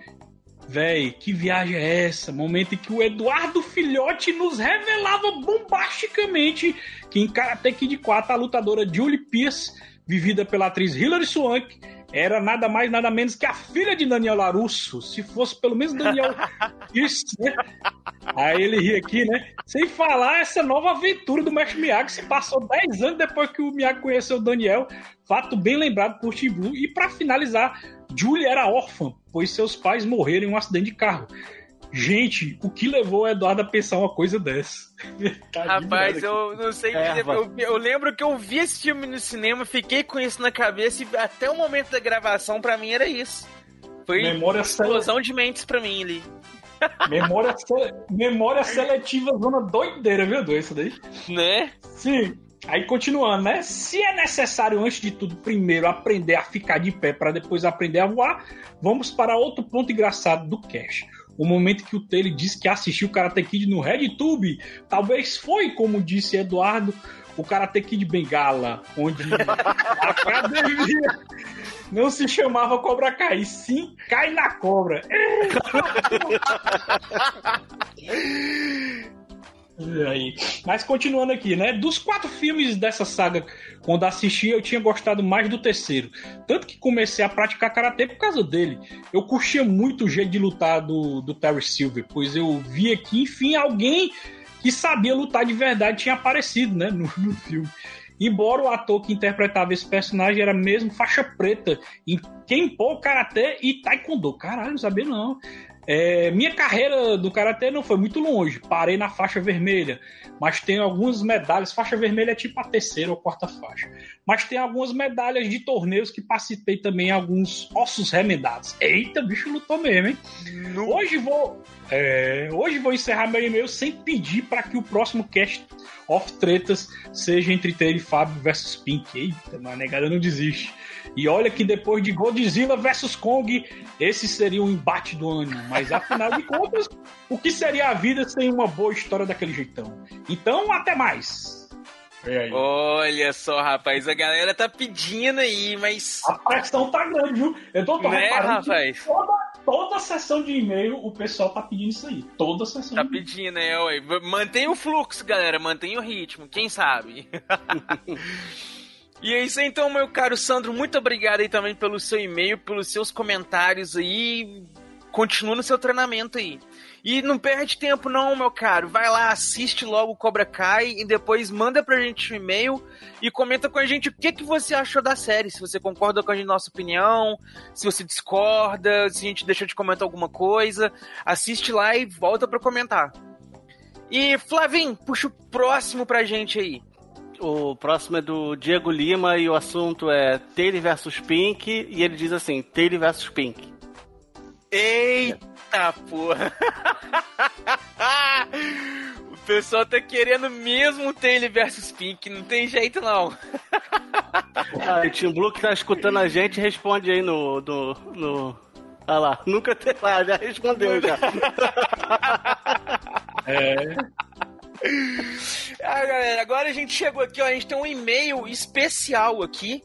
Véi, que viagem é essa? Momento em que o Eduardo Filhote nos revelava bombasticamente que em Karate Kid 4 a lutadora Julie Pierce, vivida pela atriz Hilary Swank, era nada mais nada menos que a filha de Daniel Larusso. Se fosse pelo menos Daniel Pierce, né? Aí ele ri aqui, né? Sem falar essa nova aventura do Mestre Miyagi, se passou 10 anos depois que o Miyagi conheceu o Daniel. Fato bem lembrado por Tim Blue. E para finalizar, Julie era órfã, pois seus pais morreram em um acidente de carro. Gente, o que levou o Eduardo a pensar uma coisa dessa? Tá Rapaz, eu não sei. Eu, eu lembro que eu vi esse filme no cinema, fiquei com isso na cabeça e até o momento da gravação, pra mim, era isso. Foi Memória, sele... explosão de mentes pra mim ali. memória, sele... memória seletiva, zona doideira, viu, doido, isso daí? Né? Sim. Aí continuando, né? Se é necessário, antes de tudo, primeiro aprender a ficar de pé para depois aprender a voar, vamos para outro ponto engraçado do Cash. O momento que o Taylor disse que assistiu o Karate Kid no RedTube, talvez foi, como disse Eduardo, o Karate Kid Bengala, onde a academia não se chamava Cobra Kai, sim Cai na Cobra. Aí. Mas continuando aqui, né? Dos quatro filmes dessa saga, quando assisti, eu tinha gostado mais do terceiro. Tanto que comecei a praticar karatê por causa dele. Eu curtia muito o jeito de lutar do, do Terry Silver, pois eu vi aqui, enfim, alguém que sabia lutar de verdade tinha aparecido, né? No, no filme. Embora o ator que interpretava esse personagem era mesmo faixa preta em Kenpo, Karatê e Taekwondo. Caralho, não sabia não. É, minha carreira do Karatê não foi muito longe. Parei na faixa vermelha. Mas tem algumas medalhas. Faixa vermelha é tipo a terceira ou quarta faixa. Mas tem algumas medalhas de torneios que participei também em alguns ossos remendados. Eita, bicho lutou mesmo, hein? Hoje vou. É, hoje vou encerrar meu e-mail sem pedir para que o próximo cast of tretas seja entre Taylor e Fábio versus Pink. Eita, mas negada não desiste. E olha que depois de Godzilla versus Kong, esse seria um embate do ano. Mas afinal de contas, o que seria a vida sem uma boa história daquele jeitão? Então, até mais. Olha só, rapaz, a galera tá pedindo aí, mas. A pressão tá grande, viu? Eu tô, tô Né, rapaz? toda, toda sessão de e-mail o pessoal tá pedindo isso aí. Toda sessão Tá pedindo, né? Ué. Mantém o fluxo, galera. Mantém o ritmo. Quem sabe? e é isso então, meu caro Sandro. Muito obrigado aí também pelo seu e-mail, pelos seus comentários aí. Continua no seu treinamento aí. E não perde tempo não, meu caro. Vai lá, assiste logo o Cobra Kai e depois manda pra gente um e-mail e comenta com a gente o que, que você achou da série. Se você concorda com a gente, nossa opinião, se você discorda, se a gente deixou de comentar alguma coisa. Assiste lá e volta pra comentar. E Flavim, puxa o próximo pra gente aí. O próximo é do Diego Lima e o assunto é Taylor versus Pink. E ele diz assim: Taylor versus Pink. Eita porra! o pessoal tá querendo mesmo Taylor versus Pink, não tem jeito não. Ah, o Tim Blue que tá escutando a gente responde aí no. no, no... Ah lá, nunca tem lá, já respondeu já. É. Ah, galera, agora a gente chegou aqui, ó, a gente tem um e-mail especial aqui,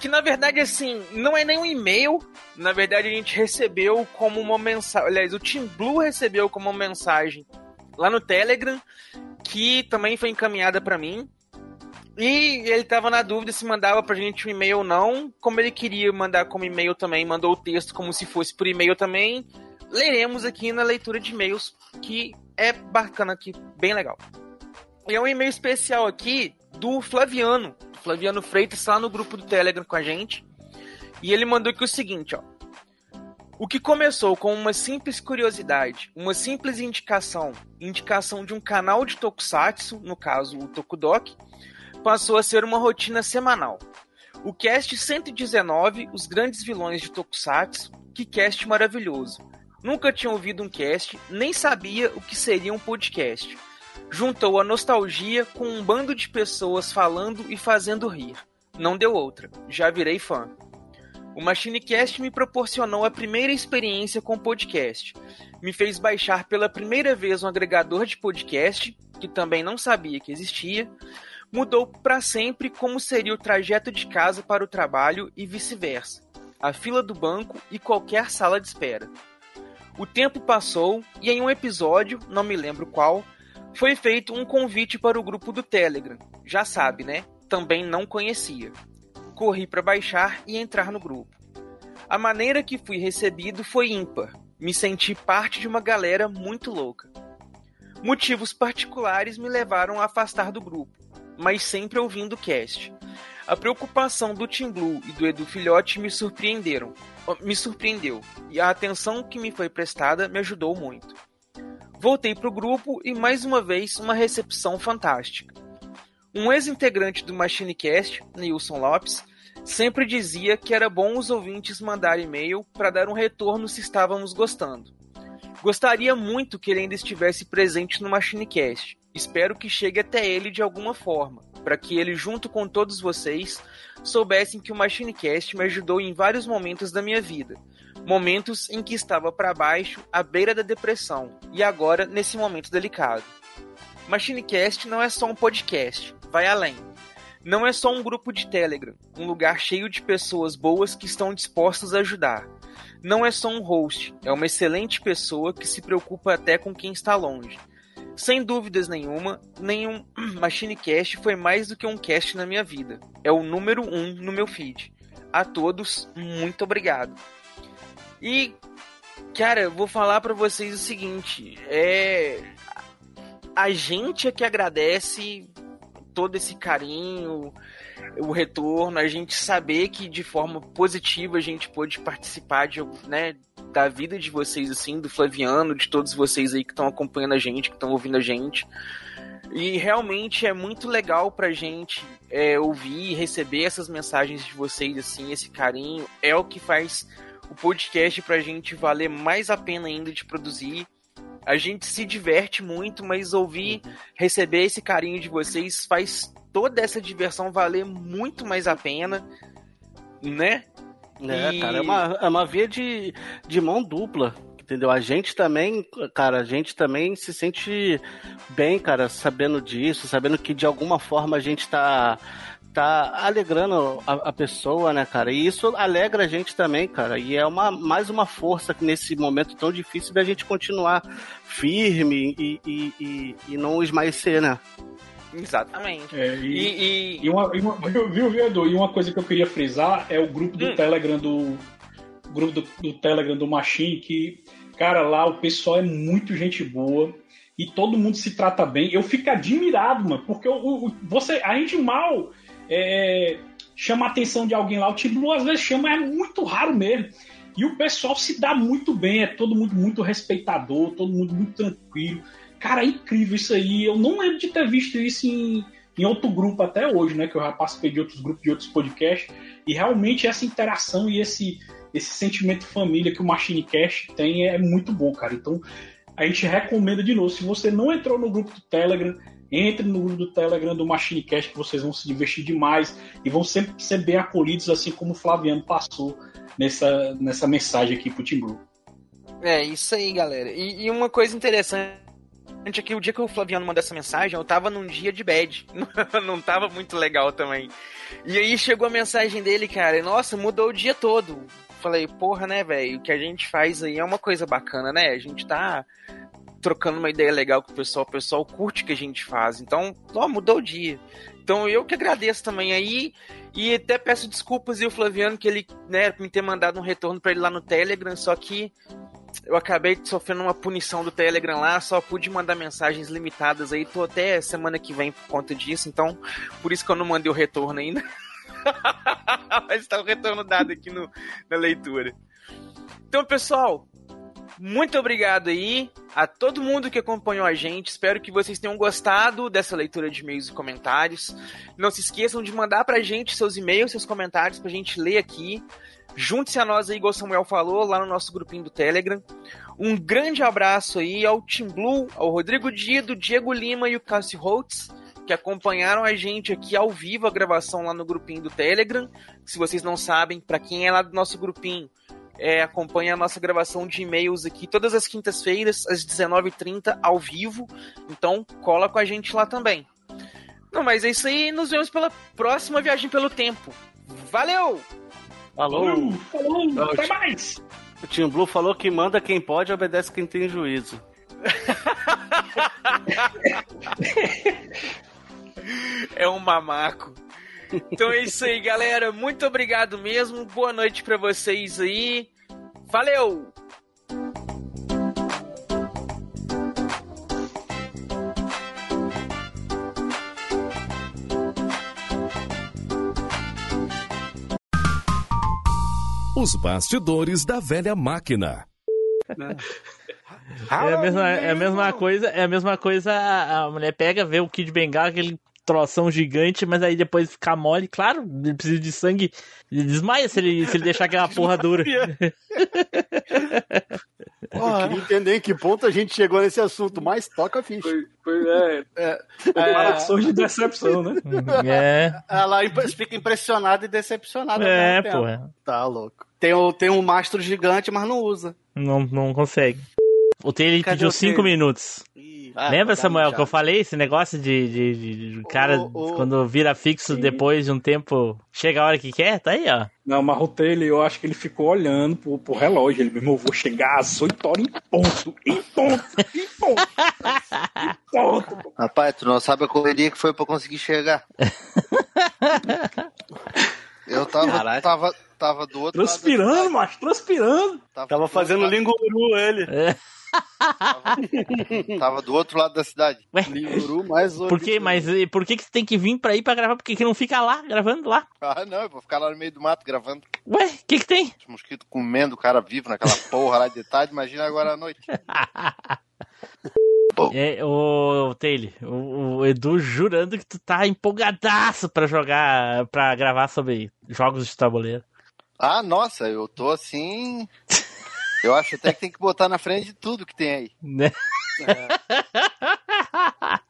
que na verdade, assim, não é nem um e-mail, na verdade a gente recebeu como uma mensagem, aliás, o Team Blue recebeu como uma mensagem lá no Telegram, que também foi encaminhada para mim, e ele tava na dúvida se mandava pra gente um e-mail ou não, como ele queria mandar como e-mail também, mandou o texto como se fosse por e-mail também, leremos aqui na leitura de e-mails, que é bacana aqui, bem legal. E é um e-mail especial aqui do Flaviano. Flaviano Freitas está lá no grupo do Telegram com a gente. E ele mandou aqui o seguinte, ó. O que começou com uma simples curiosidade, uma simples indicação, indicação de um canal de tokusatsu, no caso o Tokudok, passou a ser uma rotina semanal. O cast 119, Os Grandes Vilões de Tokusatsu, que cast maravilhoso. Nunca tinha ouvido um cast, nem sabia o que seria um podcast. Juntou a nostalgia com um bando de pessoas falando e fazendo rir. Não deu outra, já virei fã. O MachineCast me proporcionou a primeira experiência com podcast. Me fez baixar pela primeira vez um agregador de podcast, que também não sabia que existia. Mudou para sempre como seria o trajeto de casa para o trabalho e vice-versa, a fila do banco e qualquer sala de espera. O tempo passou e em um episódio, não me lembro qual, foi feito um convite para o grupo do Telegram. Já sabe, né? Também não conhecia. Corri para baixar e entrar no grupo. A maneira que fui recebido foi ímpar. Me senti parte de uma galera muito louca. Motivos particulares me levaram a afastar do grupo, mas sempre ouvindo o cast. A preocupação do Tim Blue e do Edu Filhote me surpreenderam. Me surpreendeu, e a atenção que me foi prestada me ajudou muito. Voltei pro grupo e mais uma vez uma recepção fantástica. Um ex-integrante do MachineCast, Nilson Lopes, sempre dizia que era bom os ouvintes mandar e-mail para dar um retorno se estávamos gostando. Gostaria muito que ele ainda estivesse presente no MachineCast. Espero que chegue até ele de alguma forma, para que ele, junto com todos vocês, soubessem que o MachineCast me ajudou em vários momentos da minha vida. Momentos em que estava para baixo, à beira da depressão, e agora nesse momento delicado. MachineCast não é só um podcast, vai além. Não é só um grupo de Telegram, um lugar cheio de pessoas boas que estão dispostas a ajudar. Não é só um host, é uma excelente pessoa que se preocupa até com quem está longe. Sem dúvidas nenhuma, nenhum MachineCast foi mais do que um cast na minha vida. É o número um no meu feed. A todos, muito obrigado. E, cara, eu vou falar para vocês o seguinte: é. A gente é que agradece todo esse carinho, o retorno, a gente saber que de forma positiva a gente pôde participar de, né, da vida de vocês, assim, do Flaviano, de todos vocês aí que estão acompanhando a gente, que estão ouvindo a gente. E realmente é muito legal pra gente é, ouvir e receber essas mensagens de vocês, assim, esse carinho. É o que faz o podcast pra gente valer mais a pena ainda de produzir. A gente se diverte muito, mas ouvir, receber esse carinho de vocês faz toda essa diversão valer muito mais a pena, né? É, E- cara, é uma, é uma via de, de mão dupla. Entendeu? A gente também, cara, a gente também se sente bem, cara, sabendo disso, sabendo que de alguma forma a gente tá, tá alegrando a, a pessoa, né, cara? E isso alegra a gente também, cara. E é uma, mais uma força que nesse momento tão difícil da gente continuar firme e, e, e, e não esmaecer, né? Exatamente. É, e, E, e- e uma, e uma- viu, viu, viu, Edu? E uma coisa que eu queria frisar é o grupo do Hum. Telegram do. Grupo do, do Telegram do Machine, que, cara, lá o pessoal é muito gente boa e todo mundo se trata bem. Eu fico admirado, mano, porque o, o- você, a gente mal é, chama a atenção de alguém lá. O Tibu às vezes chama, é muito raro mesmo. E o pessoal se dá muito bem, é todo mundo muito respeitador, todo mundo muito tranquilo. Cara, é incrível isso aí. Eu não lembro de ter visto isso em, em outro grupo até hoje, né? Que eu já participei de outros grupos, de outros podcasts. E realmente essa interação e esse, esse sentimento família que o Machine Cast tem é muito bom, cara. Então a gente recomenda de novo. Se você não entrou no grupo do Telegram, entre no grupo do Telegram do Machine Cast, que vocês vão se divertir demais e vão sempre ser bem acolhidos, assim como o Flaviano passou nessa, nessa mensagem aqui pro Tim Blue. É, isso aí, galera. E, e uma coisa interessante Gente, aqui o dia que o Flaviano mandou essa mensagem, eu tava num dia de bad. não tava muito legal também. E aí chegou a mensagem dele, cara, e, nossa, mudou o dia todo. Falei, porra, né, velho? O que a gente faz aí é uma coisa bacana, né? A gente tá trocando uma ideia legal com o pessoal, o pessoal curte o que a gente faz. Então, ó, mudou o dia. Então eu que agradeço também aí. E até peço desculpas e o Flaviano que ele, né, me ter mandado um retorno para ele lá no Telegram, só que eu acabei sofrendo uma punição do Telegram lá, só pude mandar mensagens limitadas aí, tô até semana que vem por conta disso, então por isso que eu não mandei o retorno ainda. Mas tá o retorno dado aqui no, na leitura. Então, pessoal, muito obrigado aí a todo mundo que acompanhou a gente. Espero que vocês tenham gostado dessa leitura de e-mails e comentários. Não se esqueçam de mandar pra gente seus e-mails, seus comentários pra gente ler aqui. Junte-se a nós aí, igual Samuel falou, lá no nosso grupinho do Telegram. Um grande abraço aí ao Tim Blue, ao Rodrigo Dido, Diego Lima e o Cássio Holtz, que acompanharam a gente aqui ao vivo a gravação lá no grupinho do Telegram. Se vocês não sabem, para quem é lá do nosso grupinho, é, acompanha a nossa gravação de e-mails aqui todas as quintas-feiras, às 19h30, ao vivo. Então, cola com a gente lá também. Não, mas é isso aí. Nos vemos pela próxima viagem pelo tempo. Valeu! Falou! Falou, até mais! O Tim Blue falou que manda quem pode e obedece quem tem juízo. é um mamaco. Então é isso aí, galera. Muito obrigado mesmo. Boa noite para vocês aí. Valeu! Os bastidores da velha máquina. É a mesma, é a mesma coisa, é a mesma coisa, a mulher pega, vê o Kid Bengala, aquele troção gigante, mas aí depois fica mole, claro, ele precisa de sangue, ele desmaia se ele, se ele deixar aquela porra dura. Eu queria entender em que ponto a gente chegou nesse assunto, mas toca a ficha. Foi, é, É, comparações de decepção, né? É, Ela imp- fica impressionada e decepcionada. é, porra. tá louco. Tem, o, tem um mastro gigante, mas não usa. Não, não consegue. O Taylor pediu o 5 Taylor? minutos. Ah, Lembra, Samuel, que eu falei esse negócio de, de, de- de cara, O- o- quando vira fixo depois de um tempo, chega a hora que quer? Tá aí, ó. Não, mas o Taylor, eu acho que ele ficou olhando pro, pro relógio. Ele mesmo, eu vou chegar às 8 horas em ponto. Em ponto, em ponto. Em ponto. Rapaz, tu não sabe a correria que foi pra conseguir chegar. Eu tava, Caraca. tava, tava do outro Transpirando, lado. macho, transpirando. Tava, Tava do fazendo linguru ele. lado- Tava do outro lado da cidade. Ué, mais por que? Mas por que, que você tem que vir pra ir pra gravar? Por que, que não fica lá, gravando lá? Ah, não, eu vou ficar lá no meio do mato gravando. Ué, o que que tem? Os mosquitos comendo o cara vivo naquela porra lá de tarde. Imagina agora à noite. É, o Taylor, o, o Edu jurando que tu tá empolgadaço pra jogar, pra gravar sobre jogos de tabuleiro. Ah, nossa, eu tô assim. Eu acho até que tem que botar na frente de tudo que tem aí. Né?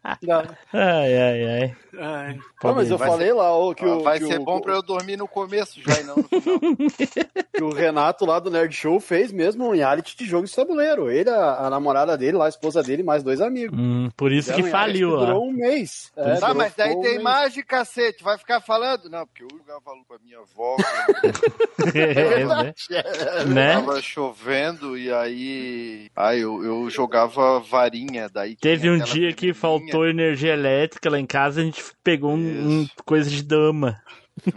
Ai, ai, ai. Ai. Não, mas eu Vai falei lá ó, que, o, Vai que, ser o, bom pra eu dormir no começo já e não no final. que o Renato lá do Nerd Show fez mesmo um reality de jogo de tabuleiro. Ele, a, a namorada dele, lá, a esposa dele, mais dois amigos. Hum, por isso que um faliu, que ó. Durou um mês. É, tá, mas daí um tem mês. imagem, cacete. Vai ficar falando? Não, porque eu jogava com a minha avó. né? Tava chovendo e aí. Aí eu, eu jogava varinha. Daí Teve tinha um dia que pequenininha. Faltou energia elétrica lá em casa, a gente pegou um, um coisa de dama.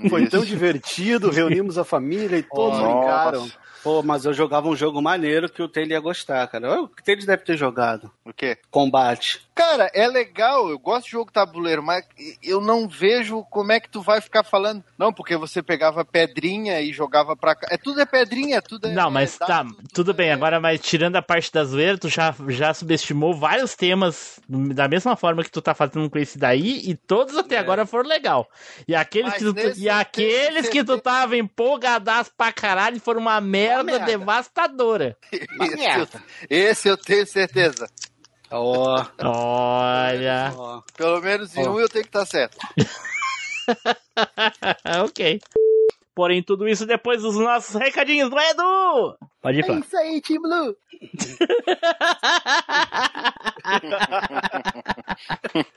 Foi tão divertido, reunimos a família e todos Nossa. brincaram. Pô, mas eu jogava um jogo maneiro que o Taylor ia gostar, cara. O Taylor deve ter jogado. O quê? Combate. Cara, é legal, eu gosto de jogo tabuleiro, mas eu não vejo como é que tu vai ficar falando. Não, porque você pegava pedrinha e jogava pra cá. É tudo é pedrinha, tudo é. Não, mas é tá, dado, tudo bem. é- Agora, mas tirando a parte da zoeira, tu já, já subestimou vários temas da mesma forma que tu tá fazendo com esse daí, e todos até agora foram legal. E aqueles, Mas que tu, nesse e aqueles que tu tava empolgadaço pra caralho foram uma merda, merda. devastadora. Esse, eu, esse eu tenho certeza. Ó, Olha. Pelo menos em um eu tenho que estar certo. ok. Porém, tudo isso depois dos nossos recadinhos do Edu! Pode ir, Flávio. isso aí, Team Blue.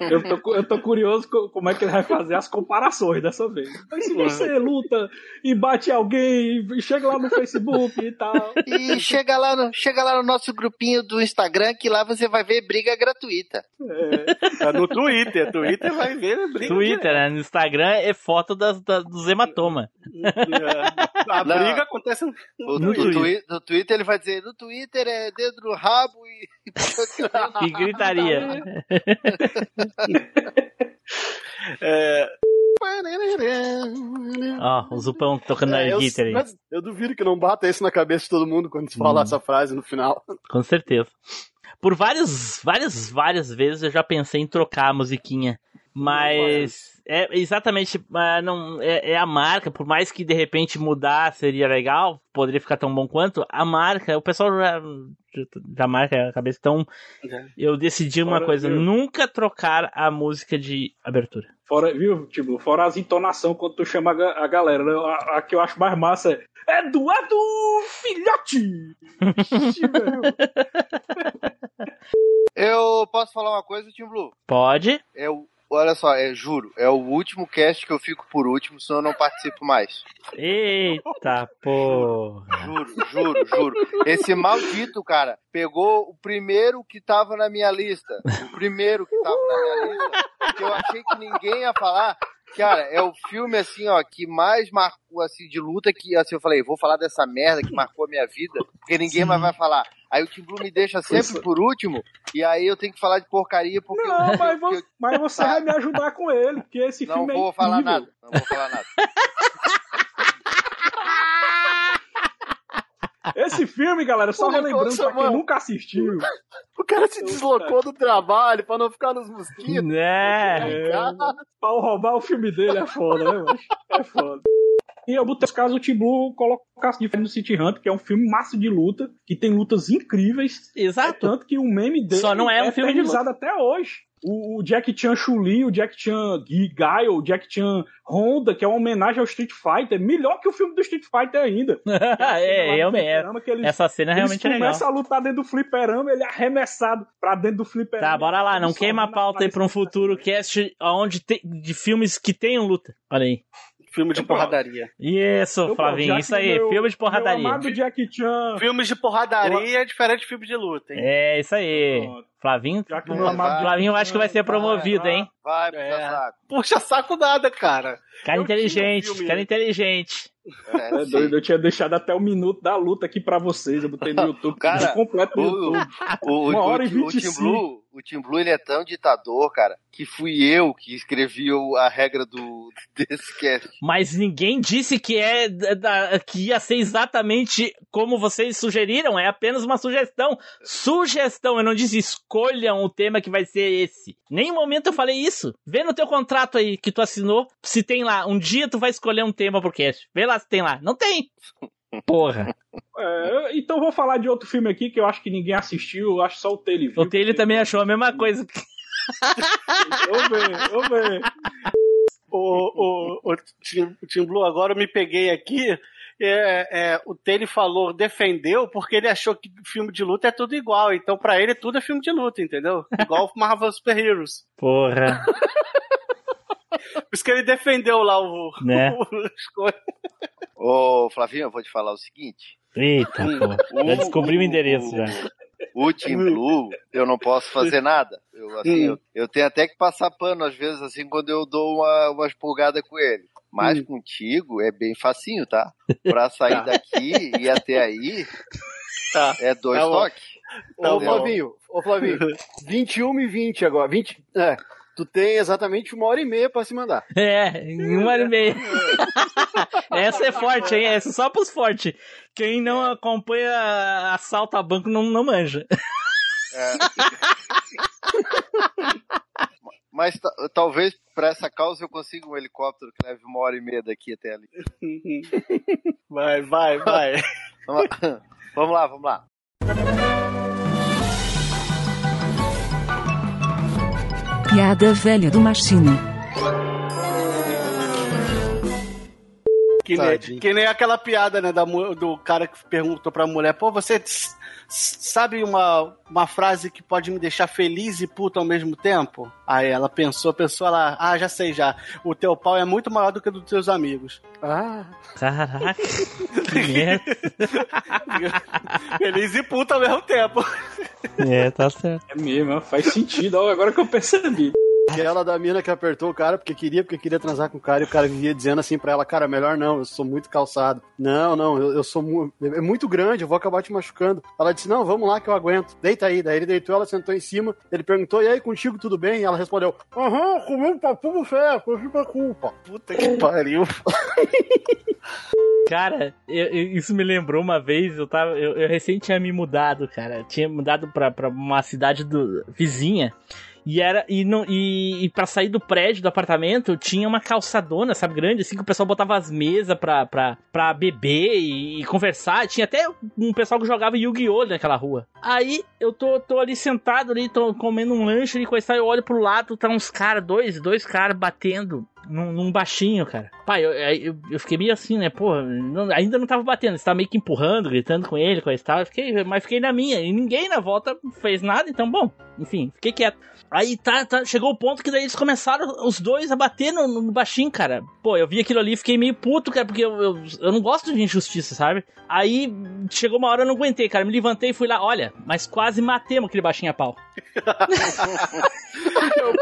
Eu tô, eu tô curioso co- como é que ele vai fazer as comparações dessa vez. Mas se você luta e bate alguém e chega lá no Facebook e tal. E chega lá, no, chega lá no nosso grupinho do Instagram que lá você vai ver briga gratuita. É, É no Twitter. Twitter vai ver briga. Twitter, né? No Instagram é foto das, das, dos hematomas. É. A Não. briga acontece no No, No Twitter. Twi- no Twitter ele vai dizer, no Twitter é dedo no rabo e... E gritaria. É, Ó, o Zupão tocando É, na guitarra aí. mas eu duvido que não bata isso na cabeça de todo mundo quando se fala Hum. essa frase no final. Com certeza. Por várias, várias, várias vezes eu já pensei em trocar a musiquinha. Mas é exatamente ah, não é, é a marca, por mais que de repente mudar seria legal, poderia ficar tão bom quanto, a marca, o pessoal já, já, já marca a cabeça. Então É. eu decidi uma Fora, coisa, viu? nunca trocar a música de abertura. fora, viu, tipo, fora as entonações quando tu chama a, ga- a galera. né? A, a que eu acho mais massa é Edu, Edu, filhote! Eu posso falar uma coisa, Team Blue? Pode? É o, olha só, é, juro, é o último cast que eu fico por último, senão eu não participo mais. Eita, porra. Juro, juro, juro. Esse maldito, cara, pegou o primeiro que tava na minha lista. O primeiro que tava na minha lista, que eu achei que ninguém ia falar. Cara, é o filme, assim, ó, que mais marcou, assim, de luta, que, assim, eu falei, vou falar dessa merda que marcou a minha vida, porque ninguém mais vai falar. Aí o Tim Blue me deixa sempre por último, e aí eu tenho que falar de porcaria, porque eu- Não, mas, eu- vo- eu- mas você vai me ajudar com ele, porque esse não filme é vou falar nada, não vou falar nada. Esse filme, galera, só relembrando pra quem nunca assistiu. O cara se deslocou do trabalho pra não ficar nos mosquitos. Né? É, pra roubar o filme dele é foda, né, mano? É foda. E eu botei os casos o Tim Blue colocasse de frente no City Hunter, que é um filme massa de luta, que tem lutas incríveis. É Exato. tanto que o meme dele Só não é um filme de até hoje. O, o Jack Chan Chun-Li, o Jack Chan Gaio, o Jack Chan Honda, que é uma homenagem ao Street Fighter, melhor que o filme do Street Fighter ainda. é, eu mesmo. Fliperama, que eles, Essa cena realmente é legal. começam a lutar dentro do fliperama, ele é arremessado pra dentro do fliperama. Tá, bora lá, não queima a pauta aí pra um futuro cast onde te- de filmes que tenham luta. Olha aí. Filme de porradaria. Isso, Flavinho, isso aí, meu- filme de porradaria. Meu amado Jack Chan. Filmes de porradaria é diferente de filme de luta, hein? É, isso aí. Pronto. Flavinho, Já que o Vai, vai. Flavinho eu acho que vai ser promovido, vai. hein? Vai, puxa É. saco. Puxa saco nada, cara. Cara Eu inteligente, cara inteligente. É, É doido, eu tinha deixado até o minuto da luta aqui pra vocês. Eu botei no YouTube. Cara, completo no O, YouTube. o, Uma o, hora e o, o Tim 25. Blue, o Tim Blue ele é tão ditador, cara, que fui eu que escrevi a regra do desse cast. Mas ninguém disse que é da- que ia ser exatamente como vocês sugeriram, é apenas uma sugestão. Sugestão, eu não disse escolham o tema que vai ser esse. Nenhum momento eu falei isso. Vê no teu contrato aí que tu assinou, se tem lá, um dia tu vai escolher um tema pro cast. Vê lá se tem lá. Não tem. Porra. É, então vou falar de outro filme aqui que eu acho que ninguém assistiu. Eu acho só o viu. O Taylor também achou a mesma coisa. Vamos ver, vamos ver. O, o, o Tim Blue, agora eu me peguei aqui. É, é, o Taylor falou, defendeu, porque ele achou que filme de luta é tudo igual. Então, pra ele, tudo é filme de luta, entendeu? Igual Marvel Super Heroes. Porra. Por isso que ele defendeu lá o. Né? o. Ô, Flavinho, eu vou te falar o seguinte. Eita, porra. Já descobri o endereço já. O Team Blue, eu não posso fazer nada. Eu, assim, eu, eu tenho até que passar pano, às vezes, assim, quando eu dou uma, umas pulgadas com ele. Mas contigo é bem facinho, tá? Pra sair Tá. daqui e até aí Tá. é dois Tá toques. Ô, Tá Flavinho, ô, Flavinho, 21 e 20 agora. 20, é, tu tem exatamente uma hora e meia pra se mandar. É, em uma hora e meia. Essa é forte, hein? Essa é só pros fortes. Quem não acompanha assalto a banco não, não manja. É. Mas ta- talvez pra essa causa eu consiga um helicóptero que leve uma hora e meia daqui até ali. Vai, vai, vai. Vamos lá, vamos lá. Vamos lá. Piada velha do Machine. Que nem, que nem aquela piada, né, da, do cara que perguntou pra mulher, pô, você sabe uma, uma frase que pode me deixar feliz e puta ao mesmo tempo? Aí ela pensou, pensou lá, ah, já sei já, o teu pau é muito maior do que o dos teus amigos. Ah, Caraca, que merda. feliz e puta ao mesmo tempo. É, tá certo. É mesmo, faz sentido. Agora que eu percebi. Aquela da mina que apertou o cara porque queria, porque queria transar com o cara e o cara vivia dizendo assim pra ela, cara, melhor não, eu sou muito calçado. Não, não, eu, eu sou mu é muito grande, eu vou acabar te machucando. Ela disse, não, vamos lá que eu aguento. Deita aí. Daí ele deitou, ela sentou em cima, ele perguntou, e aí, contigo tudo bem? E ela respondeu, aham, comigo tá tudo certo, eu fico a culpa. Puta que pariu. Cara, eu- eu- isso me lembrou uma vez, eu tava. Eu, eu recém tinha me mudado, cara. Tinha mudado pra, pra uma cidade do, vizinha. E era. E, não, e, e pra sair do prédio, do apartamento, tinha uma calçadona, sabe, grande, assim, que o pessoal botava as mesas pra, pra, pra beber e, e conversar. Tinha até um pessoal que jogava Yu-Gi-Oh! naquela rua. Aí eu tô, tô ali sentado ali, tô comendo um lanche ali, coisa eu olho pro lado, tá uns caras, dois, dois caras batendo num, num baixinho, cara. Pai, eu, eu, eu fiquei meio assim, né? Pô, não- ainda não tava batendo, você tava meio que empurrando, gritando com ele, coisa e tal. Fiquei, mas fiquei na minha. E ninguém na volta fez nada, então, bom, enfim, fiquei quieto. Aí tá, tá, chegou o ponto que daí eles começaram os dois a bater no, no baixinho, cara. Pô, eu vi aquilo ali e fiquei meio puto, cara, porque eu, eu, eu não gosto de injustiça, sabe? Aí chegou uma hora eu não aguentei, cara. Me levantei e fui lá, olha, mas quase matemos aquele baixinho a pau. Eu,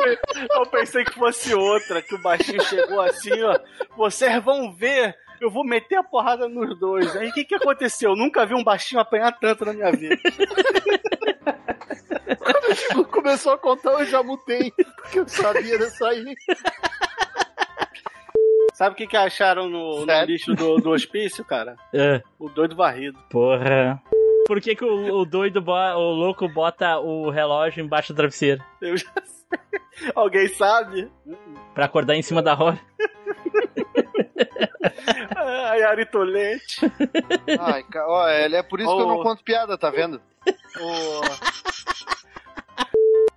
eu pensei que fosse outra, que o baixinho chegou assim, ó. Vocês vão ver, eu vou meter a porrada nos dois. Aí o que, que aconteceu? Eu nunca vi um baixinho apanhar tanto na minha vida. Começou a contar, eu já mutei, porque eu sabia dessa aí. Sabe o que, que acharam no, no lixo do, do hospício, cara? É, O doido varrido. porra. Por que, que o, o doido, bo- o louco, bota o relógio embaixo do travesseiro? Eu já sei. Alguém sabe? Pra acordar em cima da hora? Ai, Aritolete. Ai, ó, ele é por isso que eu não Oh. conto piada, tá vendo?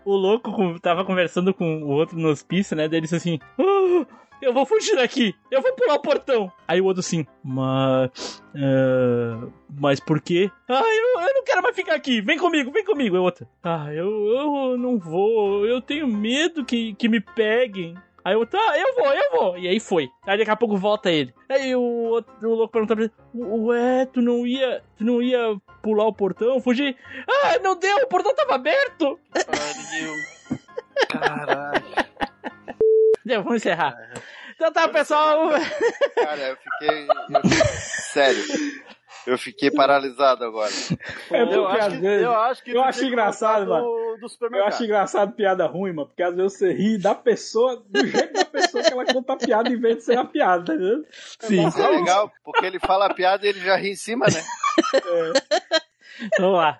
O louco com- tava conversando com o outro no hospício, né? Daí ele disse assim: "Ah, Eu vou fugir daqui, eu vou pular o portão. Aí o outro assim, mas. ah, mas por quê? Ah, eu, eu não quero mais ficar aqui, vem comigo, vem comigo. O outro, ah, eu, eu não vou, eu tenho medo que, que me peguem. Aí o outro, ah, eu vou, eu vou. E aí foi. Aí daqui a pouco volta ele. Aí o, outro, o louco pergunta pra ele: Ué, tu não ia. Tu não ia pular o portão, fugir? Ah, não deu, o portão tava aberto. Caralho. Deu, vamos encerrar. Então tá, pessoal. Cara, eu fiquei. eu- sério. Eu fiquei paralisado agora. É eu, porque acho às que, vezes. eu acho que eu acho engraçado, mano. do, do Eu acho engraçado piada ruim, mano, porque às vezes você ri da pessoa, do jeito da pessoa que ela conta a piada em vez de ser a piada, tá? Sim, Isso é legal, porque ele fala a piada e ele já ri em cima, né? vamos lá.